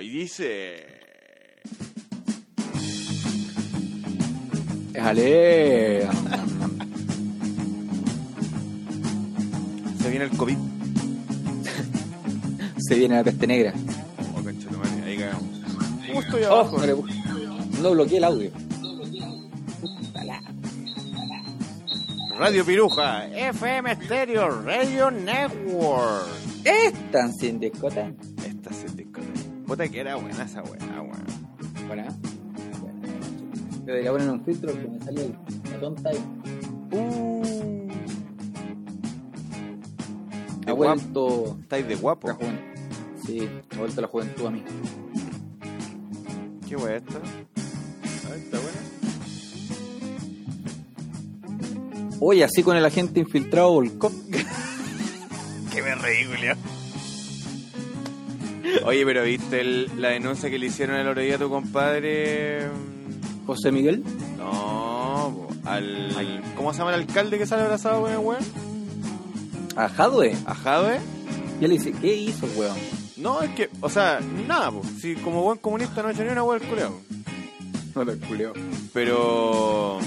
Y dice... Déjale. Se viene el COVID. Se viene la peste negra. Oh, madre, ahí cagamos. ¿Cómo estoy Oh, abajo? no, le pu- no bloqueé el audio. Radio Piruja, FM Stereo, Radio Network. Están sin discoteca. Puta que era buena esa weá, weón. Buena. Yo debería poner un filtro que me salió la tonta ahí. Uh. De Ha guapo. vuelto Estáis de guapo. la juventud. Sí, ha vuelto la juventud a mí. ¿Qué weá esta? A ver, ¿Está buena? Oye, así con el agente infiltrado Volkov. Que me reí. Oye, pero ¿viste el- la denuncia que le hicieron el otro día a tu compadre? José Miguel. No, po, al... ¿Cómo se llama el alcalde que sale abrazado con el weón? A Jadwe. ¿A Jadwe? Y él dice, ¿qué hizo, weón? No, es que, o sea, nada, pues. Si como buen comunista no ha hecho ni una el culeado. No lo culeo. Pero.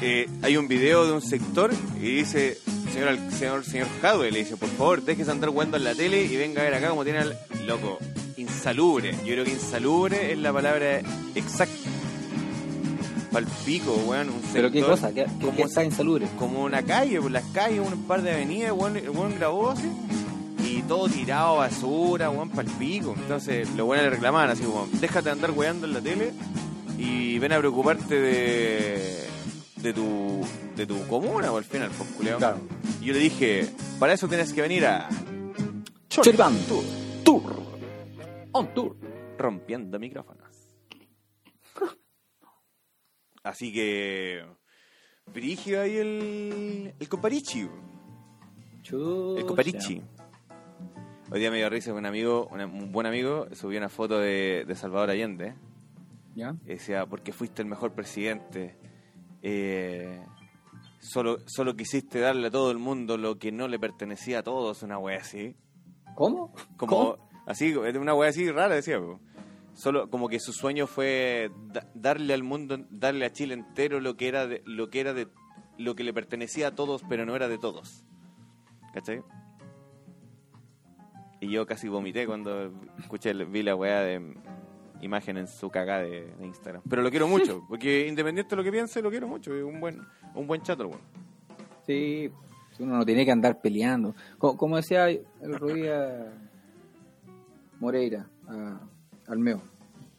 eh, hay un video de un sector y dice: Señor, al- señor, señor Jadwe, le dice, por favor, déjese andar jugando en la tele y venga a ver acá como tiene al. Loco, insalubre. Yo creo que insalubre es la palabra exacta. Palpico, weón. Un ¿Pero qué sector cosa? ¿Qué, qué, como- qué está insalubre? como una calle, por las calles, un par de avenidas, weón, el weón grabó así. Y todo tirado, basura, weón, pa'l pico. Entonces, los buenos le reclamaban así, weón, déjate de andar weando en la tele y ven a preocuparte de, de tu de tu comuna, o al final, pues, culiao. Claro. Y yo le dije, para eso tienes que venir a Choripán. Tour, Tour. On tour. rompiendo micrófonos. Así que, brígido ahí el, el comparichi. Chucha. El Coparichi. Hoy día me dio risa que un amigo, una- un buen amigo, subió una foto de, de Salvador Allende. ¿Ya? Y decía, porque fuiste el mejor presidente. Eh, solo, solo quisiste darle a todo el mundo lo que no le pertenecía a todos, una wea así. ¿Cómo? Como, ¿Cómo? así, una wea así rara, decía. po. Solo como que su sueño fue da- darle al mundo, darle a Chile entero lo que era de, lo que era de lo que le pertenecía a todos, pero no era de todos. ¿Cachai? Y yo casi vomité cuando escuché, vi la weá de imagen en su cagada de, de Instagram. Pero lo quiero mucho, porque independiente de lo que piense, lo quiero mucho. Es un buen, un buen chato, weón. Sí, uno no tiene que andar peleando. Co- Como, decía el día Moreira a- al Meo.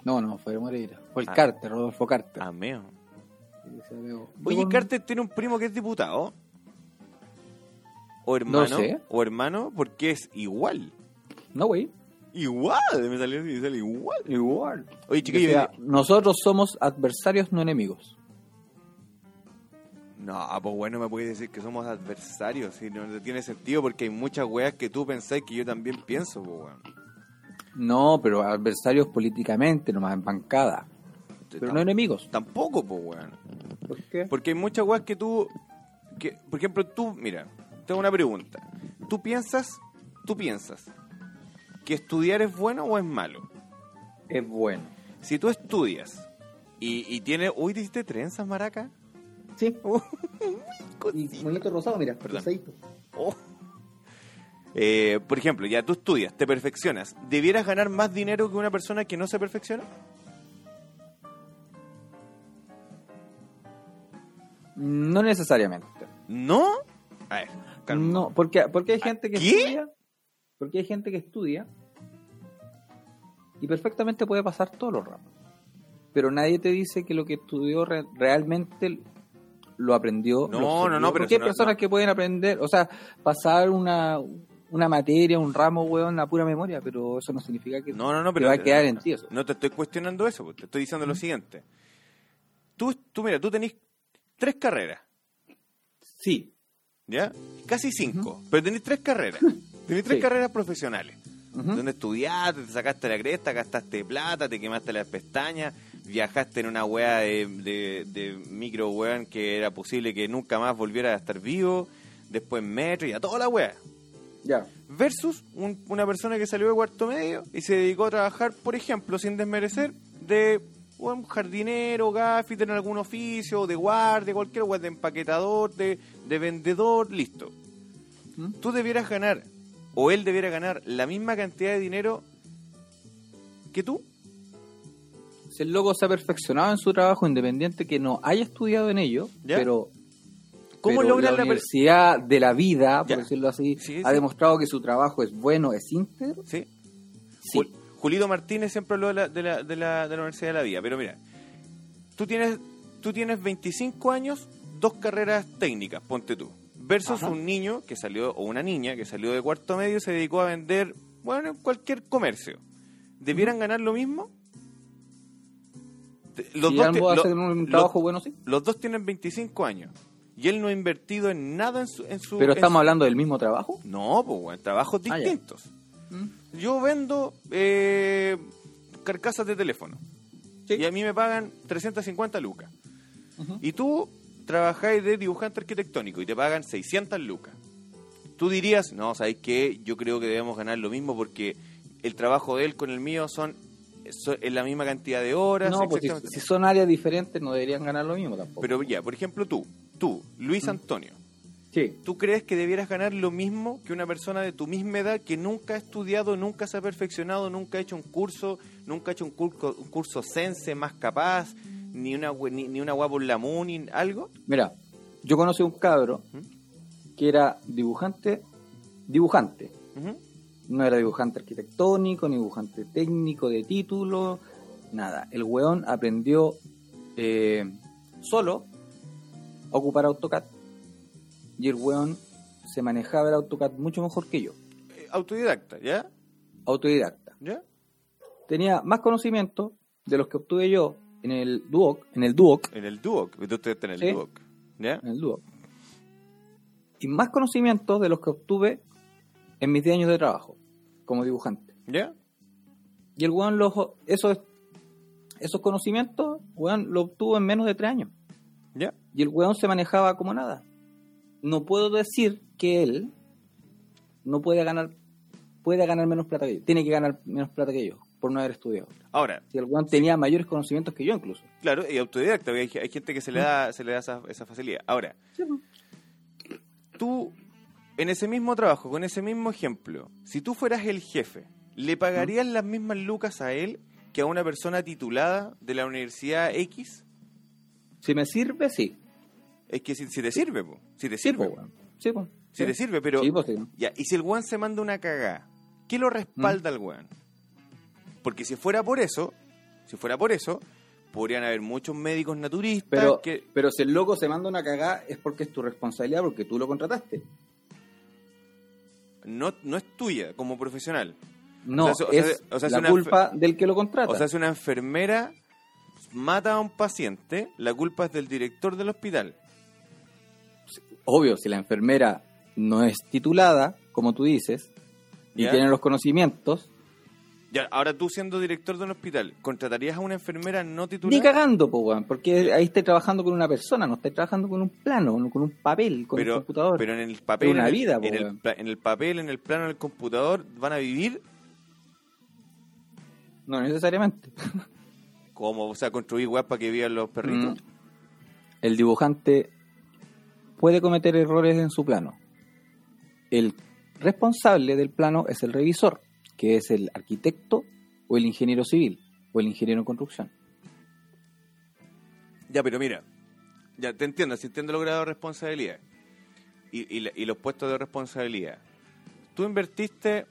No, no, fue Moreira. Fue el Ah. Carter, Rodolfo Carter. Decía Meo, Oye, "Yo- Carter tiene un primo que es diputado. O hermano. sé. O hermano, porque es igual. No, güey. Igual, me salió así, me sale igual. Igual. Oye, chiquillos, Decía, nosotros somos adversarios, no enemigos. no, pues bueno, me puedes decir que somos adversarios, si no tiene sentido porque hay muchas weas que tú pensás que yo también pienso, pues weón. No, pero adversarios políticamente, nomás en bancada. Pero no enemigos. Tampoco, pues weón. ¿Por qué? Porque hay muchas weas que tú, que, por ejemplo, tú, mira, tengo una pregunta. ¿Tú piensas, tú piensas que estudiar es bueno o es malo? Es bueno. Si tú estudias y, y tienes, uy, ¿te hiciste trenzas, maraca? Sí. Uh, Y monito rosado, mira, Perdón. rosadito. Oh. Eh, por ejemplo, ya tú estudias, te perfeccionas. ¿Debieras ganar más dinero que una persona que no se perfecciona? No necesariamente. ¿No? A ver, calma. No, porque, porque hay gente que ¿Qué? estudia. Porque hay gente que estudia y perfectamente puede pasar todos los ramos. Pero nadie te dice que lo que estudió re- realmente lo aprendió. No, lo no, no, pero Porque hay no- personas no. que pueden aprender, o sea, pasar una, una materia, un ramo, weón, a pura memoria, pero eso no significa que, No, no, no, pero va a quedar en ti eso. No te estoy cuestionando eso, pues, te estoy diciendo lo siguiente. Tú, tú mira, tú tenés tres carreras, Sí, ¿ya? Casi cinco, pero tenés tres carreras. Tenés tres Sí. carreras profesionales. Donde estudiaste, te sacaste la cresta, gastaste plata, te quemaste las pestañas, viajaste en una weá de, de, de micro weón que era posible que nunca más volviera a estar vivo, después metro y a toda la weá. Ya. Versus un- una persona que salió de cuarto medio y se dedicó a trabajar, por ejemplo, sin desmerecer, de un jardinero, gaffiter en algún oficio, de guardia, cualquier weá, de empaquetador, de, de vendedor, listo. ¿Mm? Tú debieras ganar, o él debiera ganar, la misma cantidad de dinero que tú. Si el loco se ha perfeccionado en su trabajo independiente que no haya estudiado en ello, ¿Ya? pero, ¿Cómo pero logras la la universidad de la vida, por Ya. decirlo así, Sí, ha demostrado que su trabajo es bueno, es íntegro? ¿Sí? Sí. Jul- Julito Martínez siempre habló de la, de, la, de, la, de la Universidad de la Vida, pero mira, tú tienes, tú tienes 25 años, dos carreras técnicas, ponte tú, versus Ajá. un niño que salió, o una niña que salió de cuarto medio y se dedicó a vender, bueno, en cualquier comercio. ¿Debieran ganar lo mismo? Los, si dos, ambos lo- un los- trabajo bueno, sí. los dos tienen 25 años y él no ha invertido en nada en su... En su Pero en estamos su- hablando del mismo trabajo. No, pues, bueno, trabajos Ah, distintos. Yo vendo eh, carcasas de teléfono. Sí. Y a mí me pagan 350 lucas. Y tú trabajáis de dibujante arquitectónico y te pagan 600 lucas. Tú dirías, no, ¿sabes qué? Yo creo que debemos ganar lo mismo porque el trabajo de él con el mío son, en la misma cantidad de horas. No, pues si, son áreas diferentes no deberían ganar lo mismo tampoco. Pero ya, por ejemplo, tú, tú, Luis Antonio, sí. ¿Tú crees que debieras ganar lo mismo que una persona de tu misma edad que nunca ha estudiado, nunca se ha perfeccionado, nunca ha hecho un curso, nunca ha hecho un curso, un curso sense más capaz, ni una ni, ni una guapo en la MUNI, algo? Mira, yo conocí un cabro ¿Mm? que era dibujante, dibujante. No era dibujante arquitectónico, ni dibujante técnico de título, nada. El weón aprendió eh, solo a ocupar AutoCAD. Y el weón se manejaba el AutoCAD mucho mejor que yo. Eh, Autodidacta, ¿ya? Autodidacta. ¿Ya? Tenía más conocimiento de los que obtuve yo en el Duoc, en el Duoc, En el Duoc, tú estás en el Sí. Duoc, ¿ya? en el Duoc. Y más conocimiento de los que obtuve en mis 10 años de trabajo como dibujante. ¿Ya? Y el weón los, esos, esos conocimientos, weón, lo obtuvo en menos de tres años. ¿Ya? Y el weón se manejaba como nada. No puedo decir que él no puede ganar, puede ganar menos plata que yo. Tiene que ganar menos plata que yo, por no haber estudiado. Ahora, Si el weón tenía mayores conocimientos que yo incluso. claro, y autodidacta, hay, hay gente que se le da, se le da esa, esa facilidad. Ahora, tú, en ese mismo trabajo, con ese mismo ejemplo, si tú fueras el jefe, ¿le pagarías las mismas lucas a él que a una persona titulada de la Universidad X? Si me sirve, sí. Es que si, si te sirve, po, si te Sí, sirve, pues, weón. Sí, pues. si Sí. te sirve, pero... Sí, pues, sí. Ya, y si el weón se manda una cagada, ¿qué lo respalda al weón? Porque si fuera por eso, si fuera por eso, podrían haber muchos médicos naturistas Pero, que... pero si el loco se manda una cagada es porque es tu responsabilidad, porque tú lo contrataste. No, no es tuya como profesional. No, O sea, es o sea, es la una culpa del que lo contrata. O sea, si una enfermera mata a un paciente, la culpa es del director del hospital. Obvio, si la enfermera no es titulada, como tú dices, y ¿Ya? tiene los conocimientos, Ya, ahora tú siendo director de un hospital, ¿contratarías a una enfermera no ni titulada? cagando, po, weón, porque ahí estás trabajando con una persona, no estás trabajando con un plano, no con un papel, con un pero, computador. pero en el papel, una en, el, vida, po, en, el, pla- en el papel, en el plano computador, van a vivir No necesariamente. como, o sea, construir web para que vivan los perritos. Mm. El dibujante puede cometer errores en su plano. El responsable del plano es el revisor, que es el arquitecto o el ingeniero civil o el ingeniero en construcción. Ya, pero mira, ya te entiendo, si entiendo los grados de responsabilidad y, y los puestos de responsabilidad. Tú invertiste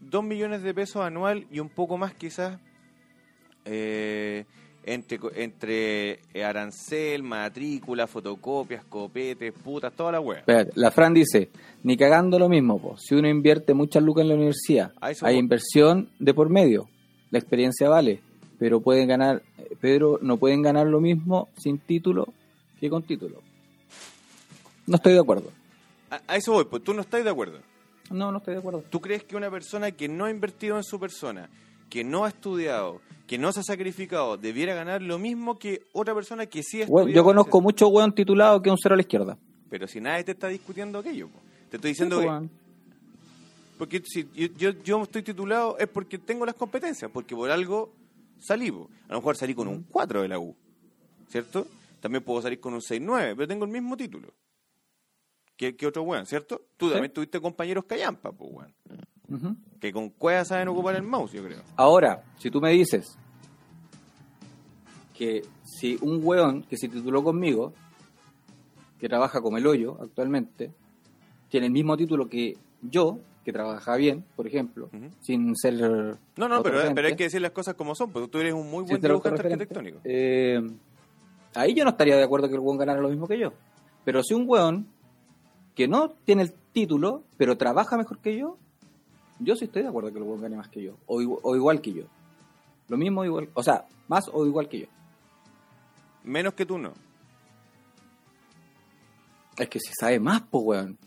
2 millones de pesos anual y un poco más quizás eh, entre, entre arancel, matrícula, fotocopias, copetes, putas, toda la web. Espérate, la Fran dice, ni cagando lo mismo, po. si uno invierte muchas lucas en la universidad, hay inversión de por medio, la experiencia vale, pero pueden ganar, eh, pero no pueden ganar lo mismo sin título que con título. No estoy de acuerdo. A, a eso voy, pues tú no estás de acuerdo. No, no estoy de acuerdo. ¿Tú crees que una persona que no ha invertido en su persona, que no ha estudiado, que no se ha sacrificado, debiera ganar lo mismo que otra persona que sí estudiado? yo conozco mucho weón titulado que es un cero a la izquierda. Pero si nadie te está discutiendo aquello, po. te estoy diciendo Sí, que... Porque si yo, yo, yo estoy titulado es porque tengo las competencias, porque por algo salí. po. A lo mejor salí con un 4 de la U, ¿cierto? También puedo salir con un 6-9, pero tengo el mismo título. que, que otro weón, ¿cierto? Tú también tuviste compañeros callampa, pues weón. Ujú. Que con cueva saben ocupar el mouse, yo creo. Ahora, si tú me dices que si un weón que se tituló conmigo, que trabaja como el hoyo actualmente, tiene el mismo título que yo, que trabaja bien, por ejemplo, sin ser... No, no, pero, pero hay que decir las cosas como son, porque tú eres un muy buen dibujante arquitectónico. eh, ahí yo no estaría de acuerdo que el weón ganara lo mismo que yo. Pero si un weón que no tiene el título, pero trabaja mejor que yo, yo sí estoy de acuerdo que el weón gane más que yo, o, igu- o igual que yo. Lo mismo, o igual, o sea, más o igual que yo. Menos que tú no. Es que si sabe más, pues, weón.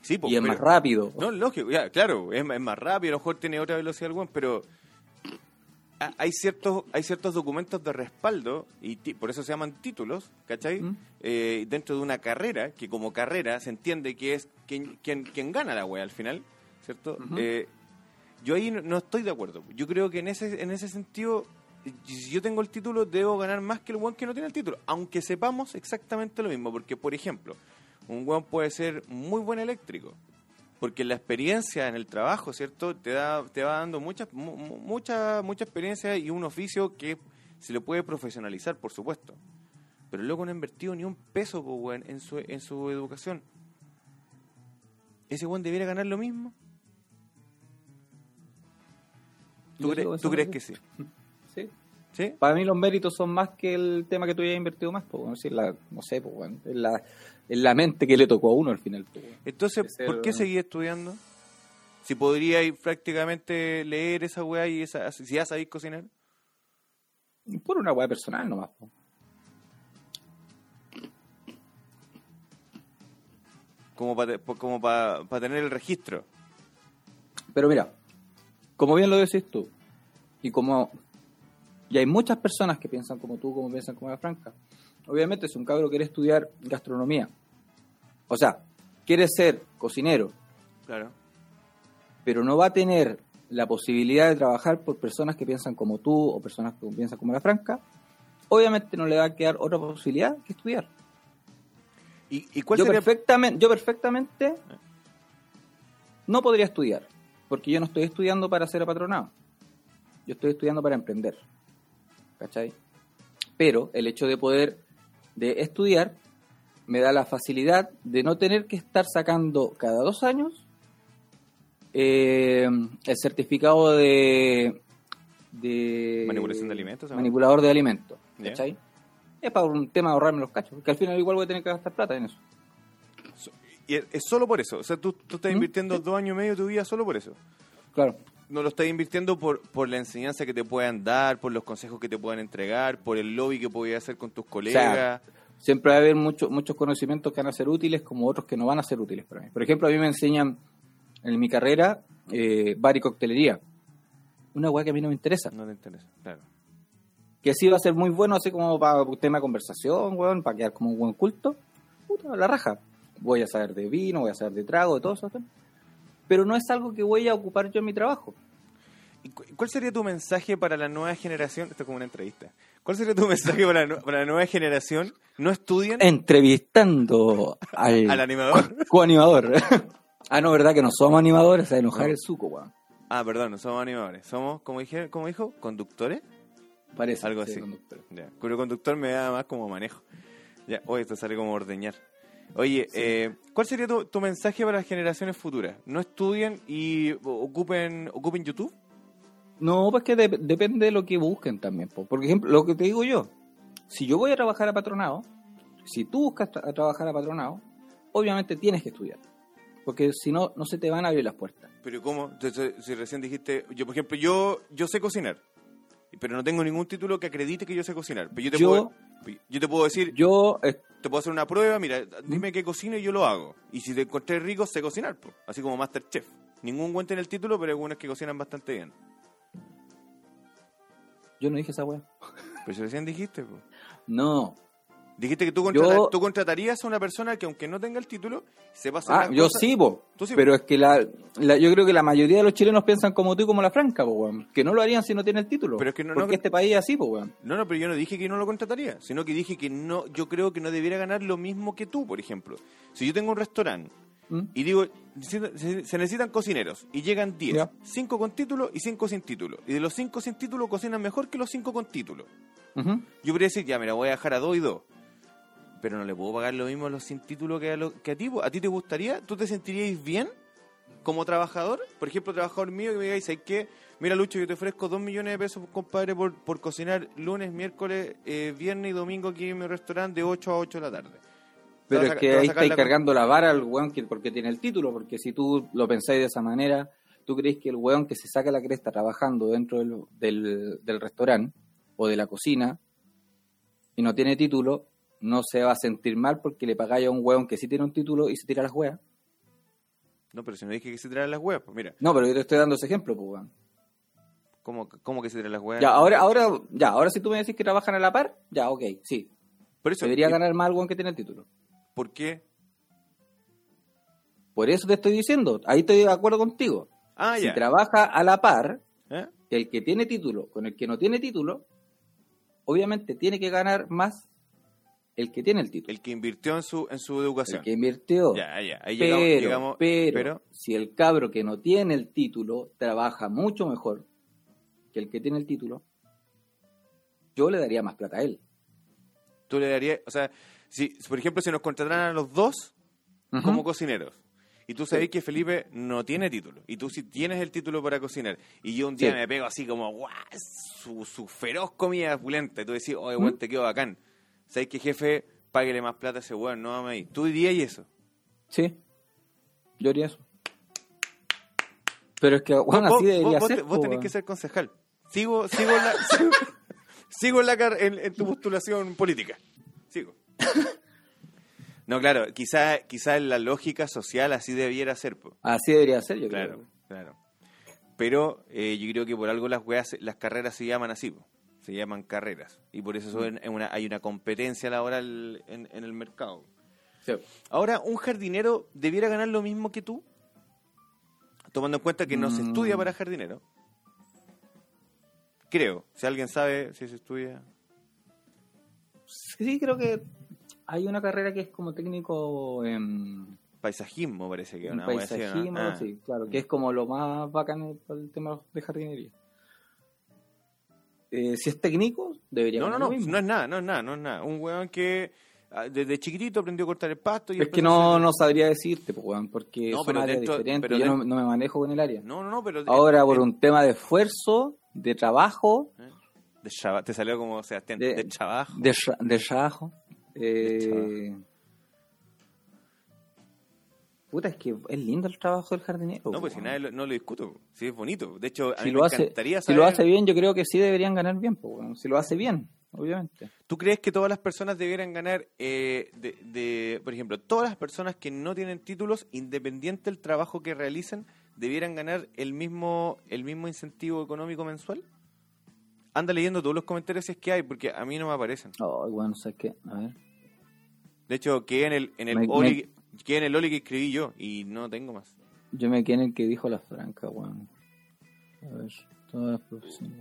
Sí, pues, y es pero- más rápido. No, lógico, ya, claro, es, es más rápido, a lo mejor tiene otra velocidad el weón, pero ha- hay ciertos, hay ciertos documentos de respaldo, y ti- por eso se llaman títulos, ¿cachai? ¿Mm? Eh, dentro de una carrera, que como carrera se entiende que es quien, quien, quien gana la wea al final, ¿cierto? Ujú. Eh, yo ahí no, estoy de acuerdo. Yo creo que en ese, en ese sentido, si yo tengo el título, debo ganar más que el weón que no tiene el título, aunque sepamos exactamente lo mismo, porque, por ejemplo, un weón puede ser muy buen eléctrico, porque la experiencia en el trabajo, ¿cierto? Te da te va dando mucha mu- mu- mucha mucha experiencia y un oficio que se le puede profesionalizar, por supuesto. Pero el loco no ha invertido ni un peso, weón, en su en su educación. ¿Ese weón debiera ganar lo mismo? ¿Tú, cre- tú crees que sí? Sí. ¿Sí? Para mí los méritos son más que el tema que tú hayas invertido más, pues, bueno, si la, no sé, pues, bueno, es la, es la mente que le tocó a uno al final. pues, bueno. Entonces, ser- ¿por qué seguir estudiando? Si podríais prácticamente leer esa weá y esa, si ya sabéis cocinar. Por una weá personal nomás. pues. como para como pa, pa tener el registro. Pero mira, como bien lo decís tú, y como y hay muchas personas que piensan como tú, como piensan como la Franca, obviamente si un cabro quiere estudiar gastronomía, o sea, quiere ser cocinero, Claro. pero no va a tener la posibilidad de trabajar por personas que piensan como tú o personas que piensan como la Franca, obviamente no le va a quedar otra posibilidad que estudiar. ¿Y, y cuál Yo sería perfectamente, yo perfectamente no podría estudiar, porque yo no estoy estudiando para ser apatronado. Yo estoy estudiando para emprender. ¿Cachai? Pero el hecho de poder de estudiar me da la facilidad de no tener que estar sacando cada dos años eh, el certificado de, de Manipulación de alimentos, manipulador de alimentos. ¿Cachai? Es para un tema de ahorrarme los cachos, porque al final igual voy a tener que gastar plata en eso. Y es, solo por eso. O sea, tú, tú estás ¿Mm? invirtiendo dos años y medio de tu vida solo por eso. Claro. No lo estás invirtiendo por, por la enseñanza que te puedan dar, por los consejos que te puedan entregar, por el lobby que podías hacer con tus colegas. Siempre va a haber mucho- muchos conocimientos que van a ser útiles como otros que no van a ser útiles para mí. Por ejemplo, a mí me enseñan en mi carrera eh, bar y coctelería. Una weá que a mí no me interesa. No te interesa, claro. Que sí va a ser muy bueno así como para tema de conversación, weón, para quedar como un buen culto. Puta, la raja. Voy a saber de vino, voy a saber de trago, de todo eso. Pero no es algo que voy a ocupar yo en mi trabajo. ¿Y cu- cuál sería tu mensaje para la nueva generación? Esto es como una entrevista. ¿Cuál sería tu mensaje para la, nu- para la nueva generación? ¿No estudien? Entrevistando al, Al animador. coanimador. ah, no, ¿verdad? Que no somos animadores, a enojar No. el suco, weón. Ah, perdón, no somos animadores. Somos, como, dije, como dijo, conductores. Parece. Algo sí, así. conductor. Ya. Pero conductor me da más como manejo. Ya, oye, esto sale como ordeñar. Oye, eh, ¿cuál sería tu, tu mensaje para las generaciones futuras? ¿No estudien y ocupen, ocupen YouTube? No, pues que de- depende de lo que busquen también. po. Por ejemplo, lo que te digo yo, si yo voy a trabajar a patronado, si tú buscas tra- a trabajar a patronado, obviamente tienes que estudiar. Porque si no, no se te van a abrir las puertas. Pero ¿cómo? Si recién dijiste, yo por ejemplo, yo yo sé cocinar, pero no tengo ningún título que acredite que yo sé cocinar. Pero yo te, Yo- puedo, yo te puedo decir, Yo, eh, te puedo hacer una prueba, mira, dime qué cocino y yo lo hago. Y si te encontré rico, sé cocinar, po. así como Masterchef. Ningún buen tiene el título, pero hay algunos que cocinan bastante bien. yo no dije esa weá. Pero si recién dijiste, po. No. Dijiste que tú, Yo- contrata- tú contratarías a una persona que aunque no tenga el título, sepa hacer Ah, yo cosas. sí, po. Tú sí, pero es que la, la- yo creo que la mayoría de los chilenos piensan como tú y como la franca, po, weón. Que no lo harían si no tiene el título. Pero es que no- Porque no- este país es así, po, weón. No, no, pero yo no dije que no lo contrataría, sino que dije que no, yo creo que no debiera ganar lo mismo que tú, por ejemplo. Si yo tengo un restaurante ¿Mm? y digo, se, se necesitan cocineros y llegan 10, Ya. 5 con título y 5 sin título. Y de los 5 sin título cocinan mejor que los 5 con título. Yo podría decir, ya, mira, voy a dejar a 2 y 2. Pero no le puedo pagar lo mismo a los sin título que a, lo- que a ti. ¿A ti te gustaría? ¿Tú te sentirías bien como trabajador? Por ejemplo, trabajador mío que me digáis, ¿sabes qué? Mira, Lucho, yo te ofrezco 2 millones de pesos, compadre, por, por cocinar lunes, miércoles, eh, viernes y domingo aquí en mi restaurante de 8 a 8 de la tarde. Pero es que ahí estáis la- cargando la vara al weón que, porque tiene el título, porque si tú lo pensáis de esa manera, tú crees que el weón que se saca la cresta trabajando dentro del, del, del restaurante o de la cocina y no tiene título, no se va a sentir mal porque le pagáis a un weón que sí tiene un título y se tira las weas. No, pero si no dije que se tiran las huevas, pues mira, No, pero yo te estoy dando ese ejemplo, pues weón. ¿cómo, cómo que se tiran las huevas? Ya, ahora, ahora, ya, ahora si tú me decís que trabajan a la par, ya, ok, sí. Por eso, Debería ¿y ganar más el weón que tiene el título. ¿Por qué? Por eso te estoy diciendo, ahí estoy de acuerdo contigo. Ah, Si ya. trabaja a la par, ¿Eh? el que tiene título con el que no tiene título, obviamente tiene que ganar más el que tiene el título. El que invirtió en su, en su educación. El que invirtió. Ya, ya. Ahí pero, llegamos, llegamos- pero, si el cabro que no tiene el título trabaja mucho mejor que el que tiene el título, yo le daría más plata a él. tú le darías, o sea, si, por ejemplo, si nos contrataran a los dos como cocineros, y tú sabes que Felipe no tiene título, y tú sí tienes el título para cocinar, y yo un día Sí. me pego así como, guau, su, su feroz comida pulenta, y tú decís, oye, ¿Mm? weón, te quedo bacán. ¿Sabes que jefe, páguele más plata a ese weón, no ahí? ¿Tú dirías eso? Sí, yo haría eso. Pero es que, bueno, vos, así debería vos- ser. vos, po, tenés weón. que ser concejal. Sigo, sigo en la, sigo, sigo en, la en, en tu postulación política. Sigo. No, claro, quizá, quizá en la lógica social así debiera ser. po. Así debería ser, yo Claro, creo. claro. Pero eh, yo creo que por algo las weas, las carreras se llaman así, po. Se llaman carreras. Y por eso son- es una- hay una competencia laboral en, en el mercado. Sí. Ahora, ¿un jardinero debiera ganar lo mismo que tú? Tomando en cuenta que no se Mm. estudia para jardinero. Creo. Si alguien sabe si se estudia. Sí, creo que hay una carrera que es como técnico en Paisajismo parece que una paisajismo, Ah. sí, claro, que es como lo más bacán para el tema de jardinería. Eh, si es técnico, debería No, no, no, no es nada, no es nada, no es nada. Un weón que ah, desde chiquitito aprendió a cortar el pasto y Es que no, no sabría decirte, pues, weón, porque No, pero dentro- diferentes. pero Yo no, dentro- no me manejo con el área. No, no, no, pero... Ahora, por eh, un tema de esfuerzo, de trabajo, de chava- te salió como Sebastián, de, De- trabajo. de, tra- de trabajo, eh, puta, es que es lindo el trabajo del jardinero. No, pues si nadie lo, no lo discuto. Sí, es bonito. De hecho, a si mí lo, me hace, encantaría si saber... lo hace bien, yo creo que sí deberían ganar bien, pues, si lo hace bien, obviamente. ¿Tú crees que todas las personas debieran ganar, eh, de, de- por ejemplo, todas las personas que no tienen títulos, independiente del trabajo que realicen, debieran ganar el mismo, el mismo incentivo económico mensual? Anda leyendo todos los comentarios si es que hay, porque a mí no me aparecen. Oh, bueno, ¿sabes qué? A ver. De hecho, quedé en el, en el, Oli, quedé en el Oli que escribí yo y no tengo más. Yo me quedé en el que dijo la franca, weón. A ver, todas las profesiones.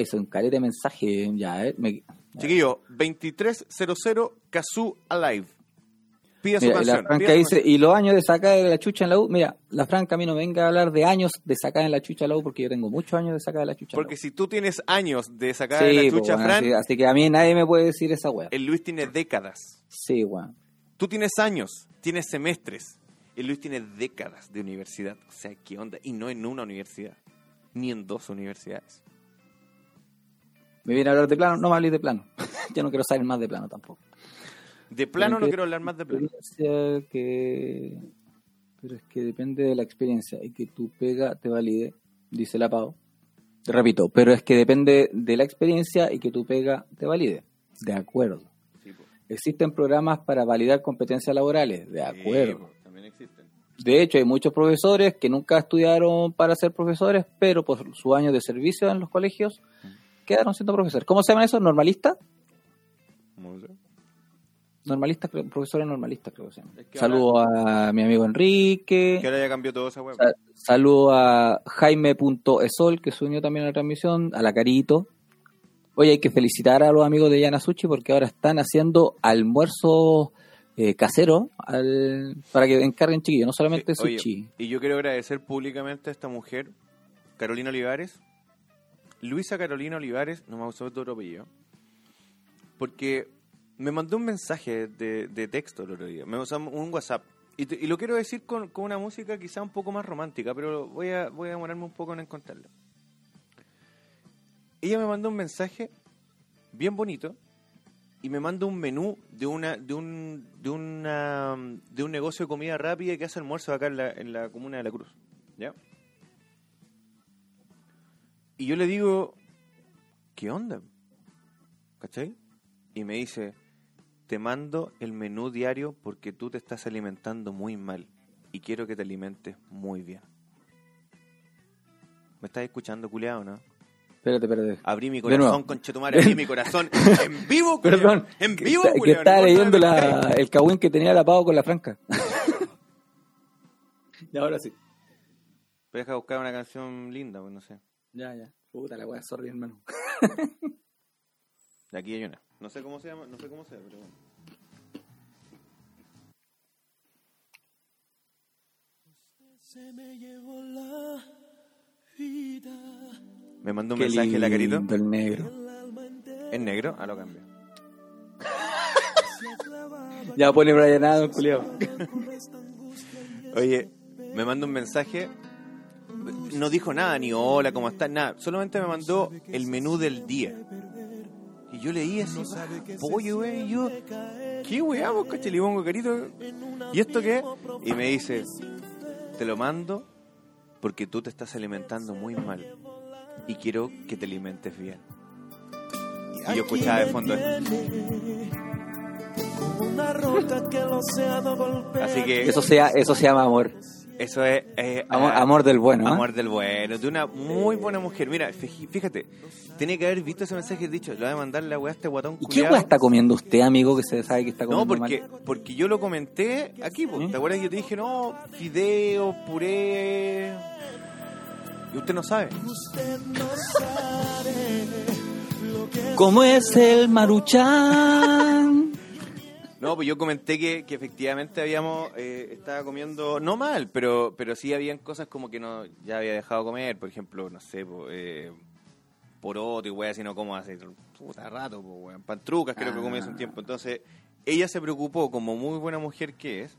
Es un caleta de mensaje, ya, eh. Me... Chiquillo, 2300 Kazoo Alive. Pida su canción. la Franca pida dice, canción. y los años de sacar de la chucha en la U, mira, la Franca a mí no venga a hablar de años de sacar en la chucha en la U porque yo tengo muchos años de sacar de la chucha en la Porque U. si tú tienes años de sacar Sí, de la chucha, bueno, Fran, así, así que a mí nadie me puede decir esa weá. el Luis tiene décadas. Sí, weón. Tú tienes años, tienes semestres. El Luis tiene décadas de universidad. O sea, ¿qué onda? Y no en una universidad, ni en dos universidades. Me viene a hablar de plano, no me hables de plano. yo no quiero saber más de plano tampoco. De plano Pero no que- quiero hablar más de plano. que pero es que depende de la experiencia y que tu pega te valide dice la Pau repito pero es que depende de la experiencia y que tu pega te valide de acuerdo. Existen programas para validar competencias laborales de acuerdo Sí, po, también existen. de hecho hay muchos profesores que nunca estudiaron para ser profesores pero por su año de servicio en los colegios quedaron siendo profesores. ¿Cómo se llama eso? ¿Normalista? No sé. Normalistas, creo- profesores normalistas, creo que se llama. Es que Saludo a mi amigo Enrique. Que ahora ya cambió todo esa web. Sa- Saludo a Jaime.esol, que se unió también a la transmisión, a la Carito. Oye, hay que felicitar a los amigos de Yana Sushi porque ahora están haciendo almuerzo eh, casero al- para que encarguen chiquillos, no solamente Sí, oye, sushi. y yo quiero agradecer públicamente a esta mujer, Carolina Olivares, Luisa Carolina Olivares, no me todo el apellido, porque me mandó un mensaje de, de texto el otro día, me usó un WhatsApp, y, te- y lo quiero decir con, con una música quizá un poco más romántica, pero voy a, voy a demorarme un poco en encontrarlo. Ella me mandó un mensaje bien bonito y me manda un menú de una de un de una de un negocio de comida rápida que hace almuerzo acá en la, en la comuna de La Cruz, ¿ya? Y yo le digo, ¿qué onda? ¿Cachai? Y me dice, te mando el menú diario porque tú te estás alimentando muy mal y quiero que te alimentes muy bien. ¿Me estás escuchando, culeado, no? Espérate, espérate. Abrí mi corazón, conchetumare, abrí mi corazón en vivo, culiao. Perdón, en que vivo, que culiao, estaba leyendo la, que el cagüín que tenía tapado con la franca. y ahora sí. Pero deja buscar una canción linda, pues no sé. Ya, ya. Puta la wea, sorry, hermano. De aquí hay una. No sé cómo se llama, no sé cómo se llama, pero bueno. Se me llevó la vida, Me mandó un Qué mensaje la carito. el negro. ¿Es negro? Ah, lo cambio. Ya pone Brian Adams, culiao. Oye, me mandó un mensaje. No dijo nada, ni hola, ¿cómo estás? Nada. Solamente me mandó el menú del día. Y yo leí así, "Ah, pollo, güey. Y yo, ¿qué weá, vos, caché? Le pongo carito. ¿Y esto qué? Y me dice, te lo mando porque tú te estás alimentando muy mal. Y quiero que te alimentes bien. Y yo escuchaba de fondo esto. Así que Eso, sea, eso se llama amor. eso es... eh, Amor, ah, amor del bueno, ¿eh? Amor del bueno, de una muy buena mujer. Mira, fíjate, tenía que haber visto ese mensaje y dicho, le voy a mandar la weá a este guatón ¿Y qué weá está comiendo usted, amigo, que se sabe que está No, comiendo porque, mal? porque yo lo comenté aquí. ¿Eh? ¿te acuerdas que yo te dije, no, fideo, puré... Y usted no sabe. Usted no sabe lo que ¿Cómo es el maruchan? No, pues yo comenté que, que efectivamente habíamos, eh, estaba comiendo, no mal, pero pero sí habían cosas como que no ya había dejado comer, por ejemplo, no sé, po, eh, poroto y weá, sino como hace puta rato, po, weón. Pantrucas creo que comí hace un tiempo. Entonces, ella se preocupó como muy buena mujer que es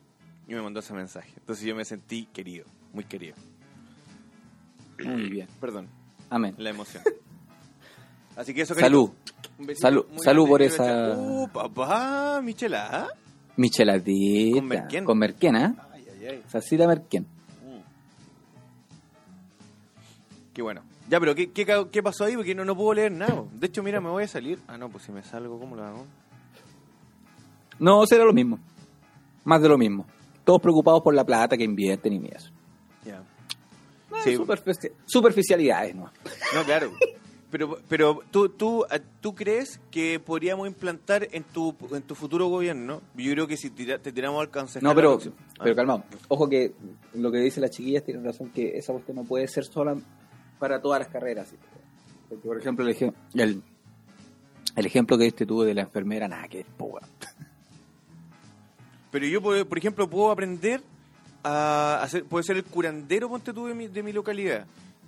y me mandó ese mensaje. Entonces yo me sentí querido, muy querido. Muy bien. Perdón, Amén. la emoción. Así que eso, Salud. Un besito Salud. Salud grande, por esa- Uh, papá, Michela. Micheladita. Con merquén. Con merquén, ¿ah? Ay, ay, ay. Salsita merquén. Qué bueno. Ya, pero ¿qué, qué pasó ahí? Porque no, no puedo leer nada. De hecho, mira, me voy a salir. Ah, no, pues si me salgo, ¿cómo lo hago? No, será lo mismo. Más de lo mismo. Todos preocupados por la plata que invierten y eso. Sí. superfici- superficialidades, ¿no? No, claro. Pero, pero ¿tú, tú, ah, ¿tú crees que podríamos implantar en tu, en tu futuro gobierno? Yo creo que si tira- te tiramos al concejal... No, pero, Ah, pero calmado. Ojo que lo que dicen las chiquillas tienen razón que esa cuestión no puede ser sola para todas las carreras. ¿sí? Porque, por ejemplo, el, ejem- el, el ejemplo que este tuvo de la enfermera, nada, que es poca. Pero yo, por ejemplo, puedo aprender a hacer, puedo ser el curandero, ponte tú, de mi, de mi localidad.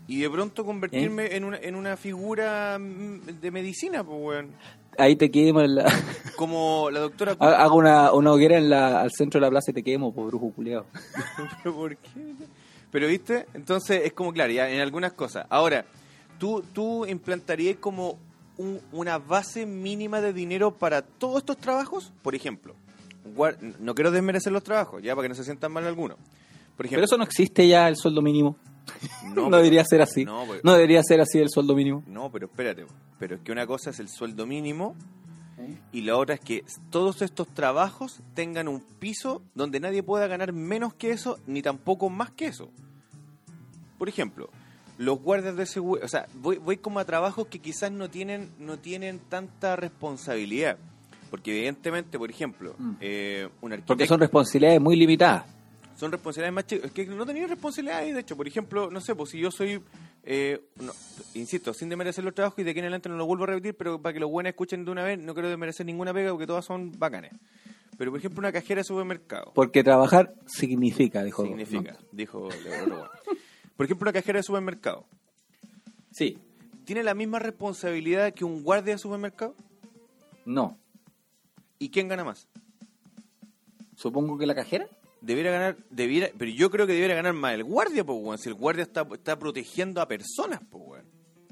Y de pronto convertirme en, una, en una figura mm, de medicina, pues, weón. Ahí te quemo, en la- Como la doctora... ha- hago una, una hoguera en la, al centro de la plaza y te quemo, por brujo culeado. ¿Pero por qué? Pero viste, entonces es como claro, ya en algunas cosas. Ahora, ¿tú, tú implantarías como un- una base mínima de dinero para todos estos trabajos? Por ejemplo, no quiero desmerecer los trabajos, ya para que no se sientan mal algunos. Por Pero ejemplo, eso no existe ya el sueldo mínimo. No, pero- debería ser así. No, No, pues- debería ser así el sueldo mínimo. No, pero espérate, pero es que una cosa es el sueldo mínimo y la otra es que todos estos trabajos tengan un piso donde nadie pueda ganar menos que eso ni tampoco más que eso. Por ejemplo, los guardias de seguridad, o sea, voy, voy como a trabajos que quizás no tienen, no tienen tanta responsabilidad. Porque evidentemente, por ejemplo, Mm. eh, un arquitecto... Porque son responsabilidades muy limitadas. son responsabilidades más chicas. Es que no tenía responsabilidades, de hecho. Por ejemplo, no sé, pues si yo soy, eh, no, insisto, sin desmerecer los trabajos y de aquí en adelante no lo vuelvo a repetir, pero para que los buenos escuchen de una vez, no quiero desmerecer ninguna pega porque todas son bacanes. Pero, por ejemplo, una cajera de supermercado. Porque trabajar significa, dijo. significa, ¿no? dijo Leonardo. Por ejemplo, una cajera de supermercado. Sí. ¿Tiene la misma responsabilidad que un guardia de supermercado? No. ¿Y quién gana más? Supongo que la cajera. Debiera ganar, debiera, pero yo creo que debiera ganar más el guardia, pues, weón. Si el guardia está, está protegiendo a personas, pues, weón.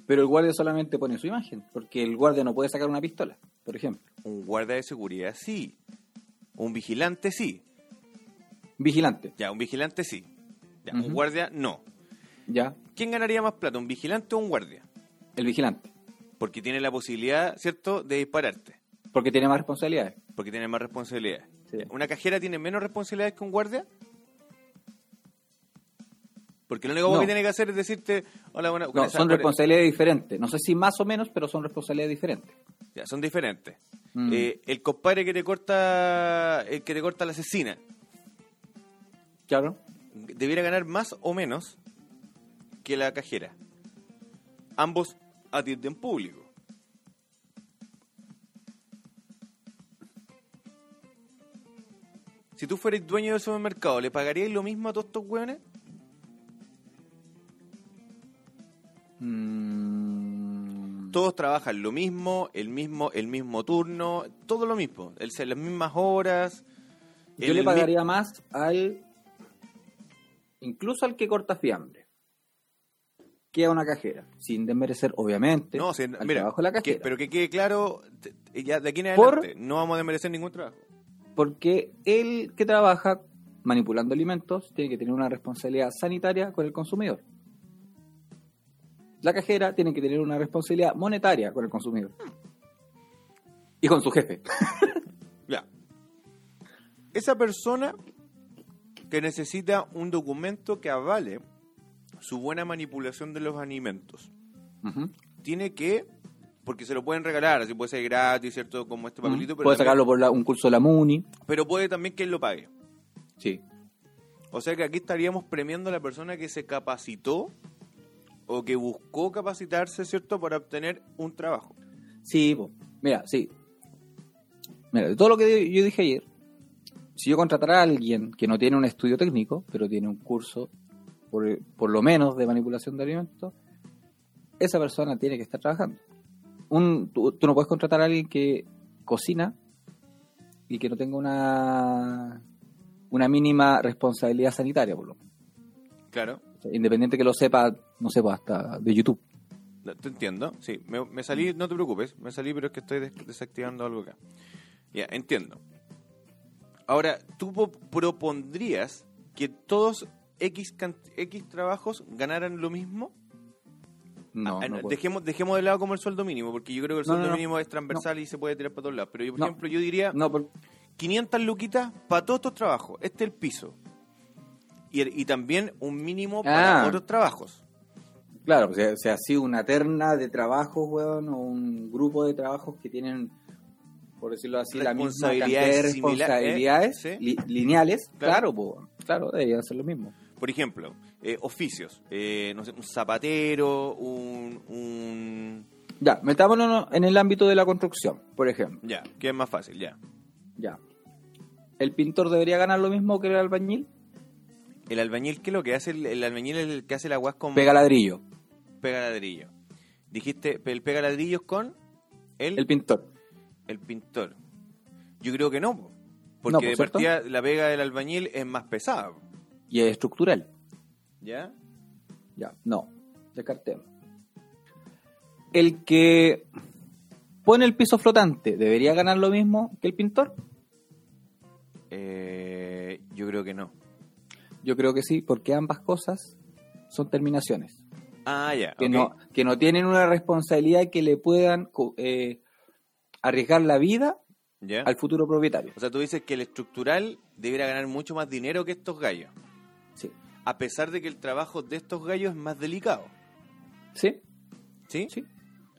Pero el guardia solamente pone su imagen. Porque el guardia no puede sacar una pistola, por ejemplo. Un guardia de seguridad sí. Un vigilante sí. Vigilante. Ya, un vigilante sí. Ya, un guardia no. Ya. ¿Quién ganaría más plata, un vigilante o un guardia? El vigilante. Porque tiene la posibilidad, ¿cierto?, de dispararte. Porque tiene más responsabilidades. Porque tiene más responsabilidades. Sí. ¿Una cajera tiene menos responsabilidades que un guardia? Porque lo único No. que tiene que hacer es decirte, hola, buena, No, son con- responsabilidades diferentes. No sé si más o menos, pero son responsabilidades diferentes. Ya, son diferentes. Mm. Eh, el compadre que te corta, el que te corta la asesina, Claro. debiera ganar más o menos que la cajera. Ambos atienden público. Si tú fueras dueño del supermercado, ¿le pagarías lo mismo a todos estos hueones? Mm, Todos trabajan lo mismo, el mismo, el mismo turno, todo lo mismo, el, las mismas horas. Yo le pagaría más al. Incluso al que corta fiambre. Que a una cajera. Sin desmerecer, obviamente. No, si- al mira, trabajo de la que- cajera. pero que quede claro, ya de aquí en Por- adelante, no vamos a desmerecer ningún trabajo. Porque el que trabaja manipulando alimentos tiene que tener una responsabilidad sanitaria con el consumidor. La cajera tiene que tener una responsabilidad monetaria con el consumidor. Y con su jefe. Ya. Esa persona que necesita un documento que avale su buena manipulación de los alimentos, tiene que, porque se lo pueden regalar, así puede ser gratis, ¿cierto? Como este papelito, pero, Puede también- sacarlo por la- un curso de la MUNI. pero puede también que él lo pague. Sí. O sea que aquí estaríamos premiando a la persona que se capacitó o que buscó capacitarse, ¿cierto? Para obtener un trabajo. Sí, po. mira, sí. Mira, de todo lo que yo dije ayer, si yo contratara a alguien que no tiene un estudio técnico, pero tiene un curso, por, por lo menos, de manipulación de alimentos, esa persona tiene que estar trabajando. Un, tú, tú no puedes contratar a alguien que cocina y que no tenga una, una mínima responsabilidad sanitaria, por lo menos. Claro. Independiente que lo sepa, no sepa, hasta de YouTube. Te entiendo, sí. Me, me salí, no te preocupes, me salí, pero es que estoy des- desactivando algo acá. Ya, entiendo. Ahora, ¿tú po- propondrías que todos X, X trabajos ganaran lo mismo? No, Ah, no no, dejemos, dejemos de lado como el sueldo mínimo, porque yo creo que el sueldo mínimo es transversal y se puede tirar para todos lados. Pero yo, por ejemplo, yo diría No, por- 500 luquitas para todos estos trabajos. Este es el piso. Y, el- y también un mínimo para Ah. otros trabajos. Claro, o sea, o sea, así una terna de trabajos, weón, o un grupo de trabajos que tienen, por decirlo así, la misma cantidad de Responsabilidades responsabilidades ¿eh? Li- lineales. Claro. Claro, po, claro, debería ser lo mismo. Por ejemplo, eh, oficios. Eh, no sé, un zapatero, un, un... Ya, metámonos en el ámbito de la construcción, por ejemplo. Ya, que es más fácil, ya. Ya. ¿El pintor debería ganar lo mismo que el albañil? El albañil, ¿qué es lo que hace? El, el albañil es el que hace la guas con... Pega ladrillo. pega ladrillo. Dijiste, el pega ladrillos con el, El pintor. el pintor. Yo creo que no, po. porque No, de partida la pega del albañil es más pesada. Y es estructural. ¿Ya? Ya, no. Descartemos. El que pone el piso flotante, ¿debería ganar lo mismo que el pintor? Eh, yo creo que no. Yo creo que sí, porque ambas cosas son terminaciones. Ah, ya. Que, ok. no, que no tienen una responsabilidad que le puedan eh, arriesgar la vida ¿Ya? al futuro propietario. O sea, tú dices que el estructural debería ganar mucho más dinero que estos gallos. Sí. A pesar de que el trabajo de estos gallos es más delicado. Sí, ¿Sí? sí,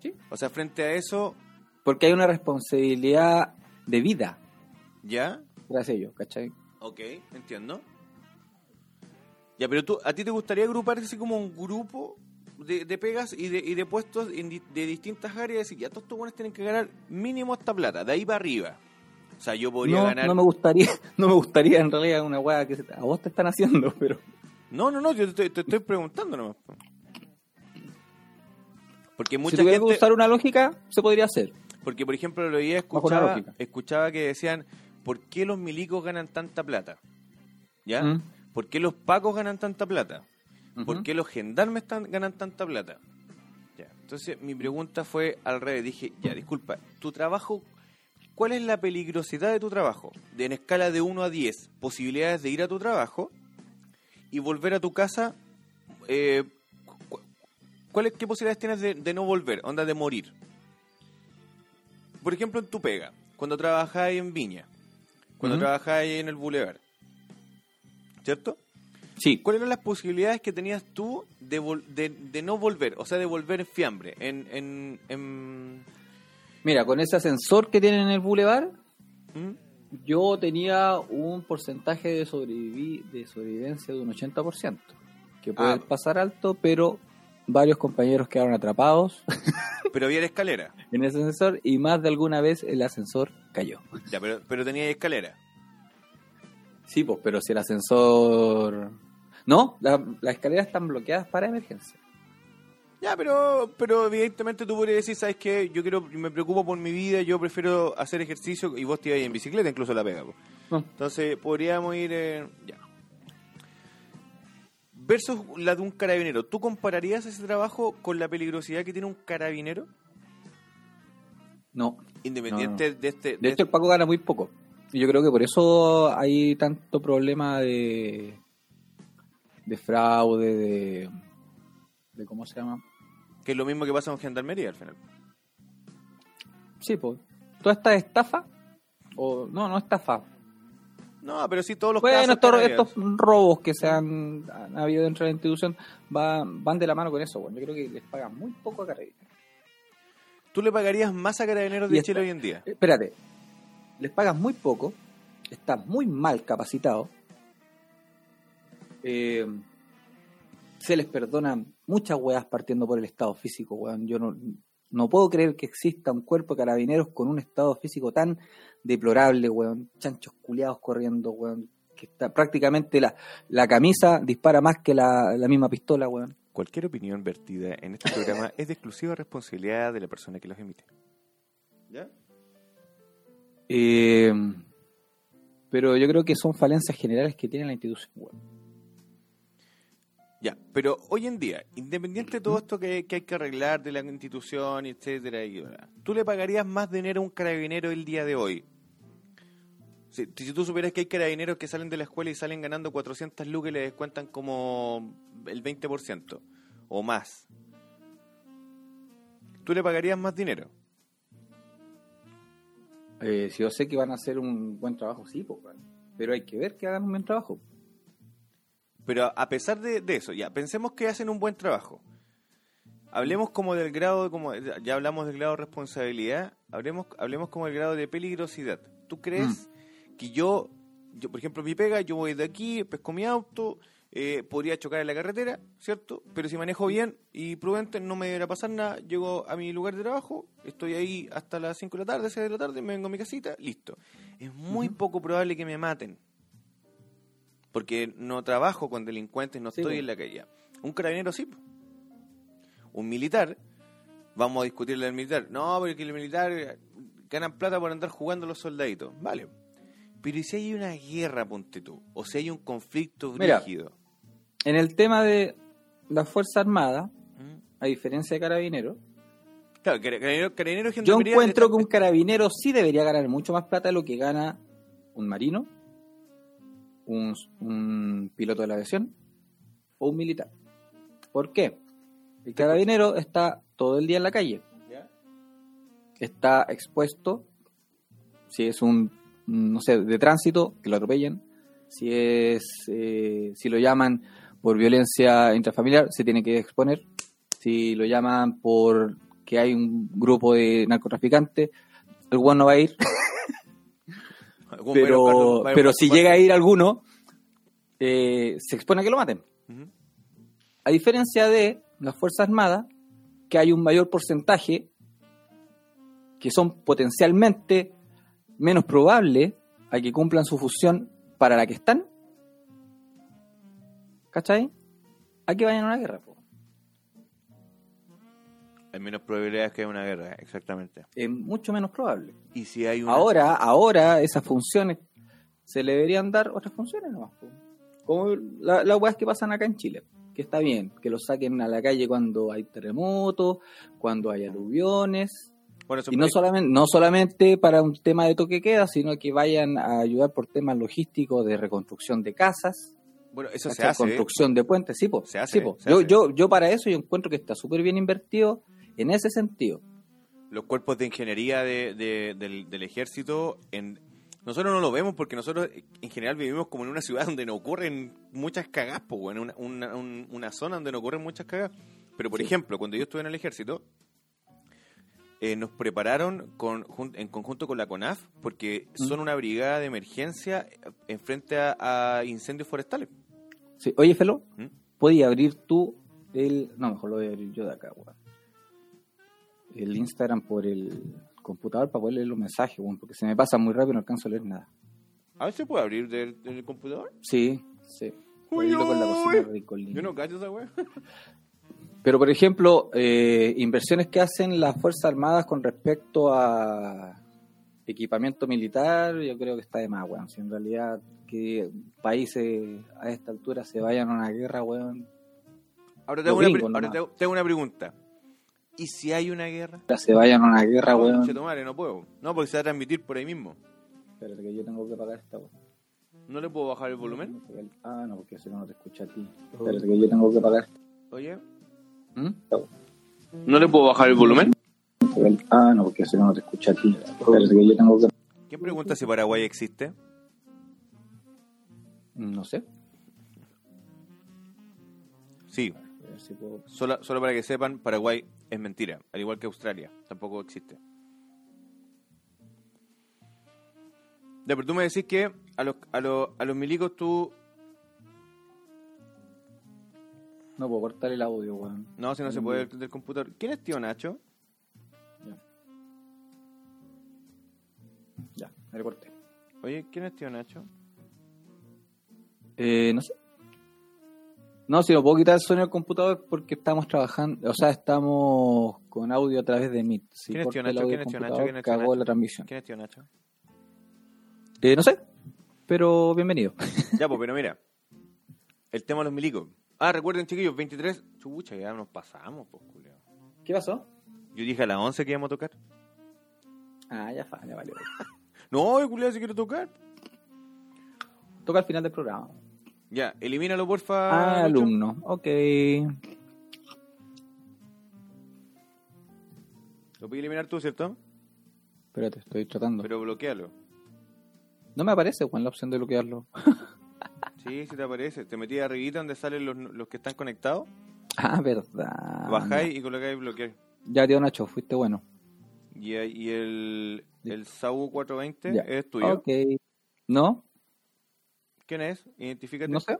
sí. O sea, frente a eso, Porque hay una responsabilidad de vida ¿ya? tras ello, ¿cachai? Ok, entiendo. Ya, pero tú, ¿a ti te gustaría agruparse así como un grupo de, de pegas y de, y de puestos di- de distintas áreas y decir, ya todos estos buenos tienen que ganar mínimo esta plata, de ahí para arriba? O sea, yo podría No, ganar... no me gustaría, no me gustaría en realidad una weá que se- a vos te están haciendo, pero No, no, no, yo te, te estoy preguntando nomás. Porque mucha si gente... que usar una lógica, se podría hacer. Porque, por ejemplo, lo día escuchaba, escuchaba que decían, ¿por qué los milicos ganan tanta plata? ¿Ya? Mm. ¿Por qué los pacos ganan tanta plata? ¿Por Ujú. qué los gendarmes tan- ganan tanta plata? Ya. Entonces, mi pregunta fue al revés. Dije, ya, disculpa, tu trabajo, ¿cuál es la peligrosidad de tu trabajo? De en escala de 1 a 10, posibilidades de ir a tu trabajo y volver a tu casa. Eh, cu- ¿cuáles, ¿Qué posibilidades tienes de, de no volver? Onda de morir. Por ejemplo, en tu pega, cuando trabajáis en Viña, cuando Ujú. trabajáis en el Boulevard. ¿Cierto? Sí, ¿Cuáles eran las posibilidades que tenías tú de, vol- de, de no volver? O sea, de volver en fiambre. En, en, en- mira, con ese ascensor que tienen en el Boulevard, ¿Mm? Yo tenía un porcentaje de, sobrevivi- de sobrevivencia de un 80%, que puede Ah. pasar alto, pero varios compañeros quedaron atrapados Pero había escalera. en ese ascensor y más de alguna vez el ascensor cayó. Ya, pero, pero tenía escalera. Sí, pues, pero si el ascensor... No, la- las escaleras están bloqueadas para emergencia. Ya, pero, pero evidentemente tú podrías decir, ¿sabes qué? Yo quiero, me preocupo por mi vida, yo prefiero hacer ejercicio y vos te ibas en bicicleta, incluso la pega. No. Entonces, podríamos ir... eh, ya. Versus la de un carabinero. ¿Tú compararías ese trabajo con la peligrosidad que tiene un carabinero? No, Independiente de este... De hecho, el Paco gana muy poco. Y yo creo que por eso hay tanto problema de, de fraude, de, de. ¿Cómo se llama? Que es lo mismo que pasa con gendarmería al final. Sí, pues. Toda esta estafa. O, no, no estafa. No, pero sí todos los Bueno, casos. estos, estos robos que se han, han habido dentro de la institución van, van de la mano con eso. Bueno, yo creo que les pagan muy poco a Carabineros. ¿Tú le pagarías más a carabineros de esta- Chile hoy en día? Eh, Espérate, les pagas muy poco, están muy mal capacitados, eh, se les perdonan muchas weas partiendo por el estado físico, weón. Yo no, no puedo creer que exista un cuerpo de carabineros con un estado físico tan deplorable, weón. Chanchos culiados corriendo, weón. Que está prácticamente la, la camisa dispara más que la, la misma pistola, weón. Cualquier opinión vertida en este programa es de exclusiva responsabilidad de la persona que los emite. ¿Ya? Eh, pero yo creo que son falencias generales que tiene la institución, weón. Ya, pero hoy en día, independiente de todo esto que, que hay que arreglar de la institución, etcétera, y ¿tú le pagarías más dinero a un carabinero el día de hoy? Si, si tú supieras que hay carabineros que salen de la escuela y salen ganando 400 lucas y le descuentan como el 20% o más, ¿tú le pagarías más dinero? Eh, si yo sé que van a hacer un buen trabajo, sí, pues, pero hay que ver que hagan un buen trabajo. Pero a pesar de, de eso, ya, pensemos que hacen un buen trabajo. Hablemos como del grado, de, como ya hablamos del grado de responsabilidad, hablemos, hablemos como del grado de peligrosidad. ¿Tú crees que yo, yo, por ejemplo, mi pega, yo voy de aquí, pesco mi auto, eh, podría chocar en la carretera, ¿cierto? Pero si manejo bien y prudente, no me deberá pasar nada, llego a mi lugar de trabajo, estoy ahí hasta las 5 de la tarde, 6 de la tarde, me vengo a mi casita, listo. Es muy poco probable que me maten porque no trabajo con delincuentes, no Sí, estoy en la calle. Un carabinero sí. Un militar, vamos a discutirle al militar. No, porque el militar eh, ganan plata por andar jugando a los soldaditos. Vale. Pero ¿y si hay una guerra, ponte tú? O si hay un conflicto Mira, brígido. En el tema de la Fuerza Armada, ¿Mm? a diferencia de Carabineros, Claro, cara- carabinero, carabinero yo encuentro que un carabinero sí debería ganar mucho más plata de lo que gana un marino, un, un piloto de la aviación o un militar. ¿Por qué? El carabinero está todo el día en la calle. está expuesto, si es un, no sé, de tránsito, que lo atropellen, si es, eh, si lo llaman por violencia intrafamiliar, se tiene que exponer, Si lo llaman por que hay un grupo de narcotraficantes, el weón no va a ir. Pero pero si llega a ir alguno, eh, se expone a que lo maten. A diferencia de las Fuerzas Armadas, que hay un mayor porcentaje que son potencialmente menos probables a que cumplan su función para la que están. ¿Cachai? A que vayan a una guerra. Hay menos probabilidades que haya una guerra, exactamente. Es mucho menos probable. Y si hay una... Ahora, ahora esas funciones se le deberían dar otras funciones nomás. Como la- las weas que pasan acá en Chile. Que está bien, que los saquen a la calle cuando hay terremotos, cuando hay aluviones. Bueno, Y no solamente, no solamente para un tema de toque queda, sino que vayan a ayudar por temas logísticos de reconstrucción de casas, bueno, eso se hace. ¿eh? construcción de puentes. Sí, po, Se hace, sí, po. se Yo, hace. yo, yo para eso yo encuentro que está súper bien invertido en ese sentido. Los cuerpos de ingeniería de- de- del, del ejército, en, nosotros no lo vemos porque nosotros en general vivimos como en una ciudad donde no ocurren muchas cagas, pues, bueno, una, una, un- una zona donde no ocurren muchas cagas. Pero, por Sí. ejemplo, cuando yo estuve en el ejército, eh, nos prepararon con, jun- en conjunto con la CONAF porque Mm. son una brigada de emergencia en frente a, a incendios forestales. Sí. Oye, Felo, ¿Mm? ¿podías abrir tú el... No, mejor lo voy a abrir yo de acá, weón. El Instagram por el computador para poder leer los mensajes, weón, porque se me pasa muy rápido y no alcanzo a leer nada. A ¿se puede abrir del, del computador? Sí, sí. Uy, con la cocina. Yo no esa weá. Pero, por ejemplo, eh, inversiones que hacen las Fuerzas Armadas con respecto a equipamiento militar, yo creo que está de más, weón. Si en realidad que países a esta altura se vayan a una guerra, weón, Ahora te hago, Los una, pre- gringos ahora nomás. te hago- te hago una pregunta. ¿Y si hay una guerra? se vayan a una guerra, No, weón. conchetumare, no puedo. No, porque se va a transmitir por ahí mismo. Espérate que yo tengo que pagar esta weón. ¿No le puedo bajar el volumen? Ah, no, porque si no, no te escucha a ti. Espérate que yo tengo que pagar. Oye. ¿Mm? ¿No le puedo bajar el volumen? Ah, no, porque si no, no te escucha a ti. Espérate que yo tengo que... ¿Quién pregunta si Paraguay existe? No sé. Sí, solo, solo para que sepan, Paraguay es mentira, al igual que Australia, tampoco existe. Ya, pero tú me decís que a los, a los, a los milicos tú... No puedo cortar el audio, weón. No, si no se puede del, del computador. ¿Quién es tío Nacho? Ya, me lo corté. Oye, ¿quién es tío Nacho? Eh, no sé. No, si no puedo quitar el sonido del computador porque estamos trabajando, o sea, estamos con audio a través de Meet. Si ¿Quién es tío el Nacho? audio ¿Quién es tío Nacho? computador, ¿Quién es tío cagó Nacho? la transmisión. ¿Quién es tío Nacho? Eh, no sé, pero bienvenido. Ya, pues, pero mira. El tema de los milicos. Ah, recuerden, chiquillos, 23. Chucha, ya nos pasamos, pues, culiao. ¿Qué pasó? Yo dije a las 11 que íbamos a tocar. Ah, ya, fa- ya valió. No, culiao, si quiero tocar. Toca al final del programa. Ya, elimínalo, porfa. Ah, alumno, ok. Lo puedes eliminar tú, ¿cierto? Espérate, estoy tratando. Pero bloquealo. No me aparece, Juan, la opción de bloquearlo. Sí, sí te aparece. Te metí arribita donde salen los, los que están conectados. Ah, verdad. bajáis y colocáis bloquear. Ya, tío Nacho, fuiste bueno. Y, y el, el SAU 420 Ya. es tuyo. Ok. ¿No? ¿Quién es? Identifícate. No sé.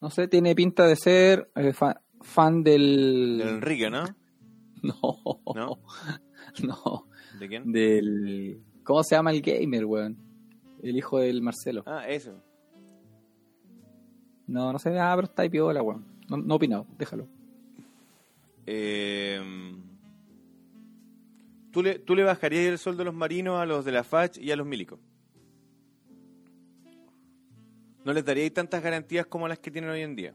No sé, tiene pinta de ser eh, fa- fan del... Del Enrique, ¿no? No, ¿No? no. ¿De quién? Del... ¿Cómo se llama el gamer, weón? El hijo del Marcelo. Ah, eso. No, no sé. Ah, pero está ahí piola, weón. No, no he opinado, déjalo. Eh, ¿tú, le, ¿Tú le bajarías el sueldo a los marinos, a los de la FACH y a los milicos? ¿No les daríais tantas garantías como las que tienen hoy en día?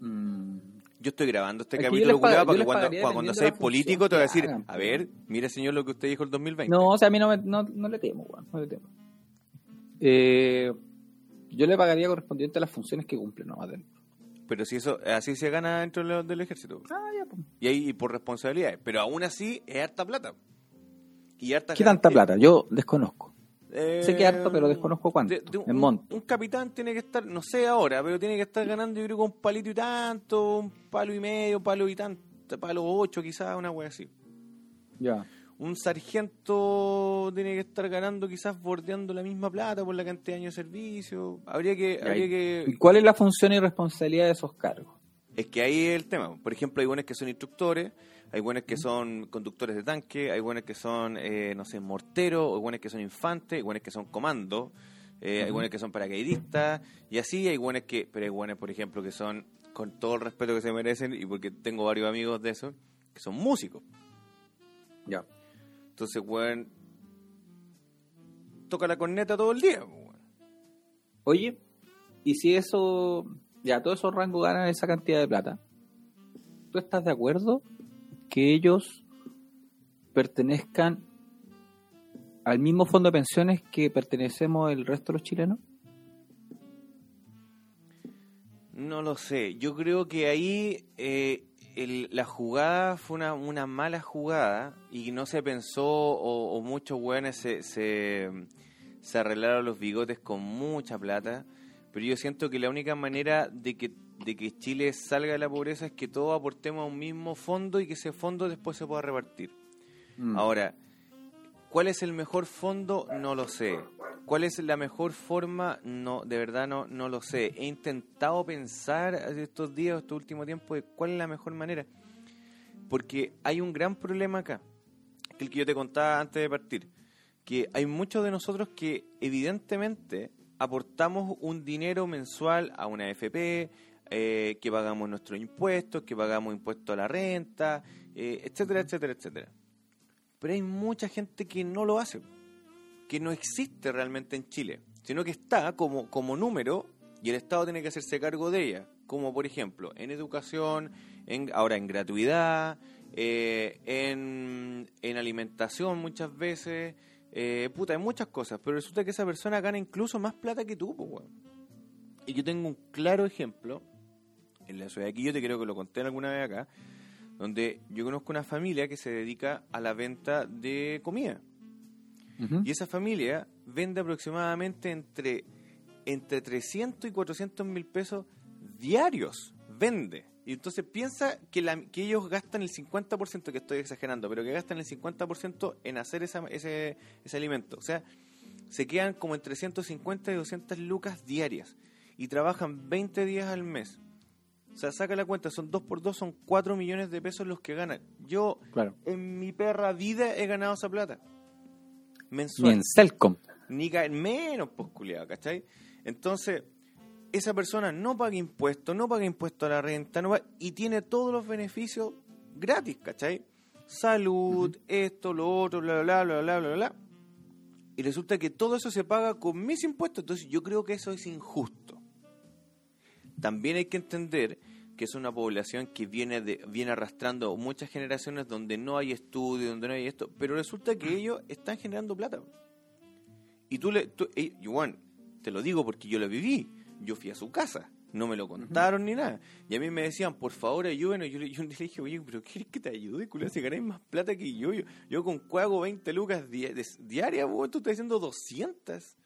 Mm, Yo estoy grabando este yo capítulo les paga- culiao, yo para que les cuando, cuando la político te voy a decir, hagan, a ver, mire señor lo que usted dijo el 2020. No, o sea, a mí no, me- no, no le temo, weón. No le temo. Eh, yo le pagaría correspondiente a las funciones que cumplen nomás dentro. Pero si eso, así se gana dentro de lo- del ejército. Ah, ya, pues. Y ahí y por responsabilidades. Pero aún así es harta plata. Y harta ¿Qué tanta plata? Yo desconozco. Eh, Sé que harto, pero desconozco cuánto, de- de un, en monto. un capitán tiene que estar, no sé ahora, pero tiene que estar ganando yo creo con un palito y tanto, un palo y medio, palo y tanto, palo ocho quizás, una wea así. Ya. Un sargento tiene que estar ganando quizás bordeando la misma plata por la cantidad de años de servicio. Habría que... Habría ¿Y que cuál es la función y responsabilidad de esos cargos? es que ahí es el tema. Por ejemplo, hay buenos que son instructores, hay buenos que son conductores de tanque, hay buenos que son, eh, no sé, morteros, hay buenos que son infantes, hay buenos que son comandos, eh, hay buenos que son paracaidistas, y así hay buenos que, pero hay buenos, por ejemplo, que son, con todo el respeto que se merecen, y porque tengo varios amigos de eso, que son músicos. Ya. Entonces, weón, toca la corneta todo el día. weón. Oye, y si eso, ya todos esos rangos ganan esa cantidad de plata, ¿tú estás de acuerdo que ellos pertenezcan al mismo fondo de pensiones que pertenecemos el resto de los chilenos? No lo sé. Yo creo que ahí eh, el- la jugada fue una, una mala jugada y no se pensó o, muchos weones se, se, se arreglaron los bigotes con mucha plata. Pero yo siento que la única manera de que, de que Chile salga de la pobreza es que todos aportemos a un mismo fondo y que ese fondo después se pueda repartir. Mm. Ahora, ¿cuál es el mejor fondo? No lo sé. ¿Cuál es la mejor forma? No, de verdad no, no lo sé. He intentado pensar estos días, estos últimos tiempos, de cuál es la mejor manera. Porque hay un gran problema acá, el que yo te contaba antes de partir, que hay muchos de nosotros que evidentemente aportamos un dinero mensual a una AFP, eh, que pagamos nuestros impuestos, que pagamos impuestos a la renta, eh, etcétera, etcétera, etcétera. Pero hay mucha gente que no lo hace, que no existe realmente en Chile, sino que está como, como número y el Estado tiene que hacerse cargo de ella, como por ejemplo en educación, en, ahora en gratuidad, eh, en, en alimentación muchas veces, eh, puta, hay muchas cosas, pero resulta que esa persona gana incluso más plata que tú, weón. Y yo tengo un claro ejemplo, en la ciudad de aquí, yo te creo que lo conté alguna vez acá, donde yo conozco una familia que se dedica a la venta de comida. Y esa familia vende aproximadamente entre, entre 300 y 400 mil pesos diarios. Vende. Y entonces piensa que, la- que ellos gastan el 50%, que estoy exagerando, pero que gastan el 50% en hacer esa- ese, ese alimento. O sea, se quedan como entre 150 y 200 lucas diarias. Y trabajan 20 días al mes. O sea, saca la cuenta, son 2 por 2, son 4 millones de pesos los que ganan. Yo Claro. en mi perra vida he ganado esa plata. Ni Mensual. en Celcom. Ni menos, pues, culiao, ¿cachai? Entonces, esa persona no paga impuestos, no paga impuestos a la renta, no y tiene todos los beneficios gratis, ¿cachai? Salud, esto, lo otro, bla, bla, bla, bla, bla, bla. Y resulta que todo eso se paga con mis impuestos, entonces yo creo que eso es injusto. También hay que entender que es una población que viene de, viene arrastrando muchas generaciones donde no hay estudio, donde no hay esto, pero resulta que ellos están generando plata. Y tú le, tú, y, Juan, te lo digo porque yo lo viví. Yo fui a su casa, no me lo contaron ni nada. Y a mí me decían, por favor, ayúdenos. Y yo, le- yo le dije, oye, pero ¿quieres que te ayude? Culo, si ganáis más plata que yo. Yo, yo con cuago 20 lucas di- diarias, vos, tú estás diciendo 200.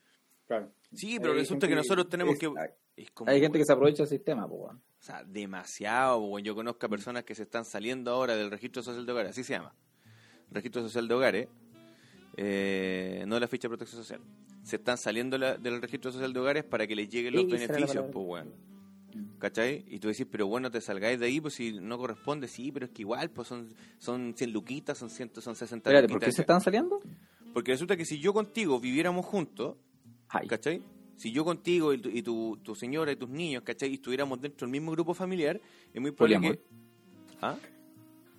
Claro. Sí, pero Hay resulta que nosotros tenemos es- que... hay- es como, Hay gente que se aprovecha del sistema, pues, o sea, demasiado. Bueno, yo conozco a personas que se están saliendo ahora del registro social de hogares, así se llama. Registro social de hogares, eh, no de la ficha de protección social. Se están saliendo la- del registro social de hogares para que les lleguen los beneficios, pues bueno. ¿Cachai? Y tú decís, pero bueno, te salgáis de ahí, pues si no corresponde, sí, pero es que igual, pues son, son 100 luquitas, son 100, son 60 Espérate, ¿por qué se están saliendo? Porque resulta que si yo contigo viviéramos juntos, Ay, ¿cachai? Si yo contigo y, tu, y tu, tu señora y tus niños, ¿cachai? Y estuviéramos dentro del mismo grupo familiar, es muy probable Poliamor. que... ¿Ah?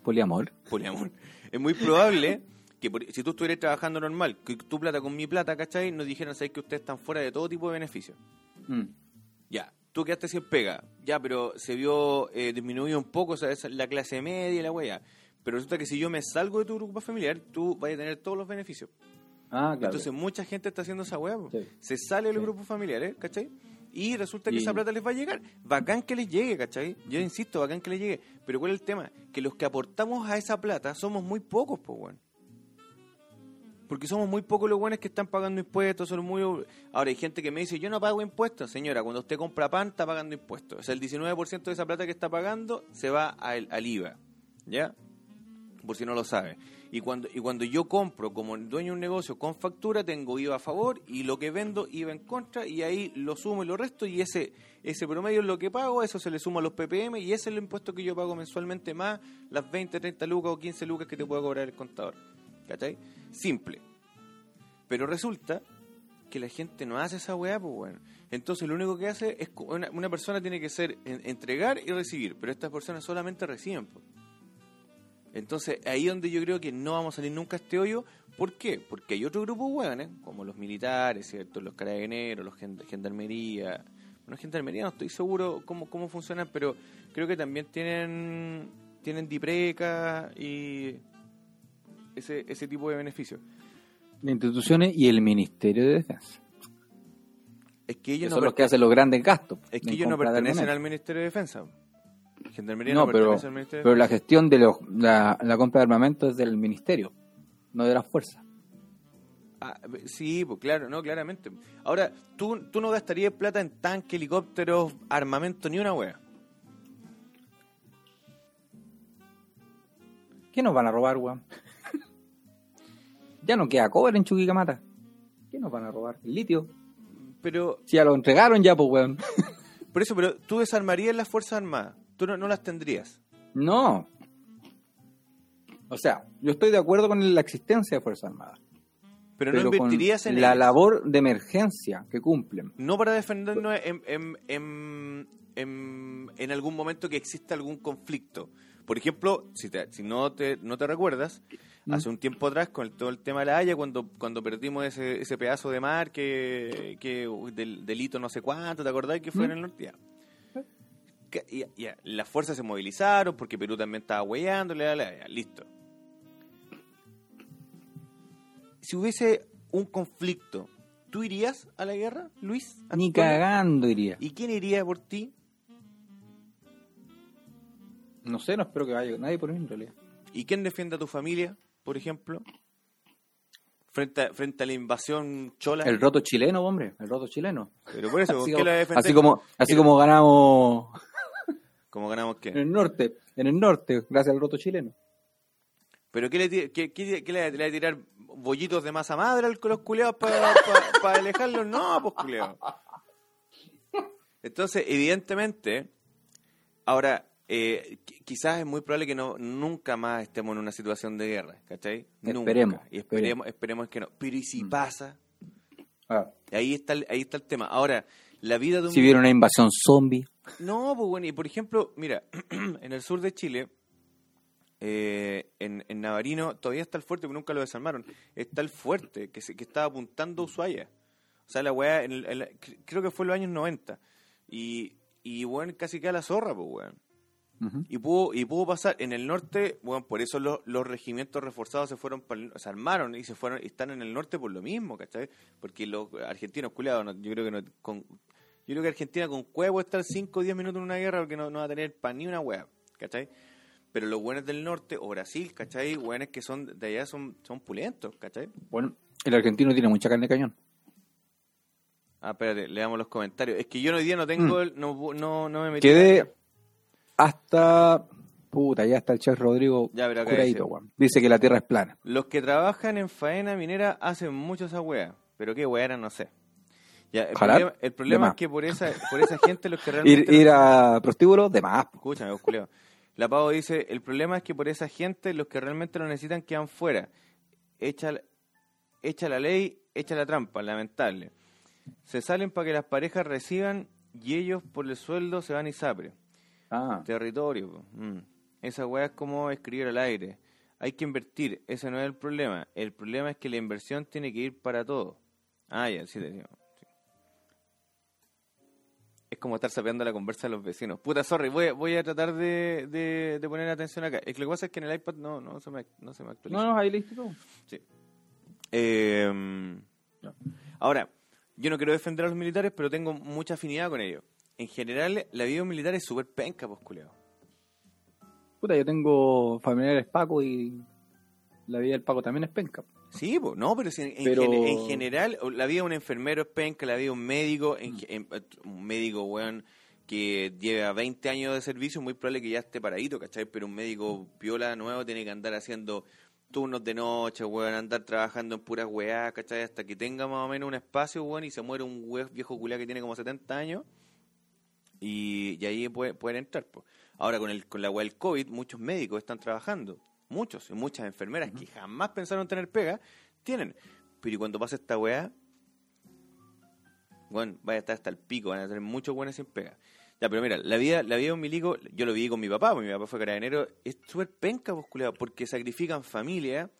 poliamor. Poliamor. Es muy probable que por- si tú estuvieras trabajando normal, que tu plata con mi plata, ¿cachai? Nos dijeran, ¿sabes que ustedes están fuera de todo tipo de beneficios? Mm. Ya, tú quedaste sin pega. Ya, pero se vio eh, disminuido un poco, o sea, esa es la clase media y la wea. Pero resulta que si yo me salgo de tu grupo familiar, tú vas a tener todos los beneficios. Ah, claro. Entonces mucha gente está haciendo esa. Sí. Se sale del Sí. grupo familiar, ¿eh? ¿cachai? Y resulta que Y- esa plata les va a llegar. Bacán que les llegue, ¿cachai? Yo insisto, bacán que les llegue. Pero ¿cuál es el tema? Que los que aportamos a esa plata somos muy pocos, pues, weón. Porque somos muy pocos los buenos que están pagando impuestos. Son muy... Ahora hay gente que me dice, yo no pago impuestos. Señora, cuando usted compra pan está pagando impuestos. O sea, el 19% de esa plata que está pagando se va al, IVA. ¿Ya? Por si no lo sabe. Y cuando, y cuando yo compro como dueño de un negocio con factura, tengo IVA a favor y lo que vendo IVA en contra y ahí lo sumo y lo resto y ese, ese promedio es lo que pago, eso se le suma a los ppm y ese es el impuesto que yo pago mensualmente más las 20, 30 lucas o 15 lucas que te puede cobrar el contador. ¿Cachai? Simple. Pero resulta que la gente no hace esa weá, pues bueno. Entonces lo único que hace es, una, persona tiene que ser en- entregar y recibir, pero estas personas solamente reciben. pues. Entonces ahí donde yo creo que no vamos a salir nunca a este hoyo. ¿Por qué? Porque hay otro grupo de hueones, como los militares, ¿cierto? Los carabineros, los gen- gendarmería. Bueno, gendarmería no estoy seguro cómo, cómo funcionan, pero creo que también tienen tienen dipreca y ese, ese tipo de beneficios. Las instituciones y el Ministerio de Defensa. Es que Que ellos son no, los que hacen los grandes gastos. es que ellos no de pertenecen al Ministerio de Defensa. Gendarmería no, No, pero, pertenece al Ministerio de pero la gestión de los, la, la compra de armamento es del Ministerio, no de las fuerzas. Ah, sí, pues claro, no, claramente. Ahora, tú, tú no gastarías plata en tanque, helicópteros, armamento, ni una wea. ¿Qué nos van a robar, weón? Ya no queda cobre en Chuquicamata. ¿Qué nos van a robar? El litio. Pero, Si ya lo entregaron ya, pues, weón. por eso, pero tú desarmarías las Fuerzas Armadas. Tú no, no las tendrías. No. O sea, yo estoy de acuerdo con la existencia de Fuerzas Armadas. Pero, Pero, no invertirías en la ellas. labor de emergencia que cumplen. No para defendernos en, en, en, en, en algún momento que exista algún conflicto. Por ejemplo, si, te- si no, te, no te recuerdas, Mm. hace un tiempo atrás con todo el tema de la Haya, cuando, cuando perdimos ese, ese pedazo de mar que, que del delito no sé cuánto, ¿te acordás que fue Mm. en el norte? Ya. Que- ya, ya, las fuerzas se movilizaron porque Perú también estaba hueando, listo. Si hubiese un conflicto, ¿tú irías a la guerra, Luis? Ni cagando iría. ¿Y quién iría por ti? No sé, no espero que vaya nadie por mí en realidad. ¿Y quién defiende a tu familia, por ejemplo? Frente a, frente a la invasión chola. El roto chileno, hombre, el roto chileno. Pero por eso, ¿por Así como, la así como, así como ganamos ¿Cómo ganamos en qué? el norte, en el norte, gracias al roto chileno. ¿Pero qué le, qué, qué- qué le, le va a tirar bollitos de masa madre a los culeados para alejarlos? No, pues culeados. Entonces, evidentemente, ahora, eh, qui- quizás es muy probable que no nunca más estemos en una situación de guerra, ¿cachai? Nunca. Esperemos, Y esperemos, esperemos que no. Pero ¿y si Mm. pasa? Ah, Ahí está, el, ahí está el tema. Ahora, la vida de un... si viene una invasión zombie, No, pues bueno, y por ejemplo, mira, en el sur de Chile, eh, en, en Navarino, todavía está el fuerte, pero nunca lo desarmaron. Está el fuerte, que, se, que estaba apuntando a Ushuaia. O sea, la weá, en el- en la- cre- creo que fue en los años 90. Y, y bueno, casi queda la zorra, pues weón. Y pudo, y pudo pasar en el norte, bueno, por eso los, los regimientos reforzados se fueron, se armaron y se fueron, y están en el norte por lo mismo, ¿cachai? Porque los argentinos, culiados, no- yo creo que no, con, yo creo que Argentina con cueva puede estar 5 o 10 minutos en una guerra porque no, no va a tener pan ni una hueá, ¿cachai? Pero los buenos del norte, o Brasil, ¿cachai? Buenos que son de allá son, son pulentos, ¿cachai? bueno, el argentino tiene mucha carne de cañón. Ah, espérate, leamos los comentarios. Es que yo hoy día no tengo, el- no, no, no me metí. Mm. Quedé hasta, puta, ya está el chef Rodrigo Ya, pero acá curadito, dice, que la tierra es plana. Los que trabajan en faena minera hacen mucho esa wea, pero qué wea era, no sé. Ya, el Ojalá, problema, el problema es que por esa, por esa gente los que Ir, realmente... ir a prostíbulo, de más. Escúchame, culeo. La Pavo dice, el problema es que por esa gente los que realmente lo necesitan quedan fuera. Echa, la- echa la ley, echa la trampa, lamentable. Se salen para que las parejas reciban y ellos por el sueldo se van y sapre. Ah, Territorio. Mm. Esa weá es como escribir al aire. Hay que invertir, ese no es el problema. El problema es que la inversión tiene que ir para todo. Ah, ya, sí, te digo. Sí. Es como estar sapeando la conversa de los vecinos. Puta, sorry, voy, a- voy a tratar de, de, de poner atención acá. Es que lo que pasa es que en el iPad no, no, se, me, no se me actualiza. no, no, ahí listo todo. Sí. Eh, ahora, yo no quiero defender a los militares, pero tengo mucha afinidad con ellos. En general, la vida militar es súper penca, pues, culeo. Puta, yo tengo familiares Paco y la vida del Paco también es penca. Sí, pues, no, pero si en, Pero- general la vida de un enfermero es penca, la vida de un médico, en ge- en- un médico, weón, que lleva 20 años de servicio, muy probable que ya esté paradito, ¿cachai? Pero un médico piola nuevo tiene que andar haciendo turnos de noche, weón, andar trabajando en puras weás, ¿cachai? Hasta que tenga más o menos un espacio, weón, y se muere un weón viejo culiá que tiene como 70 años, y, y ahí puede- pueden entrar, pues. Ahora, con, el, con la del COVID, muchos médicos están trabajando, muchos, y muchas enfermeras que jamás pensaron tener pega, tienen. Pero y cuando pase esta weá, bueno, vaya a estar hasta el pico, van a tener muchos buenos sin pega. Ya, pero mira, la vida, la vida de un milico, yo lo viví con mi papá, porque mi papá fue carabinero, es súper penca, pues, porque sacrifican familia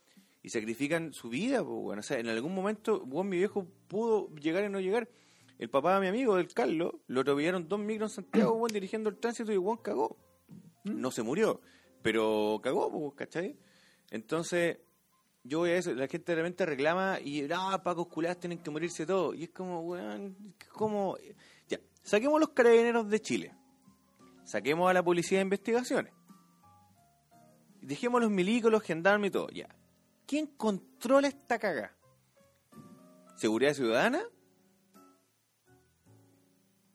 y sacrifican su vida, pues, bueno. O sea, en algún momento, bueno, mi viejo pudo llegar y no llegar. El papá de mi amigo, del Carlos, lo atropellaron dos micros en Santiago, weón, dirigiendo el tránsito y Juan cagó. No se murió, pero cagó, ¿cachai? Entonces, yo voy a eso, la gente de repente reclama y, ah, pacos culados tienen que morirse todos. Y es como, weón, como... Ya, saquemos los carabineros de Chile. Saquemos a la policía de investigaciones. Dejemos los milicos, gendarmes y todo, ya. ¿Quién controla esta caga? ¿Seguridad ciudadana?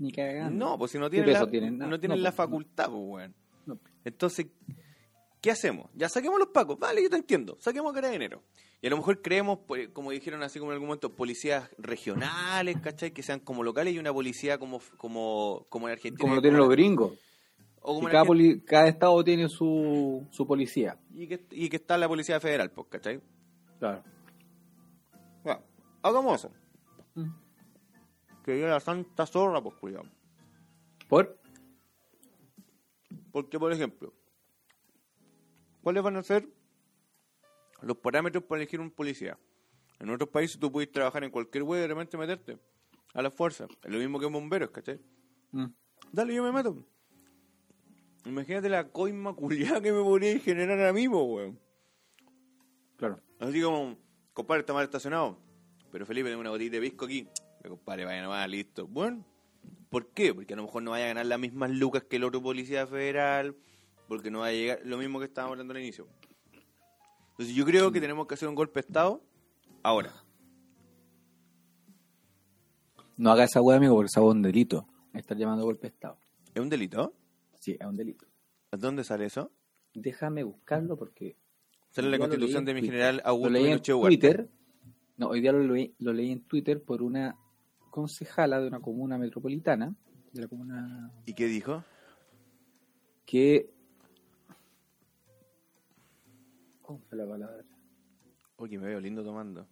Ni cagando. No, pues si no ¿Qué tienen, la, tienen? no, No, tienen no, la facultad, pues, weón. No. Entonces, ¿qué hacemos? Ya saquemos los pacos, vale, yo te entiendo, saquemos carabineros. Y a lo mejor creemos, como dijeron así como en algún momento, policías regionales, ¿cachai? Que sean como locales y una policía como, como, como en Argentina. Como lo tienen los gringos. O como cada, poli- cada estado tiene su, su policía. y, que, y que está la policía federal, pues, ¿cachai? Claro. Ya, hagamos eso. Mm. Que la santa zorra, pues, cuidado. ¿Por? Porque, por ejemplo, ¿cuáles van a ser los parámetros para elegir un policía? En otros países tú puedes trabajar en cualquier web y de repente meterte a la fuerza. Es lo mismo que bomberos, ¿cachai? Mm. Dale, yo me meto. Imagínate la coima culiada que me podría generar a mí, po, weón. Claro. Así como, compadre, está mal estacionado. Pero Felipe, tengo una botella de pisco aquí. Me compadre, vaya nomás, listo. Bueno, ¿por qué? Porque a lo mejor no vaya a ganar las mismas lucas que el otro policía federal. Porque no va a llegar lo mismo que estábamos hablando al inicio. Entonces yo creo que tenemos que hacer un golpe de Estado ahora. No haga esa hueá, amigo, porque esa hueá es un delito. Estar llamando golpe de Estado. ¿Es un delito? Sí, es un delito. ¿Dónde sale eso? Déjame buscarlo porque Sale la constitución de mi general lo Augusto leí en Pinochet. Twitter. No, hoy día lo leí, lo leí en Twitter por una concejala de una comuna metropolitana, de la comuna ¿Y qué dijo? que... ¿Cómo fue la palabra? Oye, me veo lindo tomando.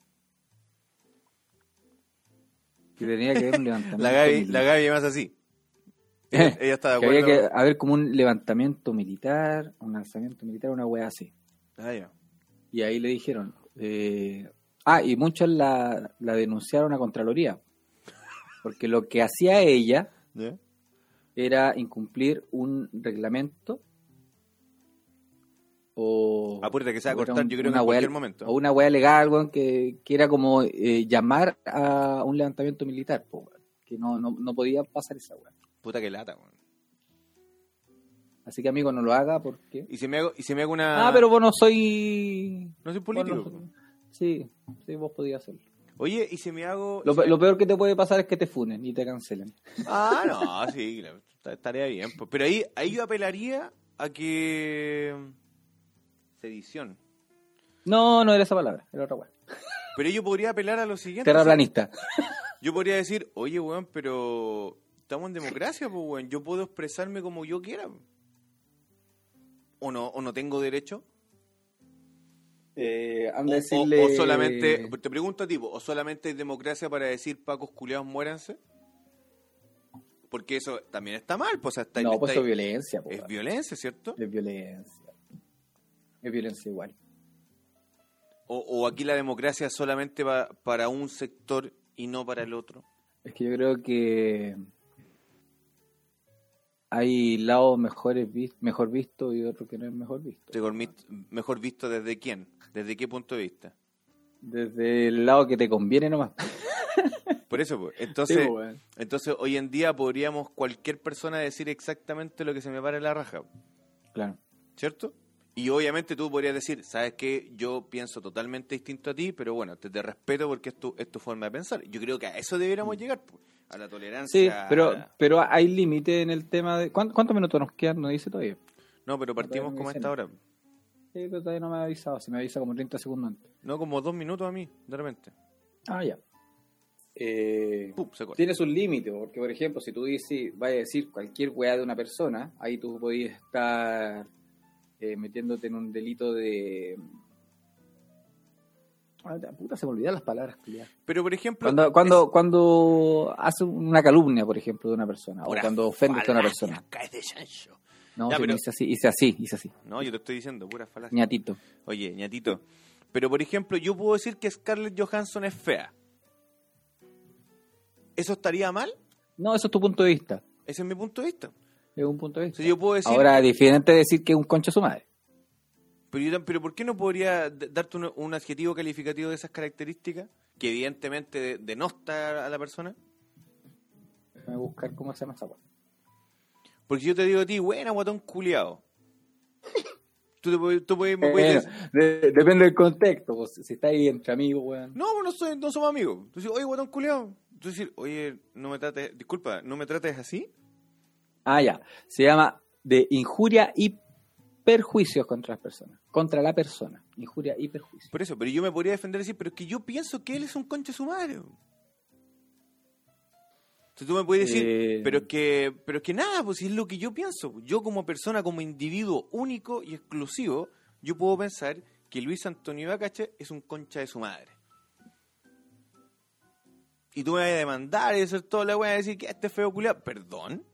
Que tenía que haber un levantamiento. La Gaby, militar. la Gaby más así. Ella, ella está de que había acuerdo. que haber como un levantamiento militar, un lanzamiento militar, una wea así. Ah, ya. Y ahí le dijeron. eh, ah, y muchos la, la denunciaron a Contraloría. Porque lo que hacía ella era incumplir un reglamento o Apúrate que se va a o era cortar, un- yo creo que en cualquier momento. o una wea legal weón, que, que era como eh, llamar a un levantamiento militar po, weón, que no, no, no podía pasar esa wea Puta que lata, weón. así que amigo no lo haga porque Y si me hago, y si me hago una. ah pero vos no soy No soy político. sí sí vos podías hacerlo Oye, y si me hago. lo, si me- lo peor que te puede pasar es que te funen y te cancelen Ah, no, sí, estaría bien. Pero ahí, ahí yo apelaría a que. Sedición. no no era esa palabra era otra wea Pero yo podría apelar a lo siguiente. terraplanista Yo podría decir, oye, weón, pero estamos en democracia, pues, weón. Yo puedo expresarme como yo quiera. ¿O no, o no tengo derecho? Eh, O, anda a o- decirle o solamente, te pregunto a ti, ¿o solamente hay democracia para decir pacos culiados muéranse? Porque eso también está mal, pues, está, no pues es violencia po, es violencia, ¿cierto? Es violencia. Es violencia igual. O, o aquí la democracia solamente va para un sector y no para el otro. Es que yo creo que hay lados mejores mejor vistos y otros que no es mejor visto. Mejor visto desde quién, desde qué punto de vista. Desde el lado que te conviene nomás. Por eso, pues, entonces, Sí, entonces hoy en día podríamos cualquier persona decir exactamente lo que se me pare la raja, Claro. ¿cierto? Y obviamente tú podrías decir, ¿sabes qué? Yo pienso totalmente distinto a ti, pero bueno, te, te respeto porque es tu, es tu forma de pensar. Yo creo que a eso deberíamos llegar, po, a la tolerancia. Sí, pero, pero hay límite en el tema de... ¿cuán- ¿Cuántos minutos nos quedan? No dice todavía. No, pero partimos como a esta hora. Sí, pero todavía no me ha avisado. Si me avisa como 30 segundos antes. No, como dos minutos a mí, de repente. Ah, ya. Eh, Pum, se corta. tienes un límite, porque por ejemplo, si tú dices, vaya a decir cualquier weá de una persona, ahí tú podías estar eh, metiéndote en un delito de... Ah, la puta, se me olvidan las palabras. culiao. Pero por ejemplo. Cuando, cuando, cuando hace una calumnia, por ejemplo, de una persona, o cuando ofendes a una persona. caes de. No, Ya, pero- hice así, hice así, hice así. No, yo te estoy diciendo, pura falacia. ñatito. Oye, ñatito. Pero por ejemplo, yo puedo decir que Scarlett Johansson es fea. ¿Eso estaría mal? No, eso es tu punto de vista. Ese es mi punto de vista. Es un punto de vista. sea, yo puedo decir. Ahora, diferente decir que es un concho su madre. Pero, yo pero ¿por qué no podría darte un, un adjetivo calificativo de esas características? Que evidentemente de- denosta a la persona. Déjame buscar cómo se llama esa weá. Porque yo te digo a ti, buena, guatón culiado. Tú, te puedes- tú puedes- me puedes de- depende del contexto. pues, si está ahí entre amigos, weón. no, no, soy, no somos amigos. Tú dices, oye, guatón culiado. Tú dices, oye, no me trates, disculpa, ¿no me trates así? Ah, ya. Se llama de injuria y perjuicios contra las personas. Contra la persona. Injuria y perjuicio. Por eso, pero yo me podría defender y decir, pero es que yo pienso que él es un conche sumario. Entonces tú me puedes decir, Eh. pero es que, pero es que nada, pues si es lo que yo pienso. Yo como persona, como individuo único y exclusivo, yo puedo pensar que Luis Antonio Bacache es un concha de su madre. Y tú me vas a demandar y hacer toda la weá y decir que este feo culiado. ¿Perdón?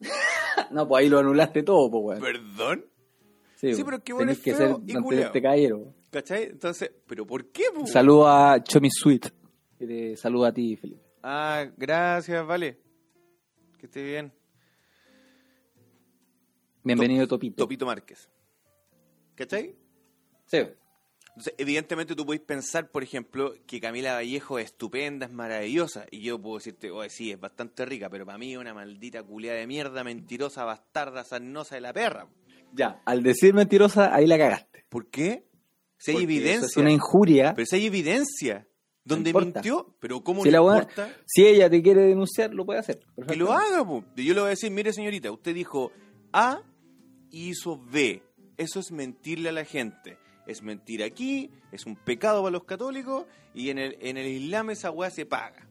No, pues ahí lo anulaste todo, pues, weón. ¿Perdón? Sí, sí, pues, pero que bueno, tenés es que ser, mantenerte caballero. ¿Cachai? Entonces, ¿pero por qué? po? Saludo a Chomi Sweet. Que te saluda a ti, Felipe. Ah, gracias, vale. Que esté bien. Bienvenido, Topito. Topito Márquez. ¿Cachai? Sí. Entonces, evidentemente tú podés pensar, por ejemplo, que Camila Vallejo es estupenda, es maravillosa. Y yo puedo decirte, oye, sí, es bastante rica, pero para mí es una maldita culiada de mierda, mentirosa, bastarda, sarnosa de la perra. Ya, al decir mentirosa, ahí la cagaste. ¿Por qué? Si hay Porque evidencia. eso es una injuria. Pero si hay evidencia. Donde mintió, pero ¿cómo Si, no la buena- importa? si ella te quiere denunciar, lo puede hacer. Que lo haga, po. Yo le voy a decir, mire señorita, usted dijo A y hizo B. Eso es mentirle a la gente. Es mentir aquí, es un pecado para los católicos y en el, en el Islam esa weá se paga.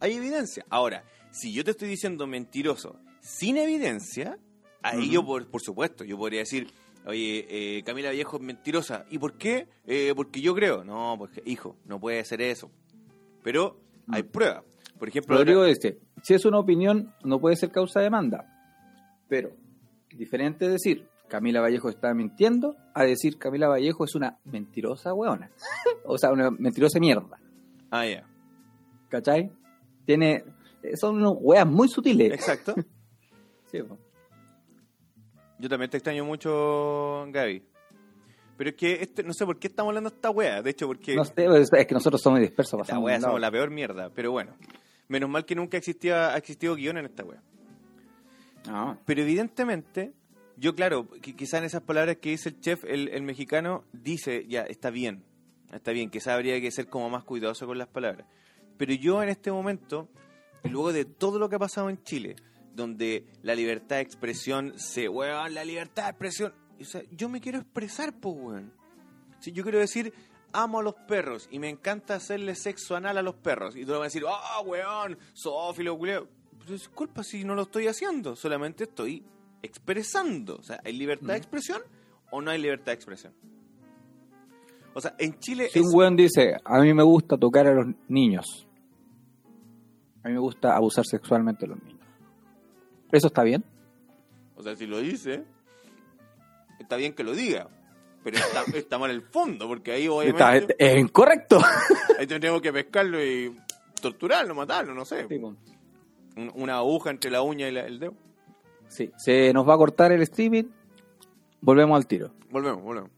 Hay evidencia. Ahora, si yo te estoy diciendo mentiroso sin evidencia, ahí yo, por, por supuesto, yo podría decir, oye, eh, Camila Vallejo es mentirosa. ¿Y por qué? Eh, porque yo creo. No, porque, hijo, no puede ser eso. Pero hay pruebas. Por ejemplo, Rodrigo ahora- dice, si es una opinión, no puede ser causa de demanda. Pero, diferente es decir, Camila Vallejo está mintiendo, a decir Camila Vallejo es una mentirosa weona. o sea, una mentirosa mierda. Ah, ya. ¿Cachai? Tiene, son unos weas muy sutiles. Exacto. Sí, po. Yo también te extraño mucho, Gaby. Pero es que este, no sé por qué estamos hablando de esta wea. De hecho, porque No sé, pues, es que nosotros somos dispersos. esta wea somos la peor mierda. Pero bueno, menos mal que nunca existía, ha existido guion en esta wea. Ah, Pero evidentemente, yo claro, qui- quizá en esas palabras que dice el chef, el, el mexicano, dice, ya, está bien, está bien, quizá habría que ser como más cuidadoso con las palabras. Pero yo en este momento, luego de todo lo que ha pasado en Chile, donde la libertad de expresión se, weón, la libertad de expresión, o sea, yo me quiero expresar, pues, weón. Si yo quiero decir, amo a los perros y me encanta hacerle sexo anal a los perros, y tú me vas a decir, ah, weón, zoófilo, culeo. Disculpa si no lo estoy haciendo, solamente estoy expresando. O sea, ¿hay libertad de expresión o no hay libertad de expresión? O sea, en Chile Si es- un weón dice, a mí me gusta tocar a los niños, a mí me gusta abusar sexualmente de los niños, ¿eso está bien? O sea, si lo dice, está bien que lo diga. Pero está, está mal el fondo, porque ahí Está, obviamente es incorrecto. ahí tendríamos que pescarlo y torturarlo, matarlo, no sé. Sí, una aguja entre la uña y la- el dedo. Sí, se nos va a cortar el streaming, volvemos al tiro. Volvemos, volvemos.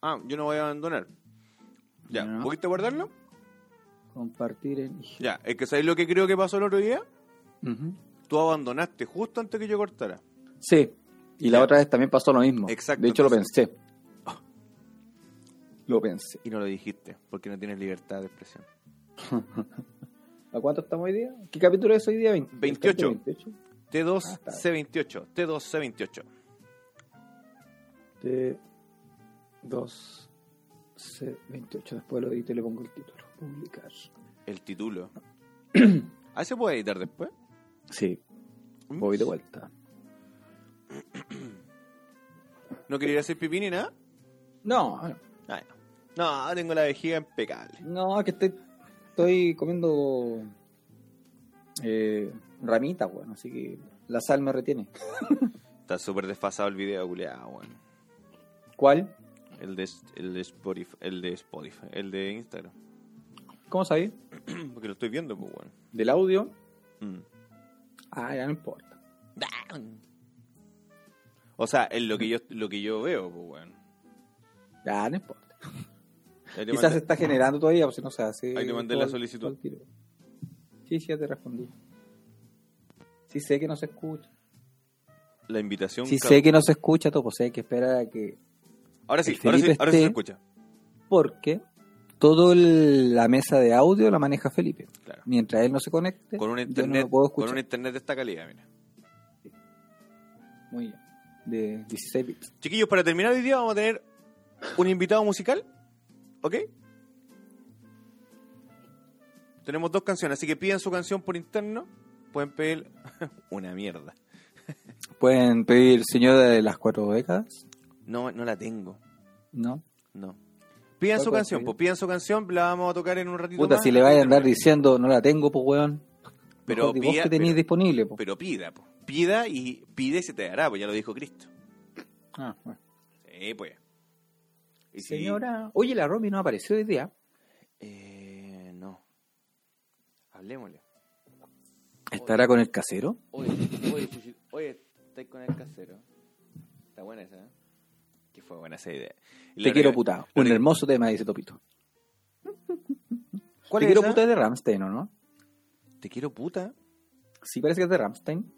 Ah, yo no voy a abandonar. Ya, No. ¿pudiste guardarlo? Compartir en... Ya, es que ¿sabes lo que creo que pasó el otro día? Ujú. Tú abandonaste justo antes que yo cortara. Sí. Y la otra vez también pasó lo mismo. Exacto, De hecho, lo pensé. Lo pensé. Y no lo dijiste, porque no tienes libertad de expresión. ¿A cuánto estamos hoy día? ¿Qué capítulo es hoy día? 20, 28. 28. T2C28. T2C28. De 2 C 28. Después lo edito y le pongo el título. Publicar. El título. ¿Ah, se puede editar después? Sí. Voy de vuelta. ¿No quería hacer pipí ni nada? No, Ah, no. No, tengo la vejiga impecable. no, es que estoy, estoy comiendo eh, ramitas, bueno, así que la sal me retiene. Está súper desfasado el video, culiado, weón. ¿Cuál? El de, el de Spotify, el de Spotify, el de Instagram. ¿Cómo sabéis? Porque lo estoy viendo, pues, weón. Del audio. Mm. Ah, ya no importa. O sea, es lo que yo, lo que yo veo, pues, weón. Ya no importa. Quizás mandé- se está generando todavía, pues si no se hace. Ahí te mandé la solicitud. Sí, sí, ya te respondí. Sí sé que no se escucha. la invitación. Sí sé que no se escucha pues hay que esperar a que... Ahora sí, ahora sí, ahora sí se escucha. Porque todo el- la mesa de audio la maneja Felipe. Claro. Mientras él no se conecte, Con un yo no internet, lo puedo con escuchar. un internet de esta calidad, mira. Muy bien. De 16 bits. Chiquillos, para terminar hoy día vamos a tener un invitado musical, ¿ok? Tenemos dos canciones, así que piden su canción por interno. Pueden pedir una mierda. ¿Pueden pedir señora de las cuatro décadas? No, no la tengo, No. no. Pidan ¿Cuál su canción, pues pidan su canción, la vamos a tocar en un ratito Puta, más. si le vayan a andar diciendo, no la tengo, pues weón. Pero di vos pida- que tenéis pero- disponible, pues. Pero pida, pues. Pida y pide y se te dará, pues ya lo dijo Cristo. Ah, bueno. Sí, pues. Y si- Señora. Oye, la Romy no apareció hoy día. Eh, no. Hablemosle. ¿Estará con el casero? Oye, oye, estáis con el casero. Está buena esa, ¿eh? Que fue buena esa idea. Te quiero puta. Un rega- hermoso tema, dice Topito. ¿Cuál Te es quiero esa? puta es de Ramstein, ¿o no? Te quiero puta. Sí, parece que es de Ramstein.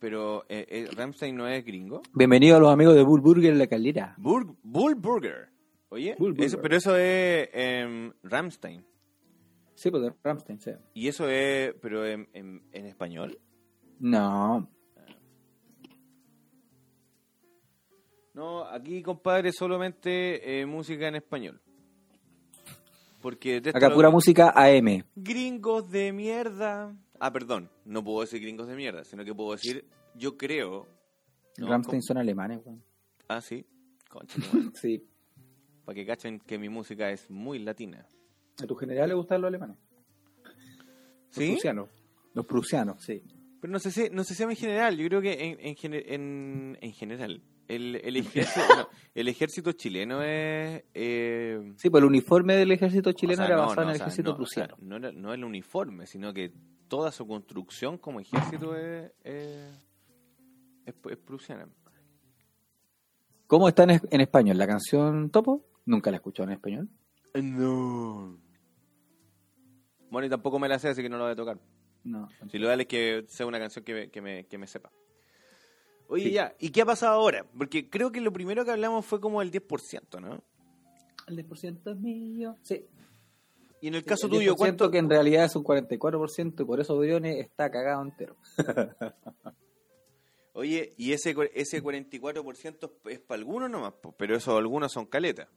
Pero eh, eh, Ramstein no es gringo. Bienvenido a los amigos de Bull Burger en la calera. Bur Bull Burger. Oye, Bull Burger. eso- pero eso es em, Ramstein. Sí, pues Ramstein, sí. Y eso es, pero en, en- en español. No. No, aquí, compadre, solamente eh, música en español. Porque Acá pura música AM. Gringos de mierda. Ah, perdón, no puedo decir gringos de mierda, sino que puedo decir, yo creo. No, Ramstein son alemanes, weón. Ah, sí. Concha. Sí. para que cachen que mi música es muy latina. ¿A tu general le gustan los alemanes? Los ¿Sí? prusianos. Los prusianos, sí. Pero no sé si, no sé si en general, yo creo que en, en, en, en general. El, el, ejército, no, el ejército chileno es... eh, Sí, pues el uniforme del ejército chileno o sea, era no, basado no, en el o sea, ejército no, prusiano. o sea, no, no el uniforme, sino que toda su construcción como ejército es, es, es, es prusiana. ¿Cómo está en, en español? ¿La canción Topo? Nunca la he escuchado en español. No. Bueno, y tampoco me la sé, así que no la voy a tocar. No. Si lo dale es que sea una canción que me, que me, que me sepa. Oye, Sí. ya, ¿y qué ha pasado ahora? Porque creo que lo primero que hablamos fue como el 10%, ¿no? El 10% es mío. Sí. Y en el caso tuyo, 10% ¿cuánto? que en realidad es un 44% y por eso Briones está cagado entero. Oye, y ese, ese 44% es para algunos nomás, pero esos algunos son caletas.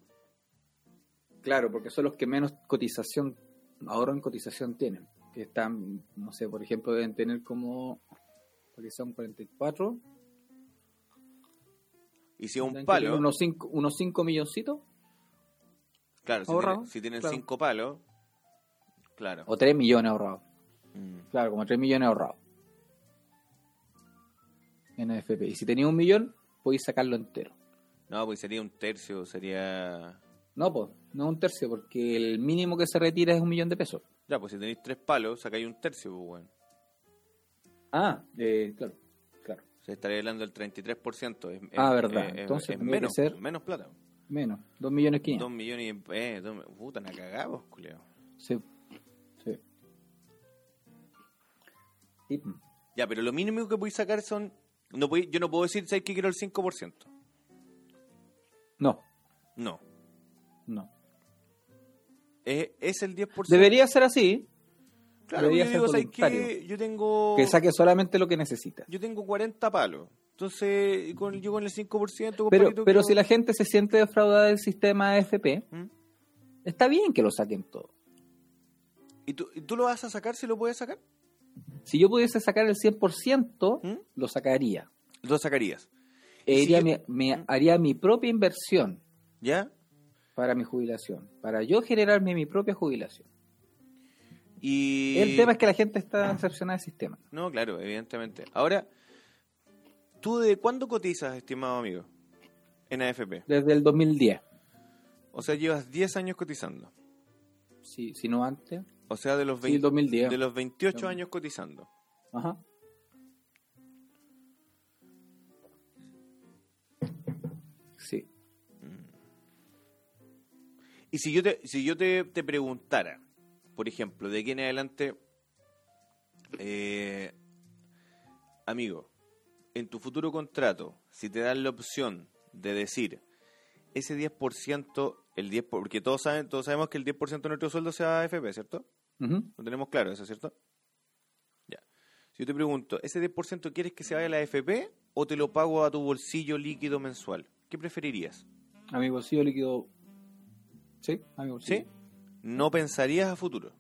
Claro, porque son los que menos cotización, ahorro en cotización tienen. Que están, no sé, por ejemplo, deben tener como, porque son 44. Y si es un palo, Unos 5 unos cinco milloncitos claro, si si tienen claro. cinco palos, claro. o 3 millones ahorrados. Mm. Claro, como 3 millones ahorrados. En AFP. Y si tenía un millón, podéis sacarlo entero. No, pues sería un tercio, sería... No, pues, no un tercio, porque el mínimo que se retira es un millón de pesos. Ya, pues si tenéis tres palos, sacáis un tercio, pues bueno. Ah, eh, claro, claro. Se estaría hablando del 33%. Es, es- Ah, verdad. es- Entonces es que menos, ser- menos plata. Menos, 2 millones Dos 500. millones y... Eh, dos, puta, la cagamos, culeo. Sí. Sí. Ya, pero lo mínimo que podéis sacar son No podí- yo no puedo decir, ¿sabes que quiero el 5%? No, No. no. Es, es el 10%. Debería ser así, Claro, debería yo ser digo, voluntario. Yo tengo... que saque solamente lo que necesita. Yo tengo 40 palos. Entonces, con, yo con el 5%, Pero, pero quiero- si la gente se siente defraudada del sistema AFP, ¿Mm? está bien que lo saquen todo. ¿Y tú, y tú lo vas a sacar si lo puedes sacar? Si yo pudiese sacar el 100%, ¿Mm? lo sacaría. Lo sacarías. E Si iría yo- mi- mi- haría mi propia inversión ¿Ya? para mi jubilación, para yo generarme mi propia jubilación. Y... El tema es que la gente está decepcionada del sistema. No, claro, evidentemente. Ahora, ¿tú de cuándo cotizas, estimado amigo? En AFP. Desde el 2010, O sea, llevas 10 años cotizando. si, si no antes. O sea, de los, Sí, 20 2010. de los 28 Dos- años cotizando. Ajá. Sí. Y si yo te, si yo te, te preguntara, por ejemplo, de aquí en adelante, eh, amigo, en tu futuro contrato, si te dan la opción de decir ese 10%, el 10%, porque todos saben, todos sabemos que el 10% de nuestro sueldo sea AFP, ¿cierto? Lo tenemos claro eso, ¿cierto? Ya. Si yo te pregunto, ¿ese 10% quieres que se vaya a la AFP o te lo pago a tu bolsillo líquido mensual? ¿Qué preferirías? A mi bolsillo líquido. Sí, a mi bolsillo. ¿Sí? No pensarías a futuro.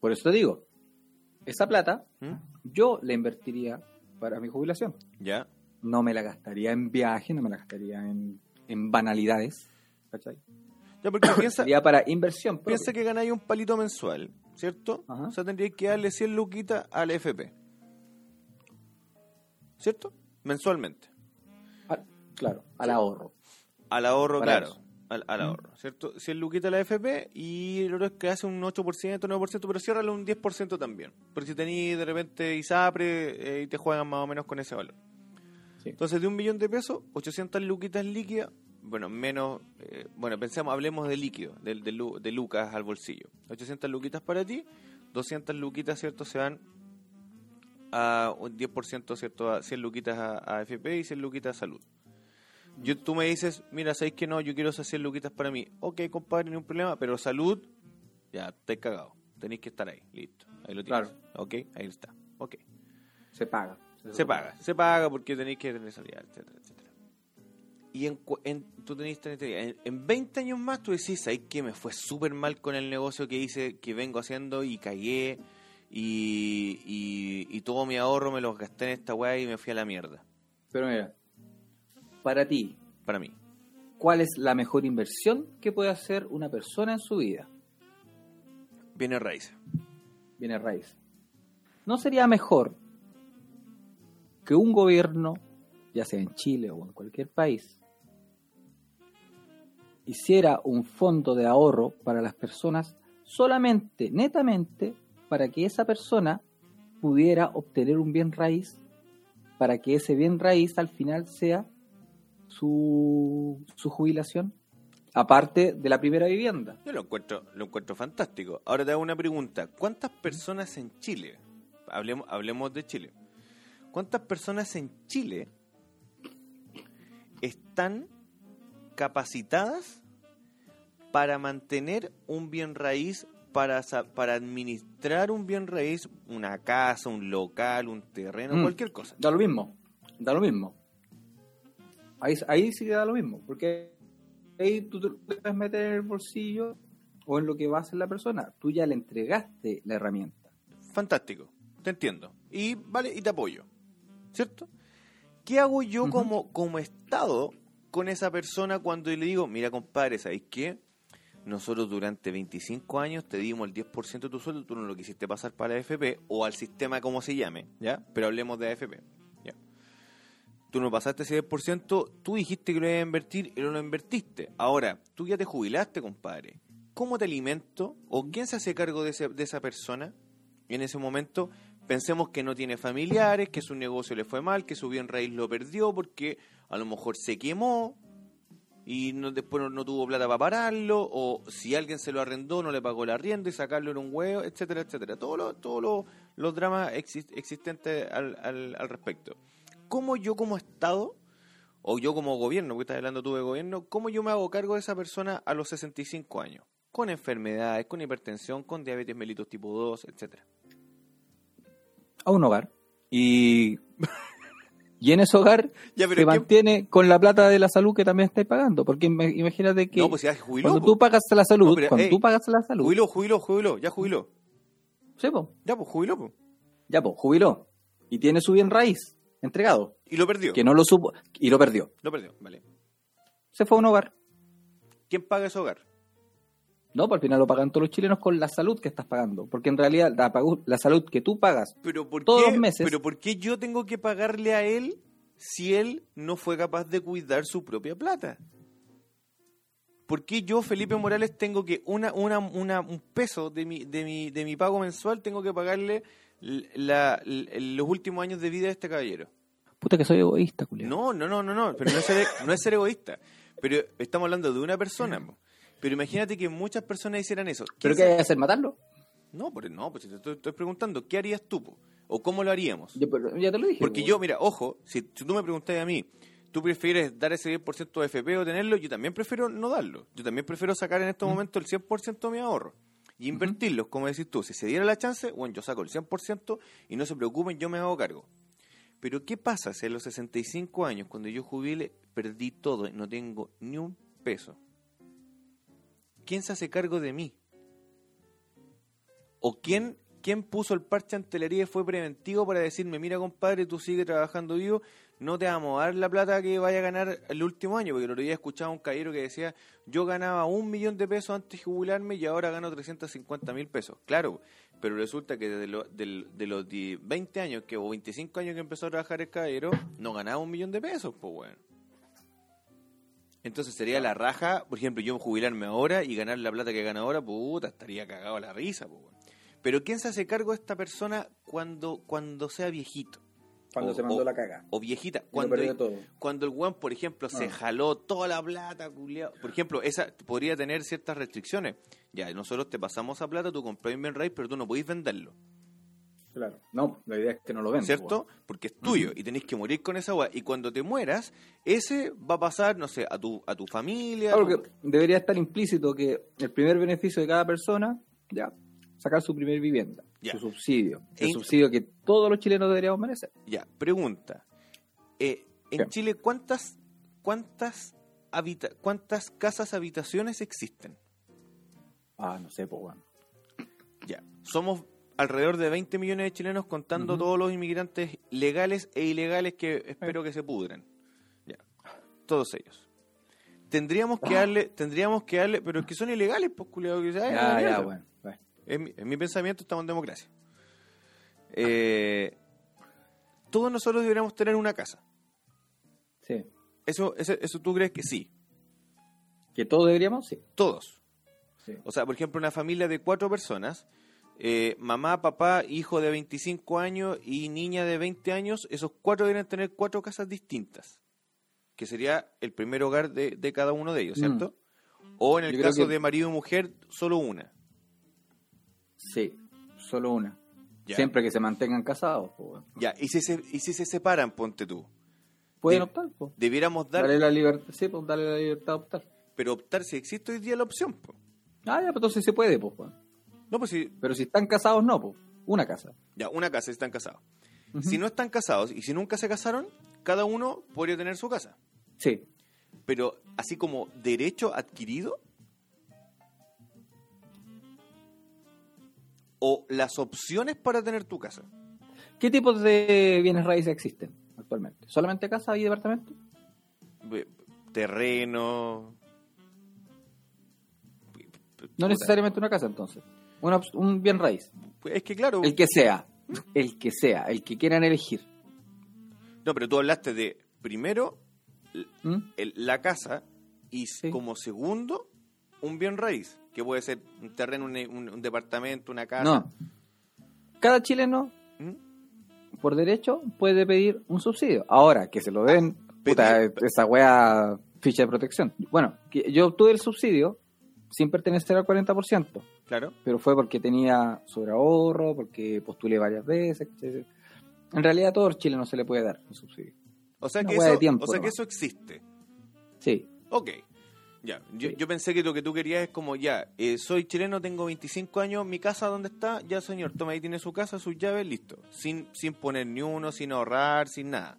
Por eso te digo, esa plata ¿Mm? yo la invertiría para mi jubilación. ¿Ya? No me la gastaría en viaje, no me la gastaría en, en banalidades. ¿Cachai? Ya, porque piensa, Sería para inversión. propia. piensa que ganáis un palito mensual, ¿cierto? Ajá. O sea, tendríais que darle 100 luquitas al FP. ¿Cierto? Mensualmente. Ah, claro, al ahorro. Al ahorro, Para claro. eso. Al, al ahorro, ¿cierto? 100 luquitas la FP y el otro es que hace un 8%, 9%, pero ciérrale un 10% también. Porque si tenéis de repente ISAPRE eh, y te juegan más o menos con ese valor. Sí. Entonces, de un millón de pesos, 800 luquitas líquidas, bueno, menos, eh, bueno, pensemos, hablemos de líquido, de, de, de lucas al bolsillo. 800 luquitas para ti, 200 luquitas, ¿cierto? Se van a un 10%, ¿cierto? A 100 luquitas a, a AFP y 100 luquitas a salud. Yo, tú me dices, mira, ¿sabes que no? Yo quiero esas 100 luquitas para mí. Ok, compadre, ni un problema, pero salud, ya, estáis cagado. Tenéis que estar ahí, listo. Ahí lo tienes. Claro. Ok, ahí está. Ok. Se paga. Se paga, se paga porque tenéis que tener salida, etcétera, etcétera. Y en, en, tú tenés 30 días. En, en 20 años más tú decís, ¿sabes que Me fue súper mal con el negocio que hice, que vengo haciendo y cagué y, y, y todo mi ahorro me lo gasté en esta weá y me fui a la mierda. Pero mira, para ti, Para mí. ¿cuál es la mejor inversión que puede hacer una persona en su vida? Viene raíz. Viene raíz. ¿No sería mejor que un gobierno, ya sea en Chile o en cualquier país, hiciera un fondo de ahorro para las personas solamente, netamente, para que esa persona pudiera obtener un bien raíz, para que ese bien raíz al final sea su, su jubilación, aparte de la primera vivienda? Yo lo encuentro, lo encuentro fantástico. Ahora te hago una pregunta. ¿Cuántas personas en Chile, hablemos, hablemos de Chile, cuántas personas en Chile están capacitadas para mantener un bien raíz, para, para administrar un bien raíz, una casa, un local, un terreno, Mm. cualquier cosa? Da lo mismo, da lo mismo. Ahí, ahí sí que da lo mismo, porque ahí tú te puedes meter en el bolsillo o en lo que va a hacer la persona. Tú ya le entregaste la herramienta. Fantástico, te entiendo. Y vale, y te apoyo. ¿Cierto? ¿Qué hago yo como, como Estado con esa persona cuando le digo, mira compadre, ¿sabéis qué? Nosotros durante 25 años te dimos el 10% de tu sueldo, tú no lo quisiste pasar para la AFP o al sistema como se llame, ¿ya? Pero hablemos de AFP, ¿ya? Tú no pasaste ese 10%, tú dijiste que lo ibas a invertir y no lo invertiste. Ahora, tú ya te jubilaste, compadre. ¿Cómo te alimento? ¿O quién se hace cargo de, ese- de esa persona? en ese momento pensemos que no tiene familiares, que su negocio le fue mal, que su bien raíz lo perdió porque a lo mejor se quemó y después no, tuvo plata para pararlo, o si alguien se lo arrendó no le pagó la arriendo y sacarlo en un huevo, etcétera, etcétera. Todo lo, todo lo, los dramas exis- existentes al respecto. ¿Cómo yo como Estado, o yo como gobierno, porque estás hablando tú de gobierno, cómo yo me hago cargo de esa persona a los 65 años? Con enfermedades, con hipertensión, con diabetes mellitus tipo 2, etcétera. A un hogar. Y, y en ese hogar Ya, pero se ¿quién- mantiene con la plata de la salud que también estáis pagando. Porque im- imagínate que No, pues ya jubiló. cuando po. tú pagas la salud, No, pero, cuando ey, tú pagas la salud, Jubiló, jubiló, jubiló, ya jubiló. sí, po, Ya, pues jubiló, pues. ya pues, jubiló. Y tiene su bien raíz entregado. Y lo perdió. Que no lo supo y lo perdió. Lo perdió, vale. Se fue a un hogar. ¿Quién paga ese hogar? No, pues al final lo pagan todos los chilenos con la salud que estás pagando. Porque en realidad la, salud que tú pagas, Pero ¿por Todos qué, los meses. Pero ¿por qué yo tengo que pagarle a él si él no fue capaz de cuidar su propia plata? ¿Por qué yo, Felipe Morales, tengo que una, una, una, un peso de mi, de, mi, de mi pago mensual tengo que pagarle la- la- los últimos años de vida de este caballero? puta que soy egoísta, culiao. No, no, no, no, no, pero no es ser, no es ser egoísta. Pero estamos hablando de una persona. Pero imagínate que muchas personas hicieran eso. ¿Pero ¿Quién qué hay que hacer? ¿Matarlo? No, pero no, pues te estoy, estoy preguntando, ¿qué harías tú? po? ¿O cómo lo haríamos? Yo, pero ya te lo dije. Porque po. yo, mira, ojo, si, si tú me preguntas a mí, ¿tú prefieres dar ese 10% de FP o tenerlo? Yo también prefiero no darlo. Yo también prefiero sacar en estos momentos el 100% de mi ahorro y invertirlos, como decís tú. Si se diera la chance, bueno, yo saco el 100% y no se preocupen, yo me hago cargo. Pero ¿qué pasa si a los 65 años, cuando yo jubile, perdí todo y no tengo ni un peso? ¿Quién se hace cargo de mí? ¿O quién, quién puso el parche ante la herida y fue preventivo para decirme, mira compadre, tú sigue trabajando vivo, no te vamos a dar la plata que vaya a ganar el último año? Porque el otro día escuchaba un caballero que decía, yo ganaba un millón de pesos antes de jubilarme y ahora gano 350 mil pesos. Claro, pero resulta que desde de los di- 20 años que, o 25 años que empezó a trabajar el caballero, no ganaba un millón de pesos, pues bueno. Entonces sería la raja, por ejemplo, yo jubilarme ahora y ganar la plata que gana ahora, puta, estaría cagado a la risa. Pero ¿quién se hace cargo de esta persona cuando, cuando sea viejito? Cuando o- se mandó o- la caga. O viejita. Cuando, todo. cuando el weón, por ejemplo, se Ah. jaló toda la plata, culiao. Por ejemplo, esa podría tener ciertas restricciones. Ya, nosotros te pasamos esa plata, tú compras un bien raíz, pero tú no podés venderlo. Claro. No, la idea es que no lo ven. ¿Cierto? Porque es tuyo y tenés que morir con esa weá. Y cuando te mueras, ese va a pasar, no sé, a tu, a tu familia. Claro tu- que debería estar implícito que el primer beneficio de cada persona, ya, sacar su primer vivienda, Ya. su subsidio, el E- subsidio que todos los chilenos deberíamos merecer. Ya, pregunta. Eh, en ¿Qué? Chile, ¿cuántas, cuántas, habita ¿cuántas casas habitaciones existen? Ah, no sé, pues bueno. Ya, somos alrededor de 20 millones de chilenos contando todos los inmigrantes legales e ilegales que espero que se pudran. Ya, todos ellos. Tendríamos que darle, tendríamos que darle, pero es que son ilegales, pues culiado que sea. Ya, ya, bueno. bueno. En mi, en mi pensamiento estamos en democracia. Eh, todos nosotros deberíamos tener una casa. Sí. Eso, eso, eso tú crees que sí, ¿Que todos deberíamos? Sí. todos. sí. O sea, por ejemplo, una familia de cuatro personas, eh, mamá, papá, hijo de 25 años y niña de 20 años, esos cuatro deberían tener cuatro casas distintas, que sería el primer hogar de, de cada uno de ellos, Mm. ¿cierto? O en el Yo caso que- de marido y mujer, solo una. Sí, solo una. Ya. Siempre que se mantengan casados. Ya, y si se, y si se separan, ponte tú. Pueden De- optar, pues. Debiéramos dar, Darle la libertad, sí, pues darle la libertad de optar. pero optar si existe hoy día la opción. po. Ah, ya, pues entonces se puede, pues. No, pues si, Pero si están casados, no, pues. Una casa. ya, una casa si están casados. Si no están casados y si nunca se casaron, cada uno podría tener su casa. Sí. pero así como derecho adquirido o las opciones para tener tu casa. ¿Qué tipos de bienes raíces existen actualmente? ¿Solamente casa y departamento? Terreno. No necesariamente una casa, entonces. Una un bien raíz. Es que claro, El que sea. El que sea. El que quieran elegir. no, pero tú hablaste de primero ¿Mm? el- la casa y Sí. como segundo un bien raíz, que puede ser un terreno, un, un- un departamento, una casa. No. Cada chileno, ¿Mm? por derecho, puede pedir un subsidio. Ahora, que se lo den, puta, Pedir- esa wea ficha de protección. Bueno, yo obtuve el subsidio sin pertenecer al 40%. Claro. pero fue porque tenía sobreahorro, porque postulé varias veces. etc. En realidad a todos los chilenos se le puede dar un subsidio. O sea Una que, eso, de tiempo o sea que nomás. eso existe. Sí, Ok. Ya, yo, Sí. yo pensé que lo que tú querías es como, ya, eh, soy chileno, tengo 25 años, mi casa, ¿dónde está? Ya, señor, toma ahí tiene su casa, sus llaves, listo. Sin, sin poner ni uno, sin ahorrar, sin nada.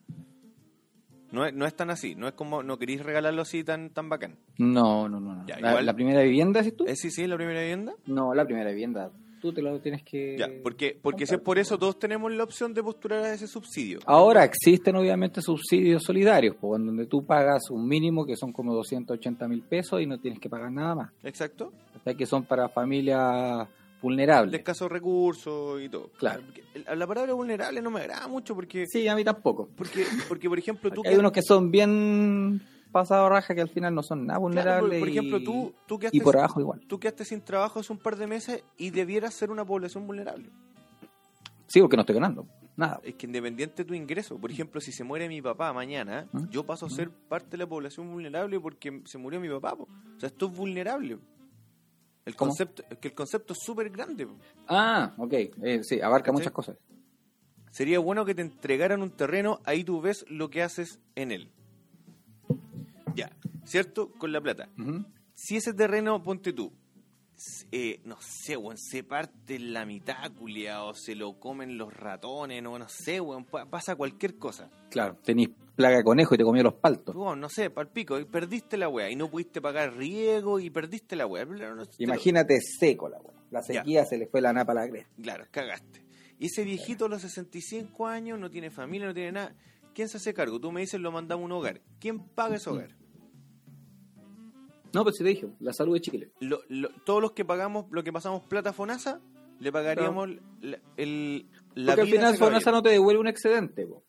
No es, no es tan así, no es como, no queréis regalarlo así tan, tan bacán. no, no, no. no. Ya, la, igual- la primera vivienda, ¿decís tú? ¿Es sí, sí, la primera vivienda? No, la primera vivienda. Tú te lo tienes que... Ya, porque, porque si es por eso, todos tenemos la opción de postular a ese subsidio. Ahora existen obviamente subsidios solidarios, pues, en donde tú pagas un mínimo que son como 280 mil pesos y no tienes que pagar nada más. Exacto. O sea, que son para familias De vulnerables. escasos recursos y todo. Claro. La palabra vulnerable no me agrada mucho porque, Sí, a mí tampoco. porque, porque por ejemplo, tú... Porque hay unos que son bien pasados raja que al final no son nada vulnerables. por, por ejemplo, y, tú, tú, y quedaste, por abajo igual. tú quedaste sin trabajo hace un par de meses y debieras ser una población vulnerable. Sí, porque no estoy ganando. Nada. Es que independiente de tu ingreso, por ejemplo, si se muere mi papá mañana, ¿Mm? yo paso a ser parte de la población vulnerable porque se murió mi papá. po. O sea, esto es vulnerable. El ¿Cómo? concepto, es que el concepto es súper grande. Ah, ok. Eh, sí, abarca ¿Cachai? muchas cosas. Sería bueno que te entregaran un terreno, ahí tú ves lo que haces en él. Ya, ¿cierto? Con la plata. Si ese terreno, ponte tú, eh, no sé, weón, se parte la mitad, culia, o se lo comen los ratones, no, no sé, weón, pa- pasa cualquier cosa. Claro. Tenís plaga conejo y te comió los paltos. Tú, no sé, palpico, y perdiste la wea, y no pudiste pagar riego, y perdiste la. No, no, lo- Imagínate seco la weá. La sequía se le fue la napa a la cresta. Claro, cagaste. Y ese viejito a los 65 años no tiene familia, no tiene nada. ¿Quién se hace cargo? Tú me dices, lo mandamos a un hogar. ¿Quién paga ese hogar? No, pues si te dije, la salud de Chile. Lo- lo- todos los que pagamos, lo que pasamos plata a FONASA, le pagaríamos la, el, la Porque al final FONASA no te devuelve un excedente, po.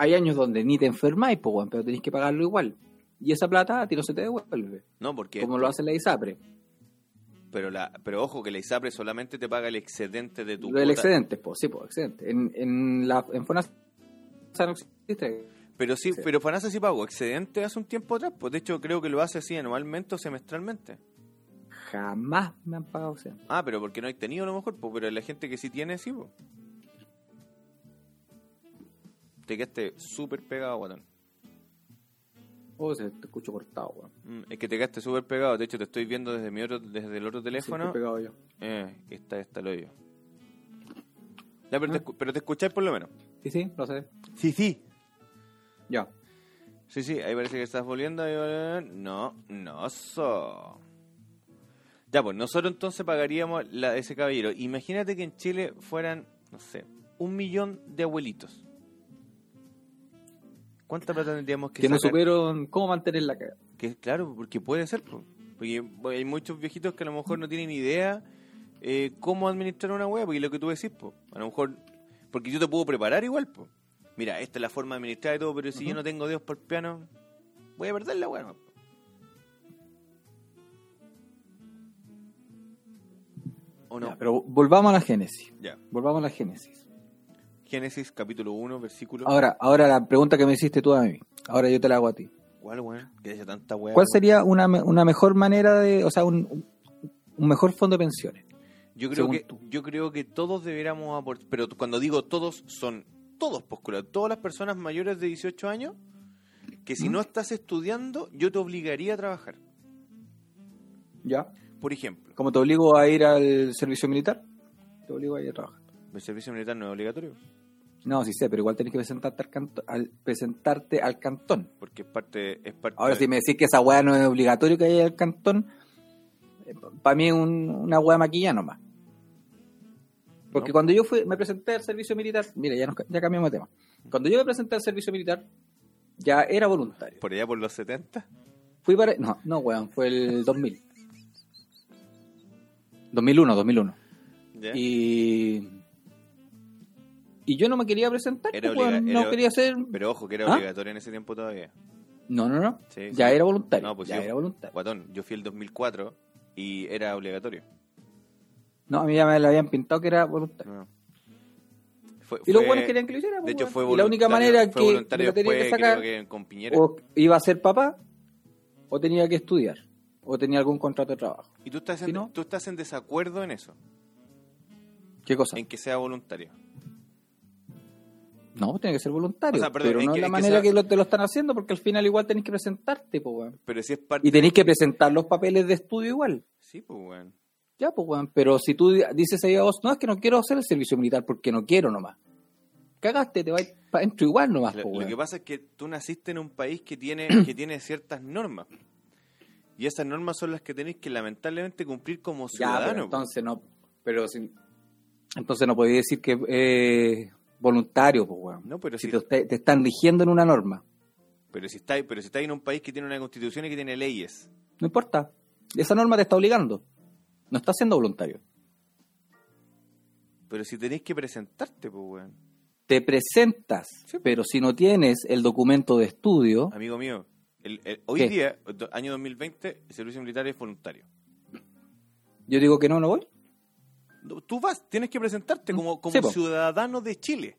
Hay años donde ni te enfermáis, po, weón, pero tenés que pagarlo igual. Y esa plata a ti no se te devuelve. No, porque... Como lo hace la ISAPRE. Pero, la, pero ojo, que la ISAPRE solamente te paga el excedente de tu del excedente, pues, sí, pues, excedente. En, en, la, en FONASA no existe. Pero sí, Sí. pero FONASA sí pagó excedente hace un tiempo atrás. Pues de hecho creo que lo hace así anualmente o semestralmente. Jamás me han pagado excedente. Ah, pero porque no hay tenido a lo mejor, pues, pero la gente que sí tiene, sí, pues. Te quedaste súper pegado, guatón. Oh, se te escucho cortado, weón. Mm, Es que te quedaste súper pegado. De hecho, te estoy viendo desde mi otro, desde el otro teléfono. estoy pegado yo. eh, está, está el hoyo. Ya, pero, Ah. te, escu- pero te escucháis por lo menos. Sí, sí, lo sé. Sí, sí. Ya. Sí, sí, ahí parece que estás volviendo. No, no, so. Ya, pues nosotros entonces pagaríamos la de ese caballero. Imagínate que en Chile fueran, no sé, un millón de abuelitos. ¿Cuánta plata tendríamos que Que no sacar? supieron cómo mantener la caga. Que, claro, porque puede ser. po. Porque hay muchos viejitos que a lo mejor no tienen idea eh, cómo administrar una wea, porque lo que tú decís, po, a lo mejor, porque yo te puedo preparar igual, po. Mira, esta es la forma de administrar y todo, pero si yo no tengo dedos por piano, voy a perder la. ¿no? ¿O no? Ya, pero volvamos a la Génesis. Ya. Volvamos a la Génesis. Génesis capítulo 1, versículo. Ahora, ahora la pregunta que me hiciste tú a mí. Ahora yo te la hago a ti. ¿Cuál, weón? Que haya tanta wea. ¿Cuál weón? sería una, una mejor manera de, o sea, un, un mejor fondo de pensiones? Yo creo que tú? yo creo que todos deberíamos aportar, pero cuando digo todos son todos, pues, culo, todas las personas mayores de 18 años que si ¿Mm? no estás estudiando, yo te obligaría a trabajar. ¿Ya? Por ejemplo, Como te obligo a ir al servicio militar, te obligo a ir a trabajar. el servicio militar no es obligatorio, No, sí sé, pero igual tenés que presentarte al, canto- al presentarte al cantón. porque es parte es parte Ahora, de- si me decís que esa weá no es obligatorio que haya al cantón, para mí es un- una weá maquilla nomás. Porque No. cuando yo fui, me presenté al servicio militar, mira, ya, nos, ya cambiamos de tema. Cuando yo me presenté al servicio militar, ya era voluntario. por allá por los 70. Fui para. No, no, weón, fue el 2000. 2001, 2001. ¿ya? Y. Y yo no me quería presentar, Era pues, obliga- no era- quería hacer. Pero ojo, que era ¿Ah? obligatorio en ese tiempo todavía. No, no, no. Sí, ya sí. era voluntario. No, pues ya yo- era voluntario. Guatón, yo fui el 2004 y era obligatorio. No, a mí ya me la habían pintado que era voluntario. No. Fue- Y los buenos querían que lo hiciera. De pues, hecho, fue Y la única manera que me tenía que sacar que o iba a ser papá o tenía que estudiar. o tenía algún contrato de trabajo. Y tú estás, en, Si no- tú estás en desacuerdo en eso, ¿Qué cosa? en que sea voluntario. No, tiene que ser voluntario. O sea, perdón, pero no que- de la que manera sea- que lo, te lo están haciendo, porque al final igual tenés que presentarte, pues, weón. Pero si es parte... Y tenés que presentar los papeles de estudio igual. Sí, pues, weón. Ya, pues, weón. Pero si tú di- dices ahí a vos, no, es que no quiero hacer el servicio militar porque no quiero nomás. Cagaste, te vas para adentro igual nomás, Lo, pues, lo weón. que pasa es que tú naciste en un país que tiene, que tiene ciertas normas. Y esas normas son las que tenéis que lamentablemente cumplir como Ya, ciudadano. pero entonces no. Pero si- entonces no podéis decir que es voluntario, pues, weón. No, pero si si, te, te- te están rigiendo en una norma. pero si estáis, pero si estáis en un país que tiene una constitución y que tiene leyes. No importa. Esa norma te está obligando. No estás siendo voluntario. Pero si tenéis que presentarte, pues, weón. Te presentas, Sí. pero si no tienes el documento de estudio, Amigo mío, el- el- hoy ¿Qué? día, año 2020, el servicio militar es voluntario. yo digo que no, no voy. Tú vas, tienes que presentarte como, como Sí, ciudadano de Chile.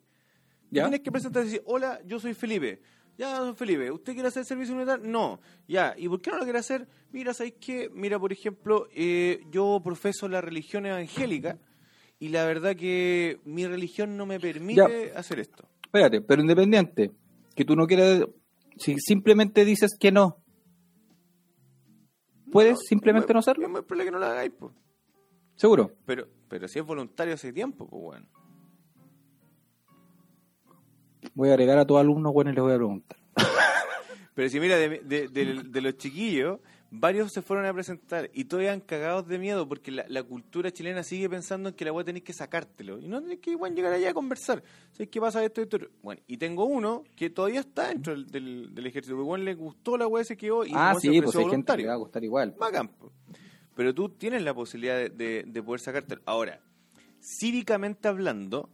Tienes que presentarte y decir, hola, yo soy Felipe. Ya, don Felipe, ¿usted quiere hacer servicio militar? No. Ya, ¿y por qué no lo quiere hacer? Mira, ¿sabéis qué? Mira, por ejemplo, eh, yo profeso la religión evangélica y la verdad que mi religión no me permite hacer esto. Espérate, pero independiente, que tú no quieras, si simplemente dices que no, ¿puedes simplemente no hacerlo? No problema que no lo hagáis, pues. Seguro. Pero, pero si es voluntario hace tiempo, pues bueno. Voy a agregar a tus alumnos, bueno, y les voy a preguntar. Pero si mira, de, de- de- de los chiquillos, varios se fueron a presentar y todavía han cagados de miedo porque la, la cultura chilena sigue pensando en que la weá tenés que sacártelo. Y no tenés que igual llegar allá a conversar. ¿Sabes qué pasa esto, esto, esto? Bueno, y tengo uno que todavía está dentro del, del, del ejército. Porque igual le gustó la weá, se quedó y ah, se sí, ofreció pues hay gente que le va a gustar igual. Bacán, po. Pero tú tienes la posibilidad de, de- de poder sacártelo. Ahora, cívicamente hablando,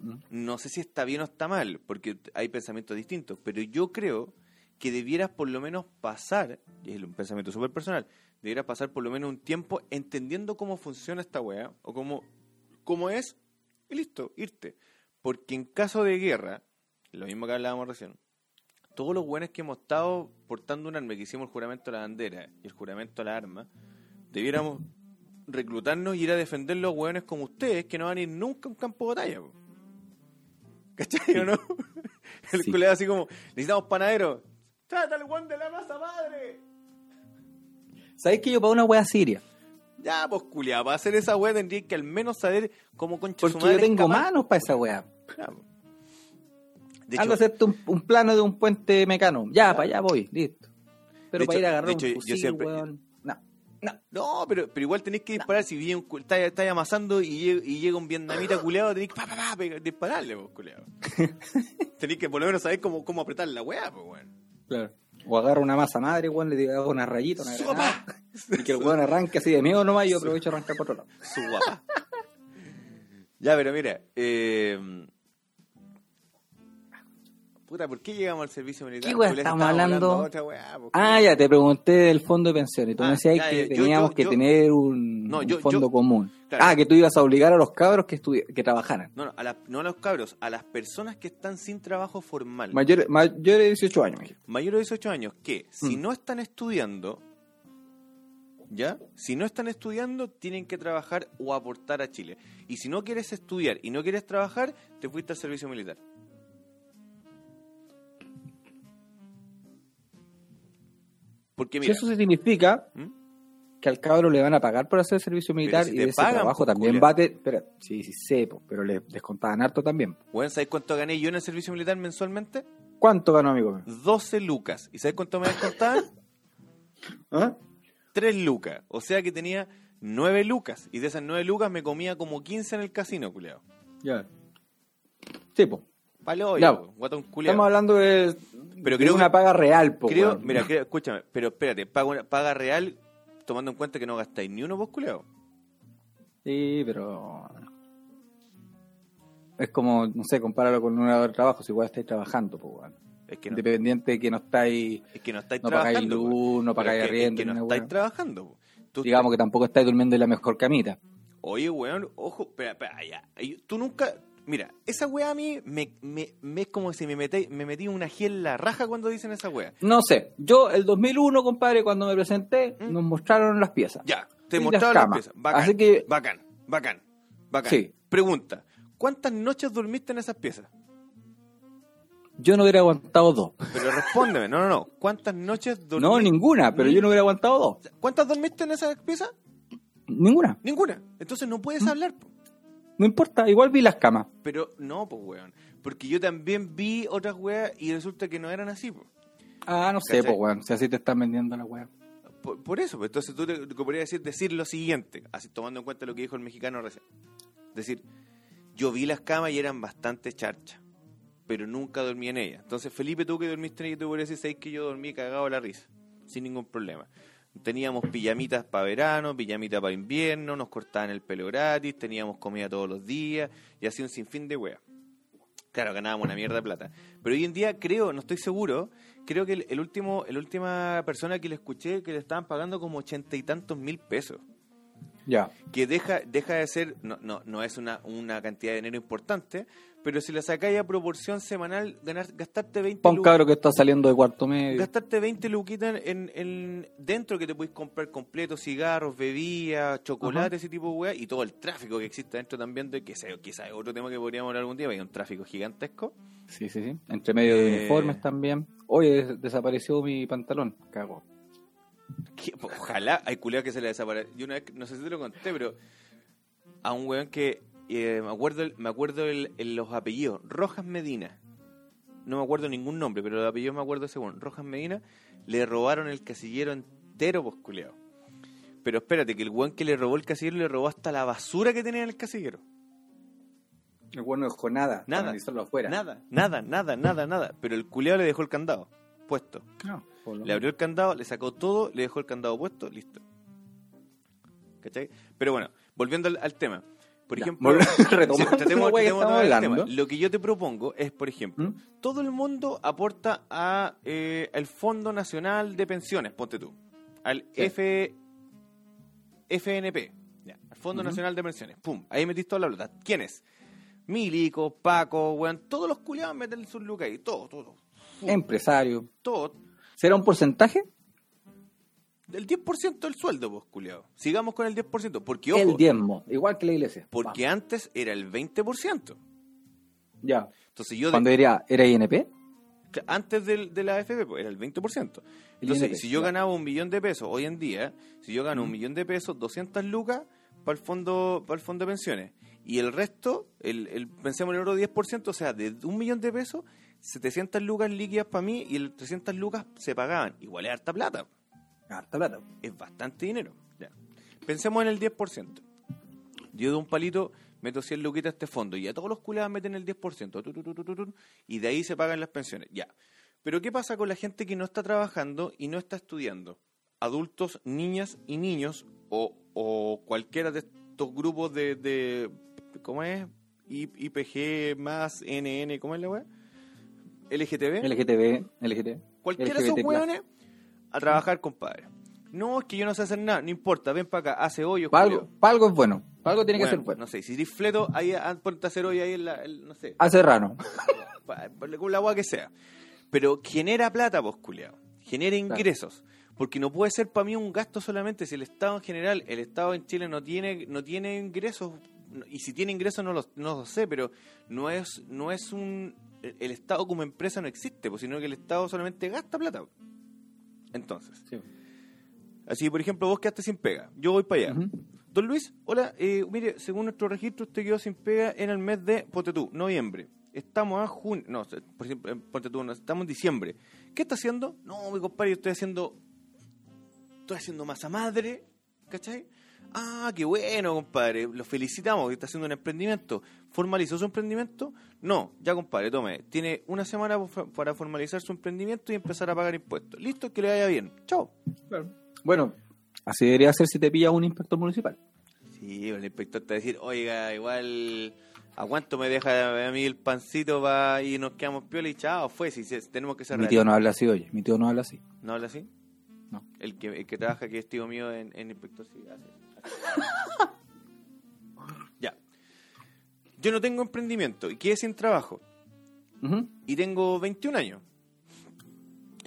Mm. no sé si está bien o está mal, porque hay pensamientos distintos, pero yo creo que debieras por lo menos pasar, y es un pensamiento súper personal, debieras pasar por lo menos un tiempo entendiendo cómo funciona esta weá, o cómo, cómo es, y listo, irte. Porque en caso de guerra, lo mismo que hablábamos recién, todos los buenos que hemos estado portando un arma, que hicimos el juramento a la bandera y el juramento a la arma, debiéramos reclutarnos y ir a defender los hueones como ustedes, que no van a ir nunca a un campo de batalla. po. ¿Cachai o no? El Sí. así como, necesitamos panaderos. ¡Trata el guan de la masa madre! ¿Sabes que yo para una wea siria? Ya, pues culiado, para hacer esa wea tendría que al menos saber cómo concha su Porque madre yo tengo manos para esa wea. Ando hecho, a hacerte un, un plano de un puente mecano. Ya, para allá voy, listo. Pero para hecho- ir a agarrar de un hecho, yo fusil, siempre- weón. No, no. Pero, pero igual tenéis que disparar. Si viene un cu- está, está amasando y llega, y llega un vietnamita culeado, tenéis que pa, pa, pa, dispararle, pues, culeado. tenéis que por lo menos saber cómo, cómo apretar la weá, pues, weón. Claro. O agarro una masa madre, weón, le digo una rayita, una granada, y que el weón arranque así de miedo nomás y yo aprovecho a arrancar por otro lado. Su guapa. ya, pero mira, eh... Puta, ¿por qué llegamos al servicio militar? ¿Qué weá estamos hablando? weá, pues, Ah, ya, te pregunté del fondo de pensiones. Tú Ah, me decías ya, que yo- teníamos yo- que yo- tener un, No, un yo- fondo común. Claro. Ah, que tú ibas a obligar a los cabros que, que trabajaran. No, no, a, la- no a los cabros, a las personas que están sin trabajo formal. Mayores, mayores de 18 años, mayores de 18 años que si Mm. no están estudiando, ¿ya? Si no están estudiando, tienen que trabajar o aportar a Chile. Y si no quieres estudiar y no quieres trabajar, te fuiste al servicio militar. Porque Si eso significa ¿Mm? que al cabro le van a pagar por hacer servicio militar si y de ese trabajo pues, también va a sí, sí sé, pero le descontaban harto también. weón, ¿sabes cuánto gané yo en el servicio militar mensualmente? ¿Cuánto ganó, amigo? mío? 12 lucas. ¿Y sabes cuánto me descontaban? ¿Ah? 3 lucas. O sea que tenía 9 lucas. Y de esas 9 lucas me comía como 15 en el casino, culeado. Ya. Sí, pues. Palo, Ya. guatón culeado. Estamos hablando de, Pero de creo una que- paga real, po, Creo, mira, creo- escúchame, pero espérate, paga, una- paga real tomando en cuenta que no gastáis ni uno vos, culeado. Sí, pero. Es como, no sé, compáralo con un hora de trabajo, si igual estáis trabajando, pues, weón. Es que no, Independiente de que no estáis, es que no estáis no pagáis trabajando. po. luz, no Pero pagáis es que- es arriendo, que no estáis trabajando. Tú digamos que tampoco estáis durmiendo en la mejor camita. Oye, weón, ojo, espera, espera, ya. Tú nunca, Mira, esa weá a mí me, me, me es como si me metí, me metí una gel en la raja cuando dicen esa weá. No sé, yo el 2001, compadre, cuando me presenté, ¿Mm? nos mostraron las piezas. Ya, te mostraron las piezas. Bacán, Así que- bacán, bacán, bacán. Sí. Pregunta, ¿cuántas noches dormiste en esas piezas? Yo no hubiera aguantado dos. Pero respóndeme, no, no, no. ¿Cuántas noches dormiste? No, ninguna, pero Ni- yo no hubiera aguantado dos. ¿Cuántas dormiste en esas piezas? Ninguna. Ninguna. Entonces no ¿Mm? puedes hablar. po. No importa, igual vi las camas. Pero no, pues, weón. Porque yo también vi otras weas y resulta que no eran así, po. Ah, no sé, pues, weón. Si así te están vendiendo la weá. Por, por eso, pues, entonces tú te, te podrías decir, decir lo siguiente, así tomando en cuenta lo que dijo el mexicano recién. Decir, yo vi las camas y eran bastante charchas, pero nunca dormí en ellas. Entonces, Felipe, tú que dormiste en ellas, te podrías decir, ¿sabes que yo dormí cagado de la risa? Sin ningún problema. Teníamos pijamitas para verano, pijamitas para invierno, nos cortaban el pelo gratis, teníamos comida todos los días y así un sinfín de weas. Claro, ganábamos una mierda de plata. Pero hoy en día creo, no estoy seguro, creo que el, el último, la última persona que le escuché que le estaban pagando como ochenta y tantos mil pesos. Ya. Que deja, deja de ser, no, no, no es una, una cantidad de dinero importante, pero si la sacáis a proporción semanal, ganar, gastarte 20 Para un lucas- cabro que está saliendo de cuarto medio. Gastarte 20 luquitas en, en- dentro que te puedes comprar completo, cigarros, bebidas, chocolate, ese tipo de weá, y todo el tráfico que existe dentro también, de que sea, quizás es otro tema que podríamos hablar algún día, hay un tráfico gigantesco. Sí, sí, sí. Entre medio de Eh. uniformes también. Oye, des- desapareció mi pantalón. Cago. Pues, ojalá hay culiados que se le desaparece. Yo una vez, no sé si te lo conté, pero a un weón que eh, me acuerdo, el- me acuerdo el- el- los apellidos, Rojas Medina. No me acuerdo ningún nombre, pero los apellidos me acuerdo weón. Rojas Medina, le robaron el casillero entero, pues culiado. Pero espérate, que el weón que le robó el casillero le robó hasta la basura que tenía en el casillero. El bueno no dejó nada. Nada. afuera. Nada, nada, nada, nada, nada. Pero el culiado le dejó el candado puesto. No, Le abrió el candado, le sacó todo, le dejó el candado puesto, listo. ¿Cachai? Pero bueno, volviendo al, al tema. Por Ya, ejemplo, sí, tratemos- que hablando. tema. Lo que yo te propongo es, por ejemplo, ¿Mm? todo el mundo aporta a eh, el Fondo Nacional de Pensiones, ponte tú, al Sí. F, FNP, ya, al Fondo Ujú. Nacional de Pensiones. Pum, ahí metís toda la plata. ¿Quién es? Milico, Paco, weón, todos los culiados meten sus lucas ahí, todo, todo, Empresario. todo, ¿Será un porcentaje? Del 10% del sueldo, pues, culiado. Sigamos con el 10%, porque ojo, El diezmo. Igual que la iglesia. porque antes era el 20%. Vamos. Ya. Entonces yo, de- Cuando diría, ¿era INP? antes del, de la AFP, pues, era el 20%. El Entonces, INP, si yo ganaba un millón de pesos hoy en día, si yo gano un millón de pesos, 200 lucas para el fondo para el fondo de pensiones. Y el resto, el, el, pensemos en el otro 10%, o sea, de un millón de pesos, 700 lucas líquidas para mí y el 300 lucas se pagaban. Igual es harta plata. Harta plata. es bastante dinero. Ya. Pensemos en el 10%. Yo de un palito meto 100 luquitas a este fondo y a todos los culados meten el 10%. tu, y de ahí se pagan las pensiones. Ya. Pero ¿qué pasa con la gente que no está trabajando y no está estudiando? Adultos, niñas y niños o, o cualquiera de estos grupos de, de ¿cómo es? I- IPG más NN, ¿cómo es la weá? LGTB. LGTB, LGTB. Cualquiera de esos LGBT+. A trabajar, compadre. No, es que yo no sé hacer nada, no importa, ven para acá, hace hoyos. Para algo, culiao. pa' algo es bueno. Para algo tiene que ser bueno. No sé, si eres fleto, ahí ah, ponte a hacer hoy ahí en la, el- no sé, Hace pa- con la agua que sea. Pero genera plata, pues, culiao. Genera ingresos. Porque no puede ser para mí un gasto solamente si el Estado en general, el Estado en Chile no tiene, no tiene ingresos, y si tiene ingresos no lo, no lo sé, pero no es, no es un... El el Estado como empresa no existe, pues, sino que el Estado solamente gasta plata. Entonces, Sí. Así, por ejemplo, vos quedaste sin pega. Yo voy para allá. Don Luis, hola. eh, mire, según nuestro registro, usted quedó sin pega en el mes de, ponte tú, noviembre. Estamos a junio. No, por ejemplo, en- ponte tú, no, estamos en diciembre. ¿Qué está haciendo? No, mi compadre, yo estoy haciendo. Estoy haciendo masa madre. ¿Cachai? Ah, qué bueno, compadre. Lo felicitamos que está haciendo un emprendimiento. ¿Formalizó su emprendimiento? No, ya, compadre, tome. Tiene una semana para formalizar su emprendimiento y empezar a pagar impuestos. Listo, que le vaya bien. Chao. Bueno, así debería ser si te pilla un inspector municipal. Sí, el inspector te va a decir, oiga, igual, ¿a cuánto me deja a mí el pancito para y nos quedamos piola y chao? Fue, si se- tenemos que cerrar. Mi tío no habla así, oye. Mi tío no habla así. ¿No habla así? No. El que, el que trabaja, que es tío mío en, en inspector, sí, hace. ya. yo no tengo emprendimiento y quedé sin trabajo y tengo 21 años.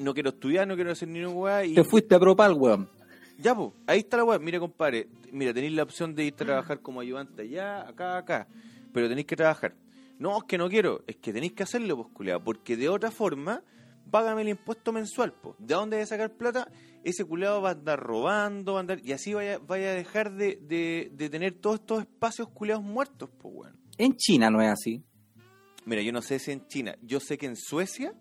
No quiero estudiar, no quiero hacer ni una weá y... Te fuiste a Propal, weón. Ya, pues, ahí está la weá. Mira, compadre, mira, tenéis la opción de irte a trabajar como ayudante allá, acá, acá, pero tenéis que trabajar. No, es que no quiero, es que tenéis que hacerlo, pues, culiao, porque de otra forma, págame el impuesto mensual, pues. ¿De dónde voy a sacar plata? Ese culeado va a andar robando, va a andar, y así vaya, vaya a dejar de, de, de tener todos estos espacios culeados muertos, pues, weón. En China no es así. Mira, yo no sé si en China, yo sé que en Suecia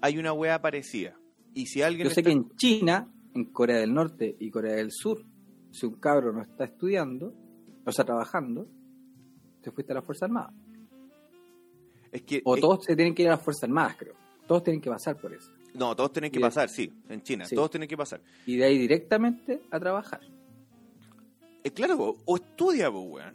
hay una weá parecida. Y si alguien Yo sé que en China, en Corea del Norte y Corea del Sur, si un cabro no está estudiando, o sea, trabajando, te fuiste a la Fuerza Armada. es que O es- todos se tienen que ir a las Fuerzas Armadas, creo. Todos tienen que pasar por eso. No, todos tienen que y de- pasar, sí, en China, Sí. todos tienen que pasar. Y de ahí directamente a trabajar. Eh, claro, o, o estudia, pues, weón.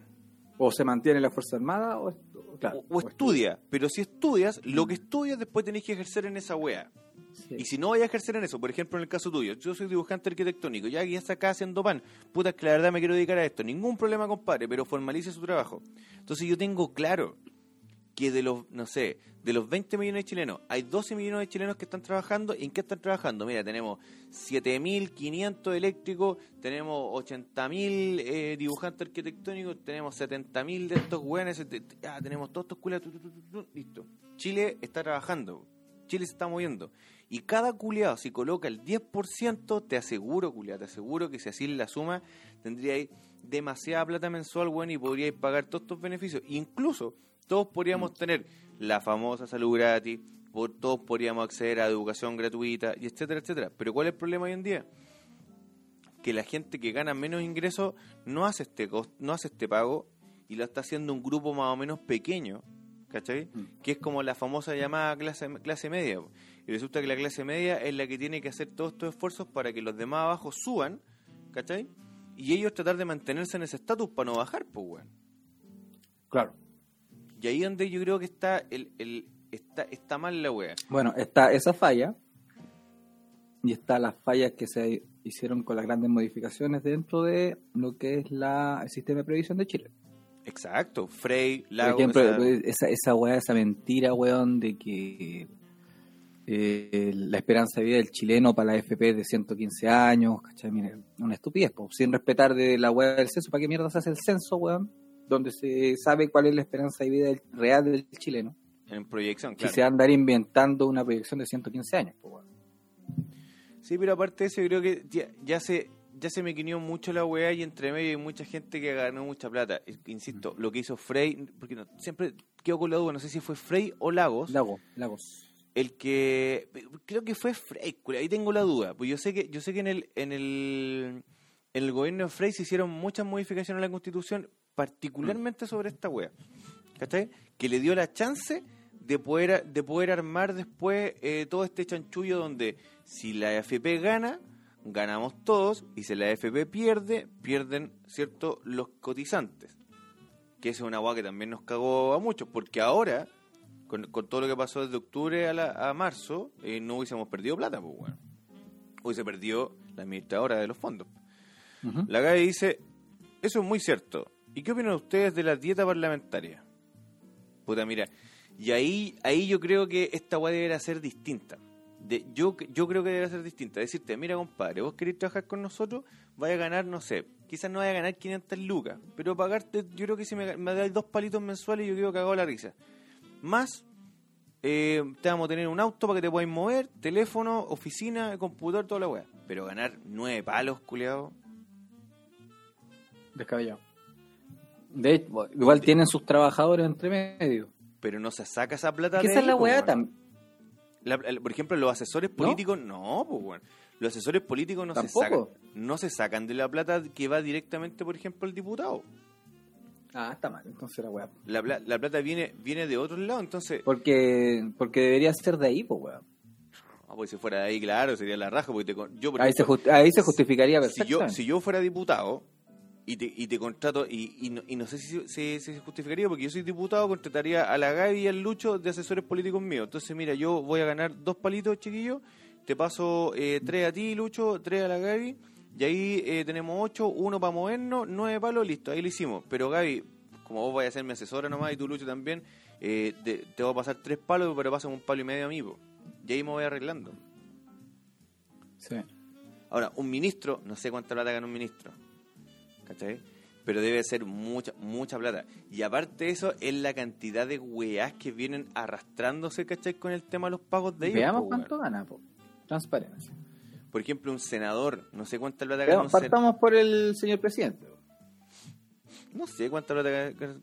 O se mantiene en la Fuerza Armada o, claro, o, o estudia, pero si estudias, lo que estudias después tenés que ejercer en esa wea. Sí. Y si no vayas a ejercer en eso, por ejemplo en el caso tuyo, yo soy dibujante arquitectónico, ya que ya está acá haciendo pan, puta, que la verdad me quiero dedicar a esto, ningún problema compadre, pero formalice su trabajo. Entonces yo tengo claro que de los, no sé, de los 20 millones de chilenos, hay 12 millones de chilenos que están trabajando, ¿y en qué están trabajando? Mira, tenemos 7.500 eléctricos, tenemos 80.000 eh, dibujantes arquitectónicos, tenemos 70.000 de estos güeyes, ah, tenemos todos estos culiados, listo. Chile está trabajando, Chile se está moviendo. Y cada culiado, si coloca el 10%, te aseguro, culiado, te aseguro que si así la suma, tendríais demasiada plata mensual, bueno, y podríais pagar todos estos beneficios. Incluso, todos podríamos tener la famosa salud gratis, todos podríamos acceder a educación gratuita, y etcétera, etcétera. Pero ¿cuál es el problema hoy en día? Que la gente que gana menos ingresos no hace este cost- no hace este pago y lo está haciendo un grupo más o menos pequeño, ¿cachai? Mm. Que es como la famosa llamada clase, clase media. Y resulta que la clase media es la que tiene que hacer todos estos esfuerzos para que los demás abajo suban, ¿cachai? Y ellos tratar de mantenerse en ese estatus para no bajar, pues, weón. Claro. Y ahí donde yo creo que está el, el está, está mal la wea. Bueno, está esa falla y está las fallas que se hicieron con las grandes modificaciones dentro de lo que es la, el sistema de previsión de Chile. Exacto, Frey, Por Lago, ejemplo, o sea, esa, esa weá, esa mentira, weón, de que eh, la esperanza de vida del chileno para la FP es de 115 años, ¿cachai? Mire, una estupidez, po, sin respetar de la weá del censo. ¿Para qué mierda se hace el censo, weón? Donde se sabe cuál es la esperanza de vida real del chileno. en proyección, claro. se va a andar inventando una proyección de 115 años. Sí, pero aparte de eso, yo creo que ya, ya se ya se me quinió mucho la weá y entre medio hay mucha gente que ganó mucha plata. Insisto, lo que hizo Frey, porque no- siempre quedo con la duda, no sé si fue Frey o Lagos, Lago, Lagos. el que creo que fue Frey, ahí tengo la duda, pues yo sé que yo sé que en el en el en el gobierno de Frey se hicieron muchas modificaciones a la Constitución, particularmente sobre esta wea. ¿Cachai? Que le dio la chance de poder de poder armar después eh, todo este chanchullo donde si la AFP gana, ganamos todos y si la AFP pierde, pierden, ¿cierto?, los cotizantes. Que esa es una agua que también nos cagó a muchos, porque ahora con, con todo lo que pasó desde octubre a, la- a marzo, eh, no hubiésemos perdido plata, pues bueno. Hubiese perdido la administradora de los fondos. La GAE dice, eso es muy cierto. ¿Y qué opinan ustedes de la dieta parlamentaria? Puta, mira, y ahí, ahí yo creo que esta weá debería ser distinta. De, yo, yo creo que debería ser distinta. Decirte, mira compadre, vos querés trabajar con nosotros, vaya a ganar, no sé, quizás no vaya a ganar 500 lucas, pero pagarte, yo creo que si me, me dais dos palitos mensuales, yo creo que hago la risa. Más, eh, te vamos a tener un auto para que te puedas mover, teléfono, oficina, computador, toda la weá. Pero ganar nueve palos, culiado. Descabellado. De hecho, igual tienen sus trabajadores entre medio. Pero no se saca esa plata de esa es la po, weá también. Por ejemplo, los asesores políticos, no, pues bueno. Los asesores políticos no se, sacan, Tampoco. no se sacan de la plata que va directamente, por ejemplo, al diputado. Ah, está mal, entonces la weá. La, la plata viene viene de otro lado, entonces, Porque, porque debería ser de ahí, pues weón. ah, pues si fuera de ahí, claro, sería la raja. Porque te yo, por Ahí se, ejemplo, justi- ahí se justificaría si yo, si yo fuera diputado y te, y te contrato, y, y, no, y no sé si, si- si se justificaría, porque yo soy diputado, contrataría a la Gaby y al Lucho de asesores políticos míos. Entonces, mira, yo voy a ganar dos palitos, chiquillos, te paso eh, tres a ti, Lucho, tres a la Gaby, y ahí eh, tenemos ocho, uno para movernos, nueve palos, listo, ahí lo hicimos. Pero Gaby, como vos vais a ser mi asesora nomás y tú Lucho también, eh, te, te voy a pasar tres palos, pero pásame un palo y medio a mí, po. y ahí me voy arreglando. Sí. Ahora, un ministro, no sé cuánta plata gana un ministro, ¿cachai? Pero debe ser mucha, mucha plata. Y aparte de eso, es la cantidad de weás que vienen arrastrándose, ¿cachai? Con el tema de los pagos de ellos. Veamos po, cuánto gana, po. Transparencia. Por ejemplo, un senador, no sé cuánta plata gana partamos por el señor presidente. No sé cuánta plata gana.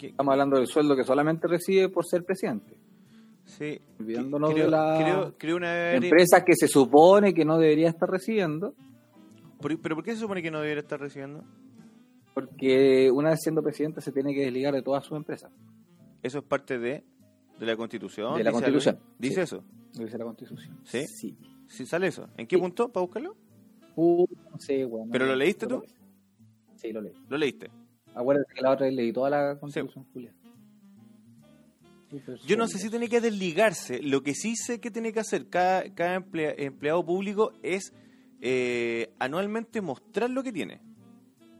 Estamos hablando del sueldo que solamente recibe por ser presidente. Sí. Olvidándonos creo, de la creo, creo una vez- Empresa que se supone que no debería estar recibiendo, Por- ¿Pero por qué se supone que no debería estar recibiendo? porque una vez siendo presidente se tiene que desligar de todas sus empresas. Eso es parte de, de la Constitución. De la dice Constitución, algo- Dice sí. eso. Dice la Constitución. ¿Sí? Sí. ¿Sí sale eso? ¿En qué Sí. punto? ¿Para buscarlo? Uh, no sé, weón. ¿Pero lo leíste tú? Sí, lo leí. ¿Lo leíste? Acuérdate que la otra vez leí toda la Constitución, Julia. Yo no sé si tiene que desligarse. Lo que sí sé que tiene que hacer cada, cada emplea- empleado público es eh, anualmente mostrar lo que tiene.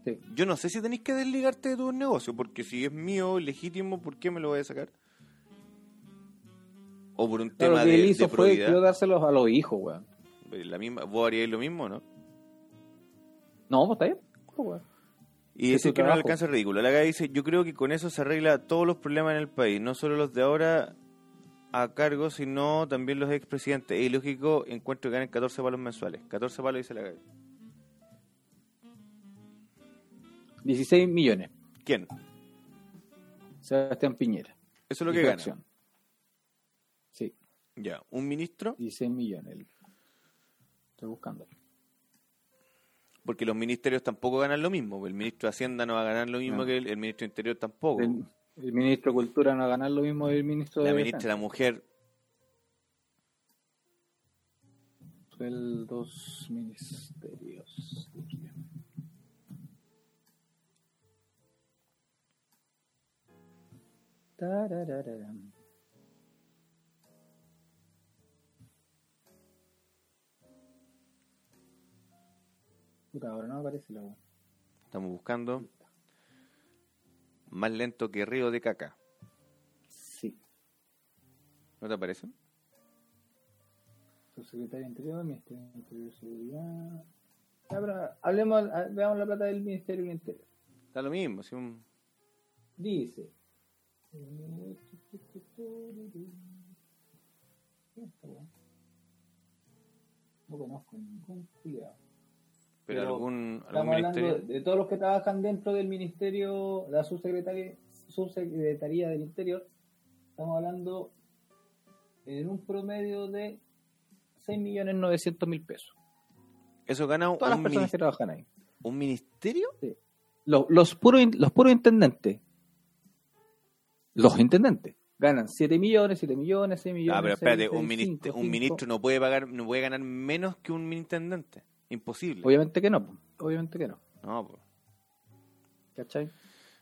Sí. Yo no sé si tenéis que desligarte de tu negocio, porque si es mío, legítimo, ¿por qué me lo voy a sacar? O por un Claro, tema lo que de, él de hizo fue probidad. quiero dárselos a los hijos, weón. La misma, vos haríais lo mismo, ¿no? No, pues está bien. weón. Y decir que no trabajo. alcanza es ridículo. La GAE dice, yo creo que con eso se arregla todos los problemas en el país, no solo los de ahora a cargo, sino también los expresidentes. Es ilógico, encuentro que ganen 14 palos mensuales. 14 palos dice la GAE. 16 millones. ¿Quién? Sebastián Piñera. Eso es lo Y que gana. acción. Sí, Ya, un ministro, 16 millones. Estoy buscando. porque los ministerios tampoco ganan lo mismo. El ministro de Hacienda no va a ganar lo mismo No. que el, el ministro de Interior tampoco. El, el ministro de Cultura no va a ganar lo mismo del ministro la de ministra de la Mujer. Sueldos ministerios. Tararararam. Puta, ahora no aparece la web. estamos buscando, más lento que río de caca. Sí. ¿No te parece? Subsecretario Interior, Ministerio de Interior y Seguridad. Ya, pero hablemos, a- veamos la plata del Ministerio del Interior. Está lo mismo. Si un, Dice. No conozco ningún culiado. Pero, Pero algún, algún Estamos hablando de todos los que trabajan dentro del Ministerio, la subsecretaria, subsecretaría del Interior. Estamos hablando en un promedio de 6.900.000 pesos. Eso gana un, Todas las un personas minis- que trabajan ahí. un ministerio. Los, los, puros, los puros intendentes. Los intendentes. Ganan 7 millones, 7 millones, 6 millones. Ah, pero espérate, un, ministro, cinco, un cinco. ministro no puede pagar, no puede ganar menos que un intendente. Imposible. Obviamente que no. Obviamente que no. No, po. ¿Cachai?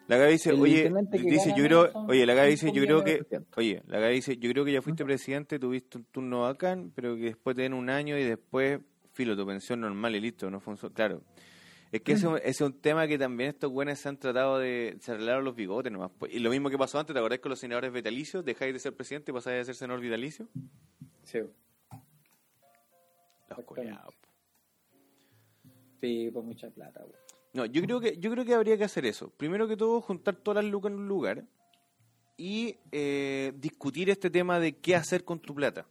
La Gaby dice, El oye, dice, yo creo, oye, la Gaby dice, yo creo que, oye, la Gaby dice, yo creo que ya fuiste presidente, tuviste un turno bacán, pero que después te den un año y después, filo, tu pensión normal y listo, no funciona. Claro. Es que ese, ese es un tema que también estos buenos se han tratado de, se arreglaron los bigotes nomás. pues. Y lo mismo que pasó antes, ¿te acordás con los senadores vitalicios? Dejáis de ser presidente y pasáis a ser senador vitalicio. Sí. Los culiados. Sí, por mucha plata. No, yo creo que yo creo que habría que hacer eso. Primero que todo, juntar todas las lucas en un lugar y eh, discutir este tema de qué hacer con tu plata.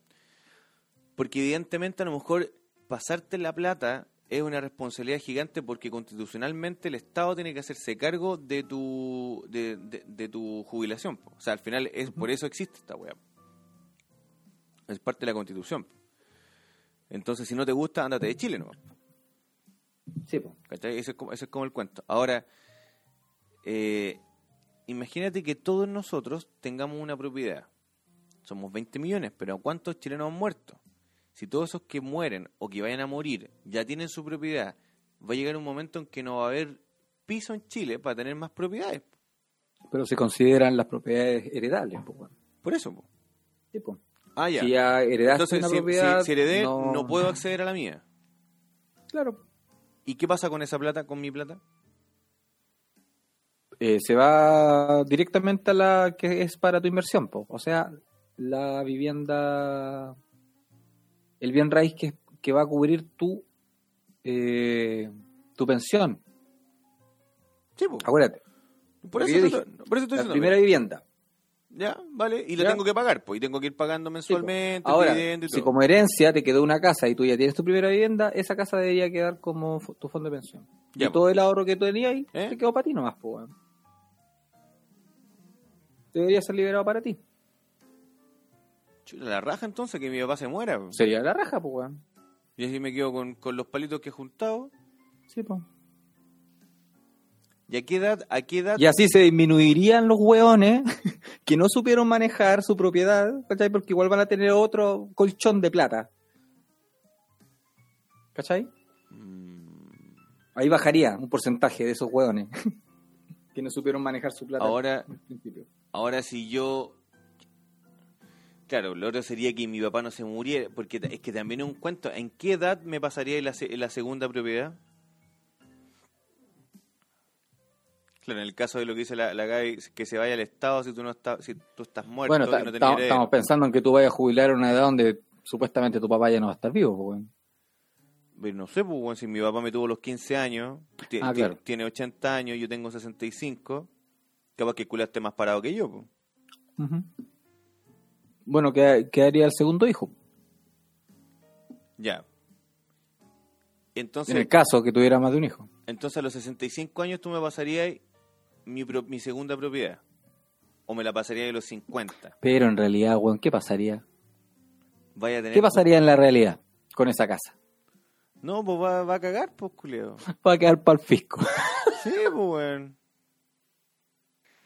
Porque evidentemente a lo mejor pasarte la plata es una responsabilidad gigante porque constitucionalmente el Estado tiene que hacerse cargo de tu de, de- de tu jubilación. O sea, al final es por eso existe esta weá. Es parte de la Constitución. Entonces, si no te gusta, ándate de Chile, ¿no? Sí. Ese es como, ese es como el cuento. Ahora, eh, imagínate que todos nosotros tengamos una propiedad. Somos 20 millones, pero ¿cuántos chilenos han muerto? Si todos esos que mueren o que vayan a morir ya tienen su propiedad, va a llegar un momento en que no va a haber piso en Chile para tener más propiedades. Pero se consideran las propiedades heredables. po. Por eso. po. Sí, po. Ah, ya. Si ya heredaste Entonces, una si, propiedad. si- si heredé, no... puedo acceder a la mía. Claro. ¿Y qué pasa con esa plata, con mi plata? eh, se va directamente a la que es para tu inversión, po. o sea, la vivienda, el bien raíz que, que va a cubrir tu, eh, tu pensión. Sí, po. Acuérdate, Por eso, estoy- por eso estoy la diciendo. primera vivienda. Ya, vale. Y la Ya. tengo que pagar, pues. Y tengo que ir pagando mensualmente, Ahora, dividendo y si todo. como herencia te quedó una casa y tú ya tienes tu primera vivienda, esa casa debería quedar como tu fondo de pensión. Ya, y todo el ahorro que tú tenías ahí ¿Eh? te quedó para ti nomás, pues. weón. Debería ser liberado para ti. Chuta, la raja entonces, que mi papá se muera. po. Sería la raja, pues, weón. Y así me quedo con, con los palitos que he juntado. Sí, pues. ¿Y a qué edad? ¿A qué edad? Y así se disminuirían los hueones que no supieron manejar su propiedad, ¿cachai? Porque igual van a tener otro colchón de plata. ¿Cachai? Mm, Ahí bajaría un porcentaje de esos hueones que no supieron manejar su plata Ahora, ahora si yo... Claro, lo otro sería que mi papá no se muriera, porque es que también es un cuento. ¿En qué edad me pasaría la, la segunda propiedad? Claro, en el caso de lo que dice la, la Gaby, que se vaya al Estado si tú no estás, si tú estás muerto Bueno, no tenés estamos pensando en que tú vayas a jubilar a una edad donde supuestamente tu papá ya no va a estar vivo. pues, weón. Pero no sé, pues, bueno, si mi papá me tuvo los 15 años, Ah, claro. tiene 80 años, yo tengo 65, capaz que el culo esté más parado que yo, pues. Bueno, ¿qué, qué haría el segundo hijo? Ya. Entonces, En el caso que tuviera más de un hijo. entonces a los 65 años tú me pasarías mi, pro- mi segunda propiedad. O me la pasaría de los 50. Pero en realidad, weón, ¿qué pasaría? Vaya a tener... ¿Qué pasaría en la realidad con esa casa? No, pues va, va a cagar, pues, culeo. Va a quedar para el fisco. Sí, pues, weón.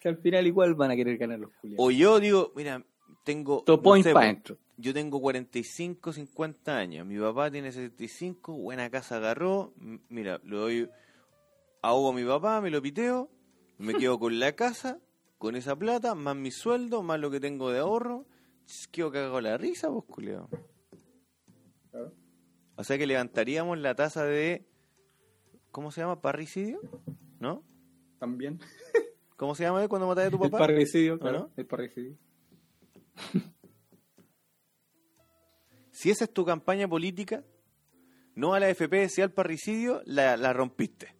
que al final igual van a querer ganar los culiados. O yo digo, mira, tengo... Two no points sé, para pues. Yo tengo 45, 50 años. Mi papá tiene 75, buena casa agarró. Mira, lo doy, ahogo a mi papá, me lo piteo, me quedo con la casa, con esa plata, más mi sueldo, más lo que tengo de ahorro. Quedo cagado la risa, culiao. Claro. O sea que levantaríamos la tasa de. ¿Cómo se llama? ¿Parricidio? ¿No? También. ¿Cómo se llama cuando matas a tu El papá? parricidio, ¿O claro. no? El parricidio. Si esa es tu campaña política, no a la FP, si al parricidio, la, la rompiste.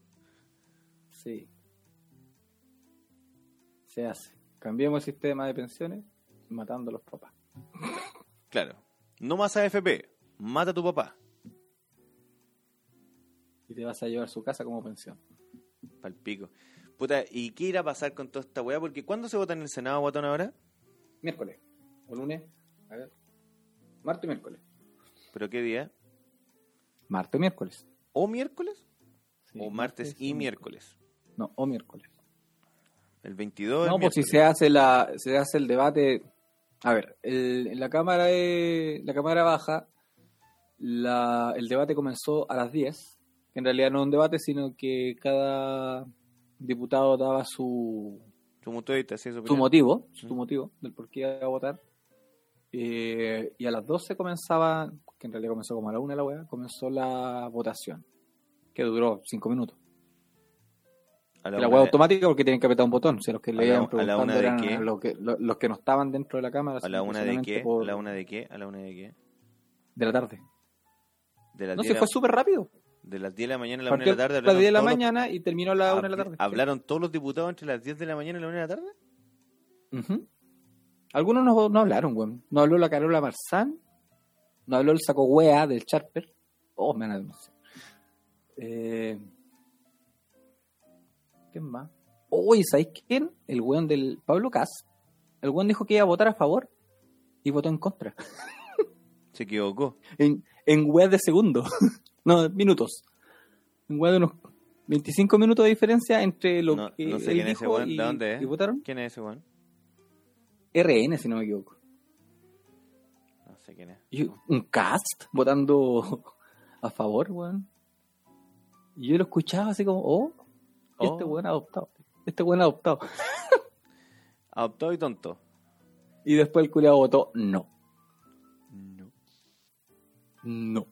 Sí. Se hace. Cambiemos el sistema de pensiones matando a los papás. Claro. No más AFP. Mata a tu papá. Y te vas a llevar su casa como pensión. Pal pico. Puta, ¿y qué irá a pasar con toda esta weá? Porque ¿cuándo se vota en el Senado, guatón, ahora? Miércoles. O lunes. A ver. Martes y miércoles. ¿Pero qué día? Martes o miércoles. ¿O miércoles? Sí, ¿O martes y miércoles? No, o miércoles. El 22 No, es pues si se hace la se hace el debate. A ver, el- en la cámara de, la cámara baja, la, el debate comenzó a las 10, que en realidad no es un debate, sino que cada diputado daba su, Tu mutuita, sí, su motivo, su motivo del por qué iba a votar. Eh, y a las 12 comenzaba, que en realidad comenzó como a la 1 la weá, comenzó la votación, que duró 5 minutos. A la hueá de- automática porque tienen que apretar un botón. Si los que ¿A le la- iban a la una de eran qué? los que, lo- los que no estaban dentro de la cámara. ¿A la una de qué? por- ¿A la una de qué? ¿A la una de qué? de la tarde. De No 10 sé, fue súper rápido. de las 10 de la mañana a la 1 de la tarde. las 10 de la mañana y terminó a la los- 1 de la tarde. ¿Hablaron todos los diputados entre las 10 de la mañana y la 1 de la tarde? Algunos no, no hablaron, weón. No habló la Carola Marzán. No habló el saco wea del Charper. Oh, me van a denunciar. Eh, ¿Quién más? Oye, ¿sabéis quién? El weón del Pablo Cas. El weón dijo que iba a votar a favor y votó en contra. Se equivocó. En, en weas de segundo. no, minutos. En weas de unos 25 minutos de diferencia entre lo No, que no sé él quién es ese dijo weón. y, ¿De dónde es? y votaron. ¿Quién es ese weón? RN, si no me equivoco. No sé quién es. Y un cast votando a favor, weón. Y yo lo escuchaba así como, oh, Oh. este weón adoptado. Este weón adoptado. Adoptado y tonto. Y después el culiado votó no. No. No.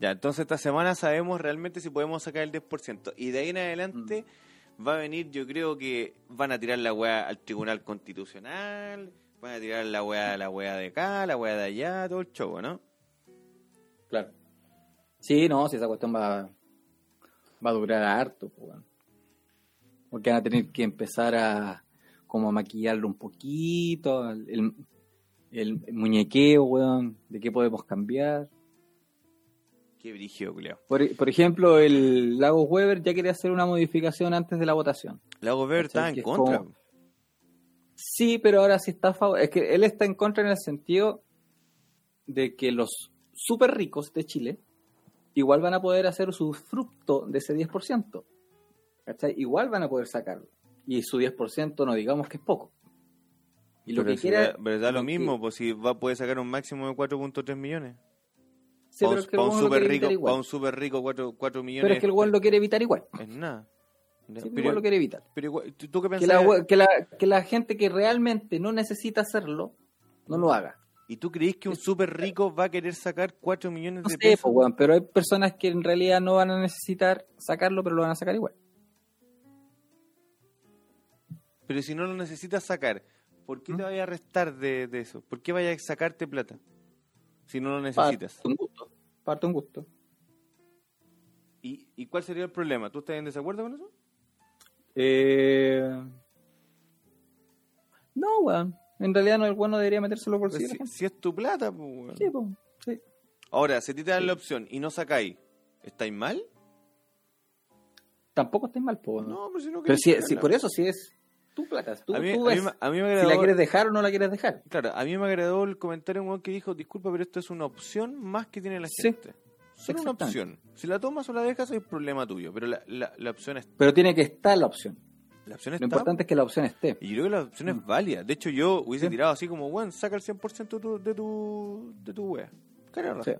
Ya, entonces esta semana sabemos realmente si podemos sacar el 10%. Y de ahí en adelante va a venir, yo creo que van a tirar la weá al Tribunal Constitucional, van a tirar la weá, la weá de acá, la weá de allá, todo el show, ¿no? Claro. Sí, no, si esa cuestión va, va a durar harto, pues, weón. Porque van a tener que empezar a como a maquillarlo un poquito, el, el muñequeo, weón, de qué podemos cambiar. Qué brígido, culiao. Por, por ejemplo, el Lago Weber ya quería hacer una modificación antes de la votación. Lago Ver está en contra. como- Sí, pero ahora sí está a favor. Es que él está en contra en el sentido de que los súper ricos de Chile igual van a poder hacer su fruto de ese 10%. ¿Cachai? Igual van a poder sacarlo. Y su 10% no digamos que es poco. Y lo pero que quiera... pero da lo lo que- mismo, pues si va puede sacar un máximo de 4.3 millones. Sí, para pero un, es que super rico, evitar igual. pa' un super rico 4, 4 millones. Pero es que el weón lo quiere evitar igual. Es nada. Sí, pero, igual lo quiere evitar. pero igual, ¿tú, qué Que la, que, la, que la gente que realmente no necesita hacerlo, no lo haga. ¿Y tú crees que un super rico va a querer sacar 4 millones No de sé, pesos? pues, weón, pero hay personas que en realidad no van a necesitar sacarlo, pero lo van a sacar igual. Pero si no lo necesitas sacar, ¿por qué te ¿Mm? vayas a restar de, de eso? ¿Por qué vayas a sacarte plata? Si no lo necesitas. Parte un gusto. Parte un gusto. ¿Y, ¿Y cuál sería el problema? ¿Tú estás en desacuerdo con eso? Eh... No, weón. En realidad no, el weón no debería meterse en los Pues si, si es tu plata, pues, weón. Sí, pues, sí. Ahora, si a ti te dan la opción y no sacáis, ¿estáis mal? Tampoco estés mal, pues. No, pero si no pero si, si por eso, si es tu plata. Tú, a mí, tú a mí ves me- a mí me si agradó, la quieres dejar o no la quieres dejar. claro, a mí me agradó el comentario de un que dijo, disculpa, pero esto es una opción más que tiene la Sí, gente. Solo una opción. Si la tomas o la dejas es problema tuyo, pero la, la, la opción es, Pero tiene que estar la opción. la opción Lo está. importante es que la opción esté. Y yo creo que la opción es válida. De hecho, yo hubiese Sí. tirado así como, weón, saca el 100% de tu, de tu, de tu wea. Cara de Sí.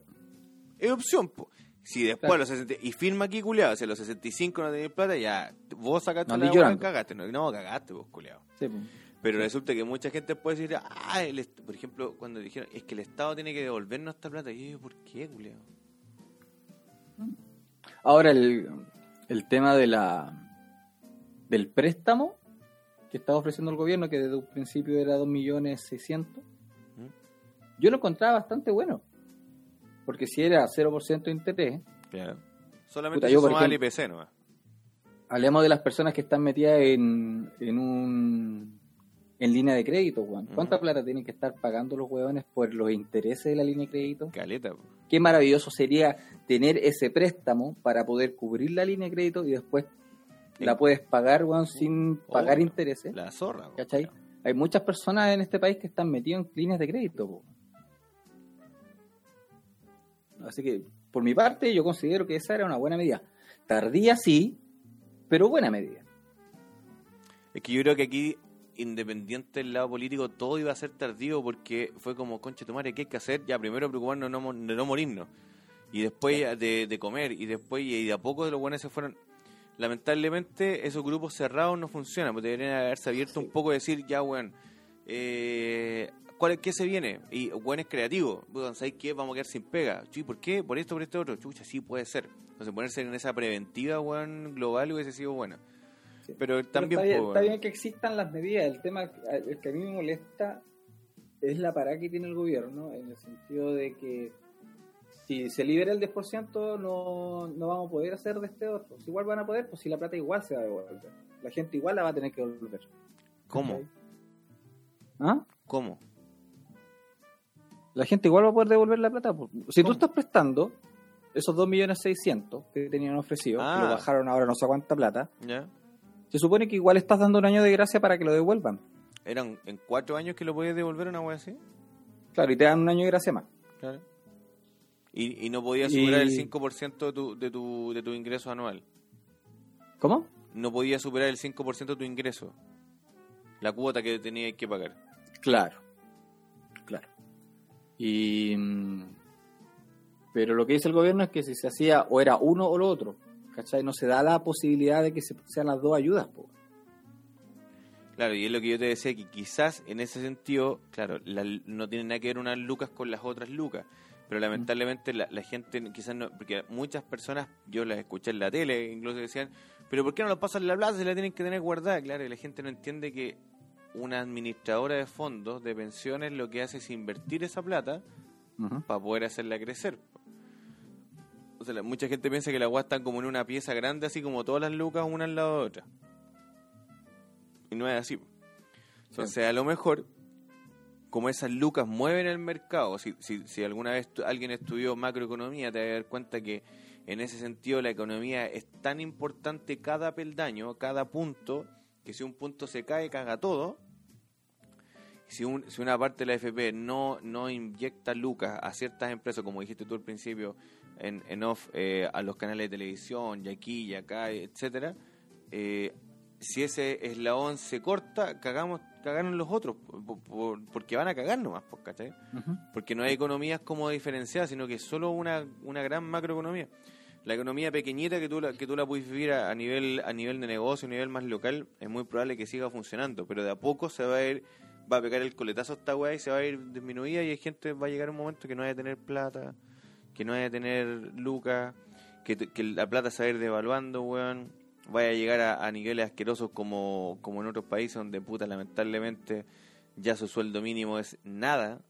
Es opción, po. Si después Claro. los 60, y firma aquí, culiado, si a los 65 no tenéis plata, ya, vos sacaste No la cagaste. No, no cagaste, vos, culiado. Sí, pues. Pero resulta que mucha gente puede decir, ah, el por ejemplo, cuando dijeron, es que el Estado tiene que devolvernos esta plata. Y yo digo, ¿por qué, culiado? Ahora el, el tema de la del préstamo que estaba ofreciendo el gobierno, que desde un principio era 2.600.000, ¿Mm? yo lo encontraba bastante bueno. Porque si era 0% de interés, Claro. Solamente Puta, se yo, por suma al IPC nomás. hablemos de las personas que están metidas en, en un en línea de crédito, weón. ¿Cuánta plata tienen que estar pagando los huevones por los intereses de la línea de crédito? Caleta, po. Qué maravilloso sería tener ese préstamo para poder cubrir la línea de crédito y después la puedes pagar, weón, sin pagar Obvio. intereses. La zorra, po, ¿Cachai? culiao. Hay muchas personas en este país que están metidas en líneas de crédito. Así que, por mi parte, yo considero que esa era una buena medida. Tardía sí, pero buena medida. Es que yo creo que aquí, independiente del lado político, todo iba a ser tardío porque fue como, conche tu madre, ¿qué hay que hacer? Ya, primero preocuparnos de no, de no morirnos. Y después de, de comer. Y después, y de a poco los buenos se fueron. Lamentablemente, esos grupos cerrados no funcionan. Porque deberían haberse abierto un poco y decir, ya, weón, eh, ¿cuál, ¿qué se viene? Y, weón, es creativo. ¿sabes qué? Vamos a quedar sin pega. Sí, ¿por qué? Por esto, por esto, otro. Chucha, sí, puede ser. Entonces, ponerse en esa preventiva, weón, global hubiese sido bueno. Sí. Pero Pero también, está, bien, po, está bien que existan las medidas. El tema el que a mí me molesta es la parada que tiene el gobierno, en el sentido de que si se libera el 10% no, no vamos a poder hacer de este otro. Si igual van a poder, pues si la plata igual se va a devolver. La gente igual la va a tener que devolver. ¿Cómo? ¿Ah? ¿Cómo? La gente igual va a poder devolver la plata. Si tú ¿Cómo? estás prestando esos 2.600.000 que tenían ofrecido, Ah. que lo bajaron ahora no sé cuánta plata, ¿Ya? se supone que igual estás dando un año de gracia para que lo devuelvan. ¿Eran en cuatro años que lo podías devolver una wea así? Claro, y te dan un año de gracia más. Claro. Y, y no podías Y- superar el 5% de tu, de, tu, de tu ingreso anual. ¿Cómo? No podías superar el 5% de tu ingreso. La cuota que tenías que pagar. Claro. Y mm, pero lo que dice el gobierno es que si se hacía o era uno o lo otro, ¿cachai? No se da la posibilidad de que se, sean las dos ayudas, po. Claro, y es lo que yo te decía, que quizás en ese sentido, claro, la- no tiene nada que ver unas lucas con las otras lucas, pero lamentablemente la, la gente quizás no, porque muchas personas, yo las escuché en la tele, incluso decían, pero ¿por qué no lo pasan la plaza si la tienen que tener guardada? Claro, y la gente no entiende que una administradora de fondos, de pensiones, lo que hace es invertir esa plata para poder hacerla crecer. O sea, la- mucha gente piensa que la agua están como en una pieza grande, así como todas las lucas, una al lado de otra. Y no es así. Entonces, a lo mejor, como esas lucas mueven el mercado, si, si, si alguna vez alguien estudió macroeconomía, te vas a dar cuenta que en ese sentido la economía es tan importante cada peldaño, cada punto, que si un punto se cae, caga todo. Si, un, si una parte de la FP no, no inyecta lucas a ciertas empresas, como dijiste tú al principio, en, en off, eh, a los canales de televisión, y aquí, y acá, etcétera, eh, si ese eslabón se corta, cagamos, cagaron los otros, por- por- porque van a cagar nomás, ¿cachai? Porque no hay economías como diferenciadas, sino que es solo una, una gran macroeconomía. La economía pequeñita que tú la, que tú la puedes vivir a, nivel a nivel de negocio, a nivel más local, es muy probable que siga funcionando, pero de a poco se va a ir, va a pegar el coletazo a esta weá y se va a ir disminuida y hay gente, va a llegar un momento que no vaya a tener plata, que no vaya a tener lucas, que, que la plata se va a ir devaluando, weón. Vaya a llegar a, a niveles asquerosos como, como en otros países donde puta lamentablemente ya su sueldo mínimo es nada,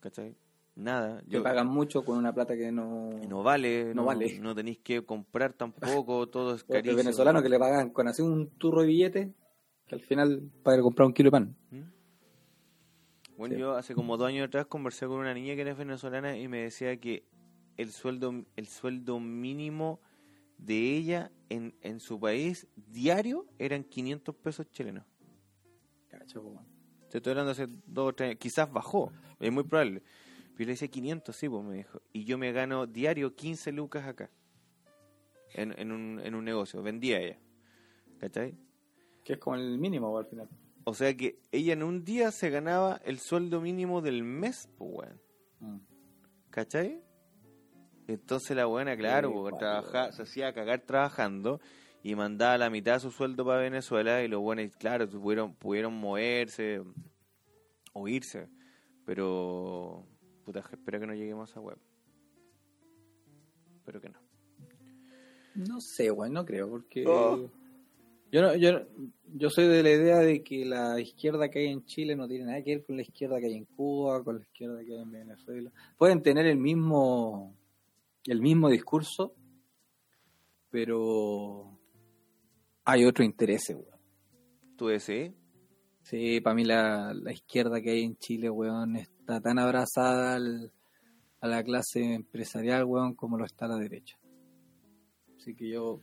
¿cachai? Nada. Que pagan mucho con una plata que no... no vale, No no, vale. no tenéis que comprar tampoco, todo es Los carísimo. venezolanos que le pagan con así un turro de billete, que al final para comprar un kilo de pan. ¿Mm? Bueno, Sí. yo hace como dos años atrás conversé con una niña que era venezolana y me decía que el sueldo el sueldo mínimo de ella en, en su país diario eran 500 pesos chilenos. Cacho. Te estoy hablando hace dos o tres años. Quizás bajó, es muy probable. Yo le decía 500, sí, pues me dijo. Y yo me gano diario 15 lucas acá. En, en, un, en un negocio. Vendía ella. ¿Cachai? Que es como el mínimo al final. O sea que ella en un día se ganaba el sueldo mínimo del mes, pues, weón. Mm. ¿Cachai? Entonces la buena, claro, Sí, porque trabaja, weón. se hacía cagar trabajando y mandaba la mitad de su sueldo para Venezuela y los buenos, claro, pudieron, pudieron moverse o irse. Pero, puta, espero que no lleguemos a web. Espero que no. No sé, weón, no creo, porque... Oh. Yo, no, yo, yo soy de la idea de que la izquierda que hay en Chile no tiene nada que ver con la izquierda que hay en Cuba, con la izquierda que hay en Venezuela. Pueden tener el mismo el mismo discurso, pero hay otro interés, weón. ¿Tú decís? Sí, para mí la, la izquierda que hay en Chile, weón, está tan abrazada al- a la clase empresarial, weón, como lo está la derecha. Así que yo...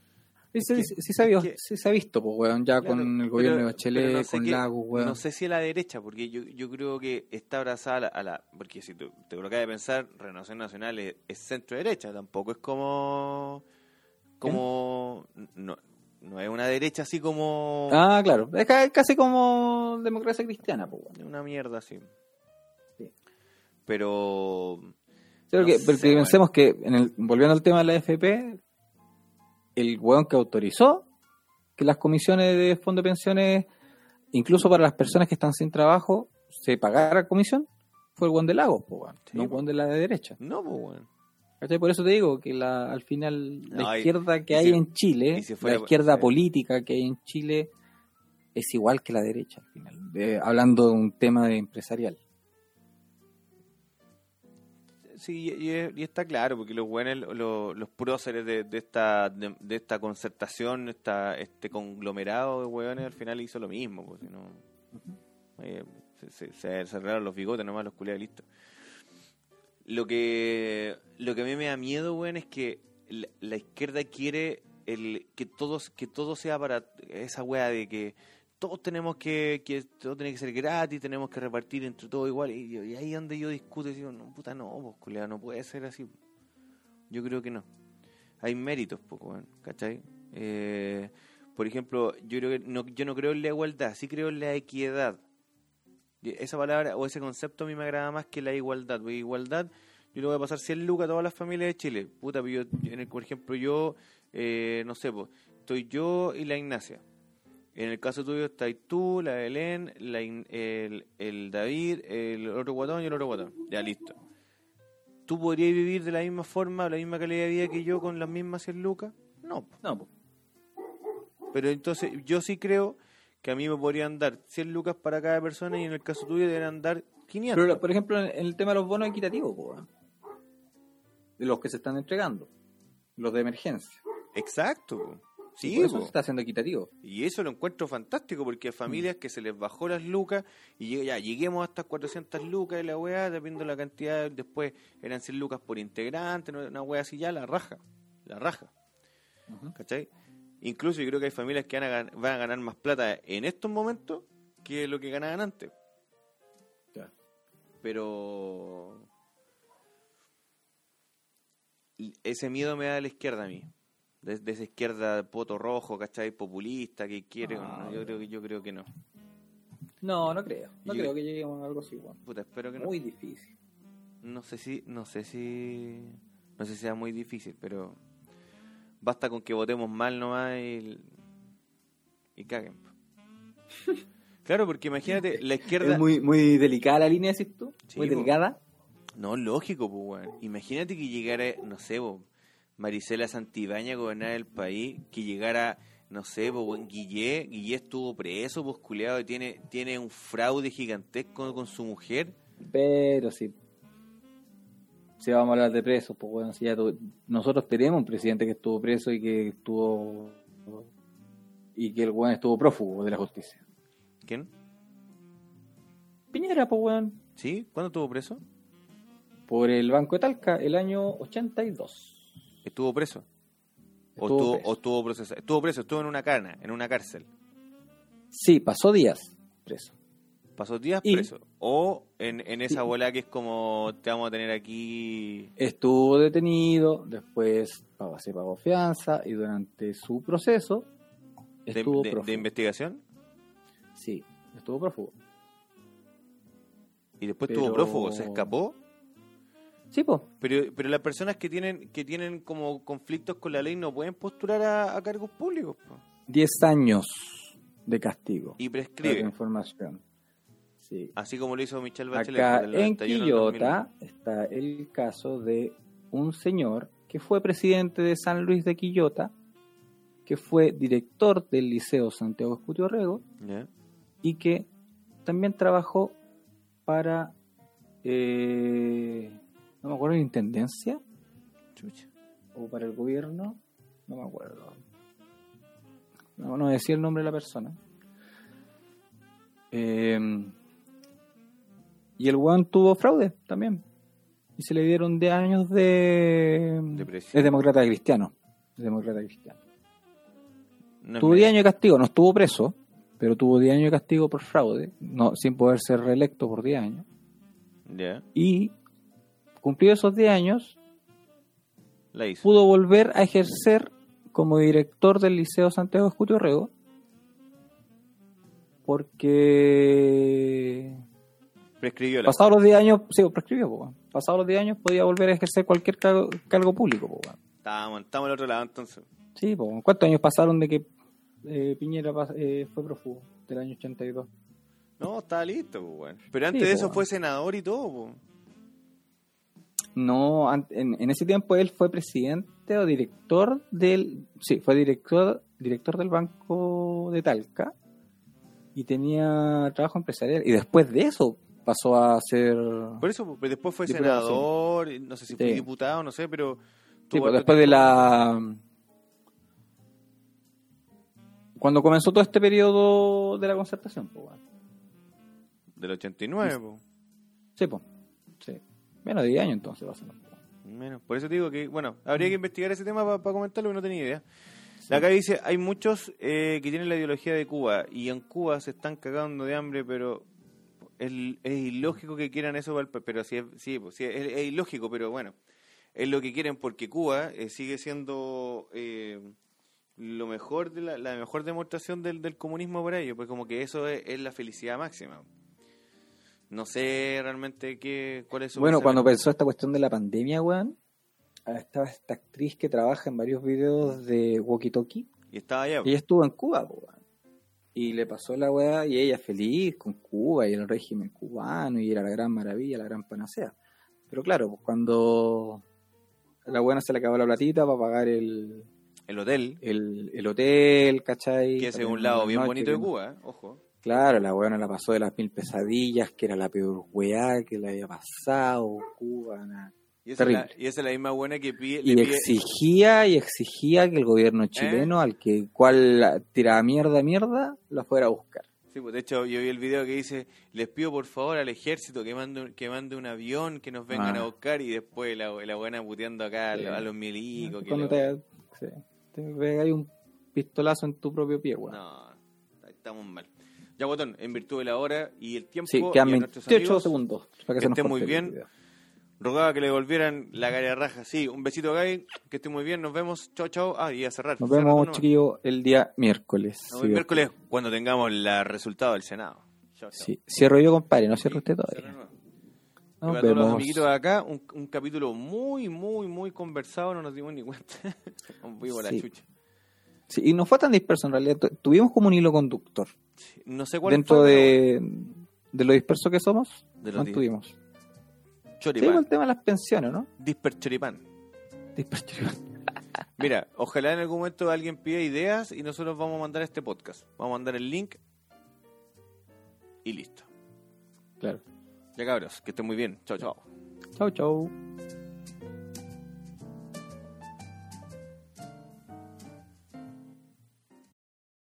Sí, sí, que- sí, sí se, ha, visto- que- sí se ha visto, pues, weón, ya Claro, con el gobierno pero- de Bachelet, pero no sé con qué- Lagos, weón. No sé si a la derecha, porque yo, yo creo que está abrazada a la, a la- Porque si tú te colocas de pensar, Renovación Nacional es, es centro-derecha, tampoco es como. Como. No, no es una derecha así como. Ah, claro, es ca- casi como democracia cristiana, pues, weón. Una mierda así. Pero. Sí, porque, No porque sé, pensemos que, en el, volviendo al tema de la FP, el weón que autorizó que las comisiones de fondo de pensiones, incluso para las personas que están sin trabajo, se pagara comisión, fue el weón de Lagos, pues, weón, Sí, no el po. weón de la derecha. No, pues, bueno. Por eso te digo que la, al final la y- izquierda que y hay si- en Chile, y si fuera- la izquierda política que hay en Chile, es igual que la derecha, al final, de- hablando de un tema de empresarial. Sí, y, y- y está claro, porque los buenos, los, los próceres de, de esta de, de esta concertación, esta, este conglomerado de hueones, al final hizo lo mismo. Pues, no, eh, se, se, se cerraron los bigotes nomás, los culiados listo. Lo que, lo que a mí me da miedo, weón, es que la, la izquierda quiere el, que, todos, que todo sea para esa wea de que todos tenemos que, que todo tiene que ser gratis, tenemos que repartir entre todos igual. Y, y ahí donde yo discuto digo, no, puta, no, pues, no puede ser así. Yo creo que no. Hay méritos, pues, weón, ¿cachai? Eh, por ejemplo, yo creo que no, yo no creo en la igualdad, sí creo en la equidad. Esa palabra o ese concepto a mí me agrada más que la igualdad. Igualdad, yo le voy a pasar 100 lucas a todas las familias de Chile. Puta, yo, en el, por ejemplo, yo, eh, no sé, pues, estoy yo y la Ignacia. En el caso tuyo estás tú, la Belén, la el, el David, el otro guatón y el otro guatón. Ya listo. ¿Tú podrías vivir de la misma forma, la misma calidad de vida que yo con las mismas 100 lucas? No. No, po. Pero entonces yo sí creo que a mí me podrían dar 100 lucas para cada persona y en el caso tuyo deberían dar 500. Pero, por ejemplo, en el tema de los bonos equitativos, po, de los que se están entregando, los de emergencia. Exacto. po. Sí, Por eso po. se está haciendo equitativo. Y eso lo encuentro fantástico porque hay familias que se les bajó las lucas y ya lleguemos a estas 400 lucas y la weá, dependiendo de la cantidad, después eran 100 lucas por integrante, una weá así ya, la raja, la raja, Ujú. ¿cachai? Incluso yo creo que hay familias que van a, gan- van a ganar más plata en estos momentos que lo que ganaban antes. Pero ese miedo me da a la izquierda a mí. De, de esa izquierda poto rojo, ¿cachai? Populista que quiere. Ah, no, yo, creo que, yo creo que no. No, no creo. No Yo- creo que lleguemos a algo así, weón. Puta, espero que no. Muy difícil. No sé si, no sé si, no sé si sea muy difícil, pero basta con que votemos mal nomás y, y caguen. Claro, porque imagínate, la izquierda... Es muy, muy delicada la línea, decís tú. Sí, muy po. delicada. No, lógico, pues, weón. Imagínate que llegara, no sé, po, Marisela Santibáñez gobernar el país, que llegara, no sé, weón, Guillé, Guillé estuvo preso, pues, culiado, y tiene, tiene un fraude gigantesco con su mujer. Pero sí. Si vamos a hablar de presos, pues bueno, si ya tu- nosotros tenemos un presidente que estuvo preso y que estuvo y que el weón estuvo prófugo de la justicia. ¿Quién? Piñera, pues weón, ¿Sí? ¿Cuándo estuvo preso? por el Banco de Talca, el año 82. ¿Estuvo preso? ¿O Estuvo estuvo, preso. o estuvo procesado? Estuvo preso, estuvo en una cana, en una cárcel. Sí, pasó días preso. Pasó días Y- preso. O en, en esa bola que es como te vamos a tener aquí. Estuvo detenido, después pagó- se pagó fianza y durante su proceso estuvo de- investigación Sí, estuvo prófugo. y después Pero- estuvo prófugo, se escapó. Sí, pues. Pero, pero las personas que tienen que tienen como conflictos con la ley no pueden postular a, a cargos públicos po. 10 años de castigo. y prescribe. información. Sí. Así como lo hizo Michelle Bachelet. Acá en 91 al Quillota está el caso de un señor que fue presidente de San Luis de Quillota, que fue director del Liceo Santiago Escurio Rego 2000. Ya. y que también trabajó para, eh, no me acuerdo, la Intendencia Chucha. o para el gobierno, no me acuerdo. No, no decía el nombre de la persona. Eh, y el weón tuvo fraude también. Y se le dieron 10 años de... De presión. es demócrata cristiano. Es demócrata cristiano. No tuvo me- 10 años de castigo, no estuvo preso, pero tuvo 10 años de castigo por fraude, no, sin poder ser reelecto por 10 años. Ya, Y cumplido esos 10 años, la hizo. pudo volver a ejercer como director del Liceo Santiago Escurio Rego porque Prescribió la. pasados los 10 años, sí, prescribió, po, pasados los 10 años podía volver a ejercer cualquier cargo, cargo público. po, weón. Estábamos, estábamos al otro lado entonces. Sí, po. ¿cuántos años pasaron de que eh, Piñera eh, fue prófugo del año 82? No, estaba listo, weón. Pero antes Sí, de eso fue senador y todo. No, en, en ese tiempo él fue presidente o director del, sí, fue director, director del Banco de Talca y tenía trabajo empresarial y después de eso pasó a ser, Por eso, pues, después fue sí. senador, no sé si fue Sí. diputado, no sé, pero. sí, pues, después de la, cuando comenzó todo este periodo de la concertación, pues, bueno. Del 89, pues. sí, pues, sí, menos de 10 años entonces va a ser. Menos. Por eso te digo que, bueno, habría que investigar ese tema para comentarlo, que no tenía idea. Acá dice, hay muchos eh, que tienen la ideología de Cuba y en Cuba se están cagando de hambre, pero es, es ilógico que quieran eso, pero sí, es- sí, pues, sí, es, es ilógico, pero bueno, es lo que quieren porque Cuba eh, sigue siendo eh, lo mejor de la, la mejor demostración del, del comunismo para ellos, pues como que eso es, es la felicidad máxima. No sé realmente qué, cuál es su Bueno, cuando pensó esta cuestión de la pandemia, weón, estaba esta actriz que trabaja en varios videos de Walkie Talkie Y estaba allá. Ella estuvo en Cuba, weón. Y le pasó la weá y ella feliz con Cuba y el régimen cubano y era la gran maravilla, la gran panacea. Pero claro, pues cuando la buena se le acabó la platita para pagar el, El hotel, el, el hotel, ¿cachai? que es Para un lado bien noche, bonito de Cuba, ¿eh? ojo. Claro, la buena la pasó de las mil pesadillas, que era la peor weá que le había pasado, Cuba, nada. Y esa, la, y esa es la misma buena que pide, Y pide- exigía y exigía que el gobierno chileno, al que cual tiraba mierda, mierda, lo fuera a buscar. Sí, pues de hecho yo vi el video que dice, les pido por favor al ejército que mande, que mande un avión, que nos vengan Ah. a buscar y después la, la buena puteando acá a Sí. los- a los milicos. que Cuando la- te, sí, te pegáis un pistolazo en tu propio pie, weón. No, estamos mal. Ya, botón, en virtud de la hora y el tiempo. Sí, quedan a nuestros 28 amigos, segundos. Para que se nos estén muy bien. Rogaba que le devolvieran la cara raja. Sí, un besito, Gay. Que esté muy bien. Nos vemos. Chao, chao. Ah, y a cerrar. Nos Cierra tú vemos, nomás. chiquillos, el día miércoles. Nos vemos Sí, miércoles cuando tengamos el resultado del Senado. Chao, chao. Sí, cierro yo, compadre, no cierro Sí, usted todavía. Y Nos para todos los vemos. amiguitos de acá, un, un capítulo muy, muy, muy conversado. No nos dimos ni cuenta. Un vivo la Sí. chucha. Sí, y no fue tan disperso en realidad. Tu- Tuvimos como un hilo conductor. Sí, No sé cuál Dentro fue, de, de lo disperso que somos, De los mantuvimos. Pero Choripán. el tema de las pensiones, ¿no? Disper choripán. Disperso. Mira, ojalá en algún momento alguien pida ideas y nosotros vamos a mandar este podcast. Vamos a mandar el link y listo. Claro. Ya cabros, que estén muy bien. Chao, chao. Chau, chau.